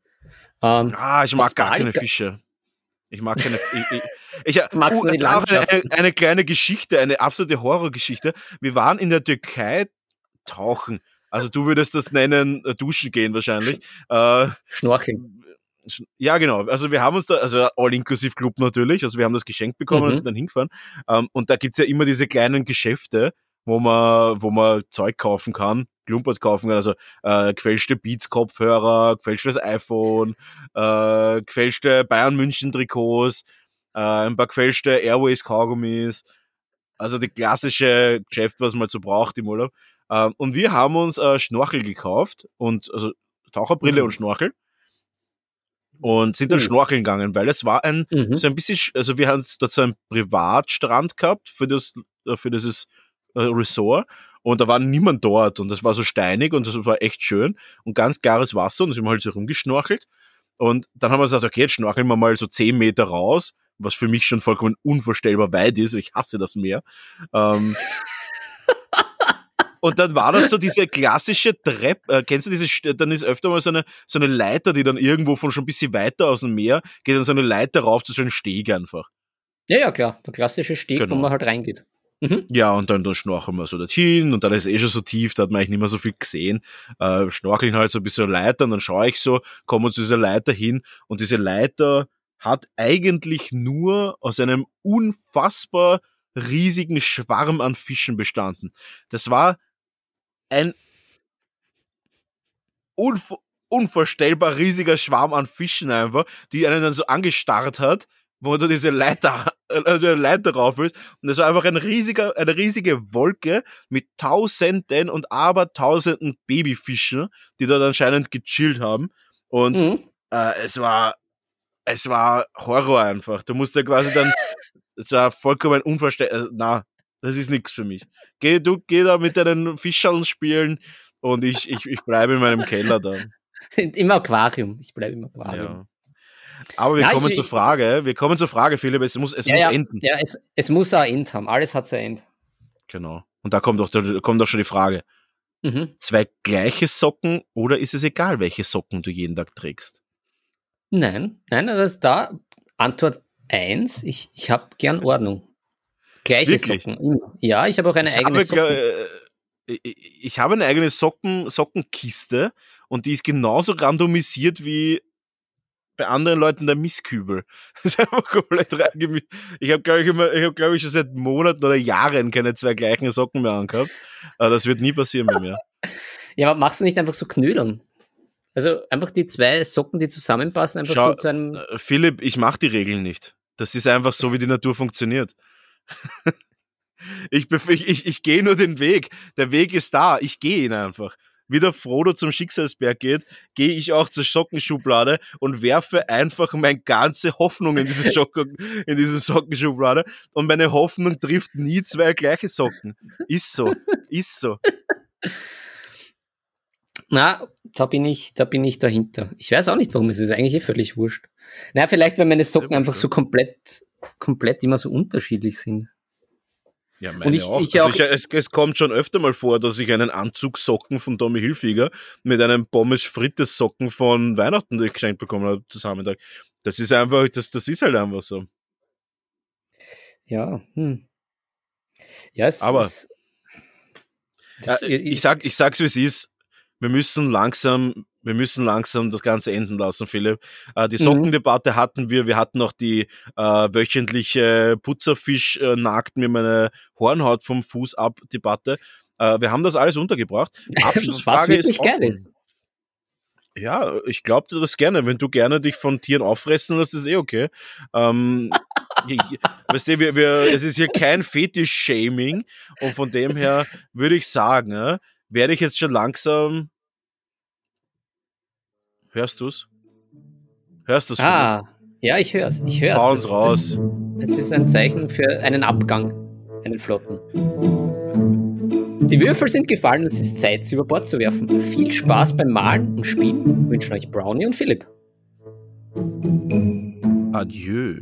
Um, ähm, ah, ich mag ich gar keine Fische. Ich mag keine. ich, ich, ich uh, eine, eine, kleine Geschichte, eine absolute Horrorgeschichte. Wir waren in der Türkei tauchen. Also du würdest das nennen, äh, duschen gehen wahrscheinlich. Äh, Schnorcheln. Ja, genau. Also wir haben uns da, also All-Inclusive Club natürlich, also wir haben das geschenkt bekommen mhm. und sind dann hingefahren. Ähm, und da gibt's ja immer diese kleinen Geschäfte, wo man, wo man Zeug kaufen kann, Klumpert kaufen kann, also äh, gefälschte Beats-Kopfhörer, gefälschtes iPhone, äh, gefälschte Bayern München Trikots, äh, ein paar gefälschte Airways Kaugummis, also die klassische Geschäft, was man so braucht im Urlaub. Äh, und wir haben uns äh, Schnorchel gekauft und also Taucherbrille mhm. und Schnorchel und sind dann mhm. schnorcheln gegangen, weil es war ein mhm. so ein bisschen, also wir haben dort so einen Privatstrand gehabt für das für dieses äh, Resort und da war niemand dort und das war so steinig und das war echt schön und ganz klares Wasser und da sind wir halt so rumgeschnorchelt und dann haben wir gesagt, okay, jetzt schnorcheln wir mal so zehn Meter raus, was für mich schon vollkommen unvorstellbar weit ist, ich hasse das Meer. Ähm, Und dann war das so diese klassische Treppe, äh, kennst du diese, dann ist öfter mal so eine, so eine Leiter, die dann irgendwo von schon ein bisschen weiter aus dem Meer, geht dann so eine Leiter rauf zu so einem Steg einfach. Ja, ja, klar. Der klassische Steg, genau. wo man halt reingeht. Mhm. Ja, und dann, dann schnorcheln wir so dorthin und dann ist es eh schon so tief, da hat man eigentlich nicht mehr so viel gesehen. Äh, schnorcheln halt so ein bisschen Leiter und dann schaue ich so, kommen wir zu dieser Leiter hin und diese Leiter hat eigentlich nur aus einem unfassbar riesigen Schwarm an Fischen bestanden. Das war ein unv unvorstellbar riesiger Schwarm an Fischen einfach, die einen dann so angestarrt hat wo du diese Leiter, äh, Leiter rauf willst. Und das war einfach ein riesiger, eine riesige Wolke mit Tausenden und Abertausenden Babyfischen, die dort anscheinend gechillt haben. Und mhm. äh, es war, es war Horror einfach. Du musst ja quasi dann, es war vollkommen unverständlich. Äh, na, das ist nichts für mich. Geh, du, geh da mit deinen Fischern spielen und ich, ich, ich bleibe in meinem Keller dann. Im Aquarium. Ich bleibe im Aquarium. Ja. Aber wir ja, kommen ich, zur Frage. Wir kommen zur Frage, Philipp. Es muss, es ja, muss ja, enden. Ja, es, es muss ein End haben. Alles hat sein End. Genau. Und da kommt doch, da kommt doch schon die Frage. Mhm. Zwei gleiche Socken oder ist es egal, welche Socken du jeden Tag trägst? Nein, nein, das ist da Antwort 1. Ich, ich habe gern Ordnung. Gleiche Wirklich? Socken. Ja, ich habe auch eine ich eigene habe, Socken. Äh, ich habe eine eigene Socken, Sockenkiste und die ist genauso randomisiert wie bei anderen Leuten der Misskübel. Das ist einfach komplett reingemischt. Ich habe, glaube ich, immer, ich habe, glaube ich, schon seit Monaten oder Jahren keine zwei gleichen Socken mehr angehabt. Aber das wird nie passieren bei mir. Ja, aber machst du nicht einfach so Knödeln? Also einfach die zwei Socken, die zusammenpassen, einfach Schau, so zu einem. Äh, Philipp, ich mache die Regeln nicht. Das ist einfach so, wie die Natur funktioniert. Ich, ich, ich, ich gehe nur den Weg. Der Weg ist da. Ich gehe ihn einfach wie der Frodo zum Schicksalsberg geht, gehe ich auch zur Sockenschublade und werfe einfach meine ganze Hoffnung in diese, Socken, in diese Sockenschublade und meine Hoffnung trifft nie zwei gleiche Socken. Ist so, ist so. Na, da bin ich, da bin ich dahinter. Ich weiß auch nicht, warum es ist eigentlich eh völlig wurscht. Na, vielleicht, weil meine Socken einfach so komplett, komplett immer so unterschiedlich sind. Ja, meine und ich, auch. Ich also ich, es, es, kommt schon öfter mal vor, dass ich einen Anzugsocken von Tommy Hilfiger mit einem Pommes Frites Socken von Weihnachten geschenkt bekommen habe zusammen. Das ist einfach, das, das ist halt einfach so. Ja, hm. Ja, es Aber ist, das, ich, ich, sag, ich sag's wie es ist. Wir müssen langsam wir müssen langsam das Ganze enden lassen, Philipp. Äh, die mhm. Sockendebatte hatten wir. Wir hatten noch die äh, wöchentliche Putzerfisch äh, nagt mir meine Hornhaut vom Fuß ab Debatte. Äh, wir haben das alles untergebracht. Abschlussfrage ist ist. Ja, ich glaube dir das gerne. Wenn du gerne dich von Tieren auffressen lässt, ist eh okay. Ähm, weißt du, wir, wir, es ist hier kein Fetisch-Shaming und von dem her würde ich sagen, werde ich jetzt schon langsam Hörst du's? Hörst du's? Ah, ja, ich hör's. Ich hör's. Raus, raus. Es ist ein Zeichen für einen Abgang, einen flotten. Die Würfel sind gefallen, es ist Zeit, sie über Bord zu werfen. Viel Spaß beim Malen und Spielen wünschen euch Brownie und Philipp. Adieu.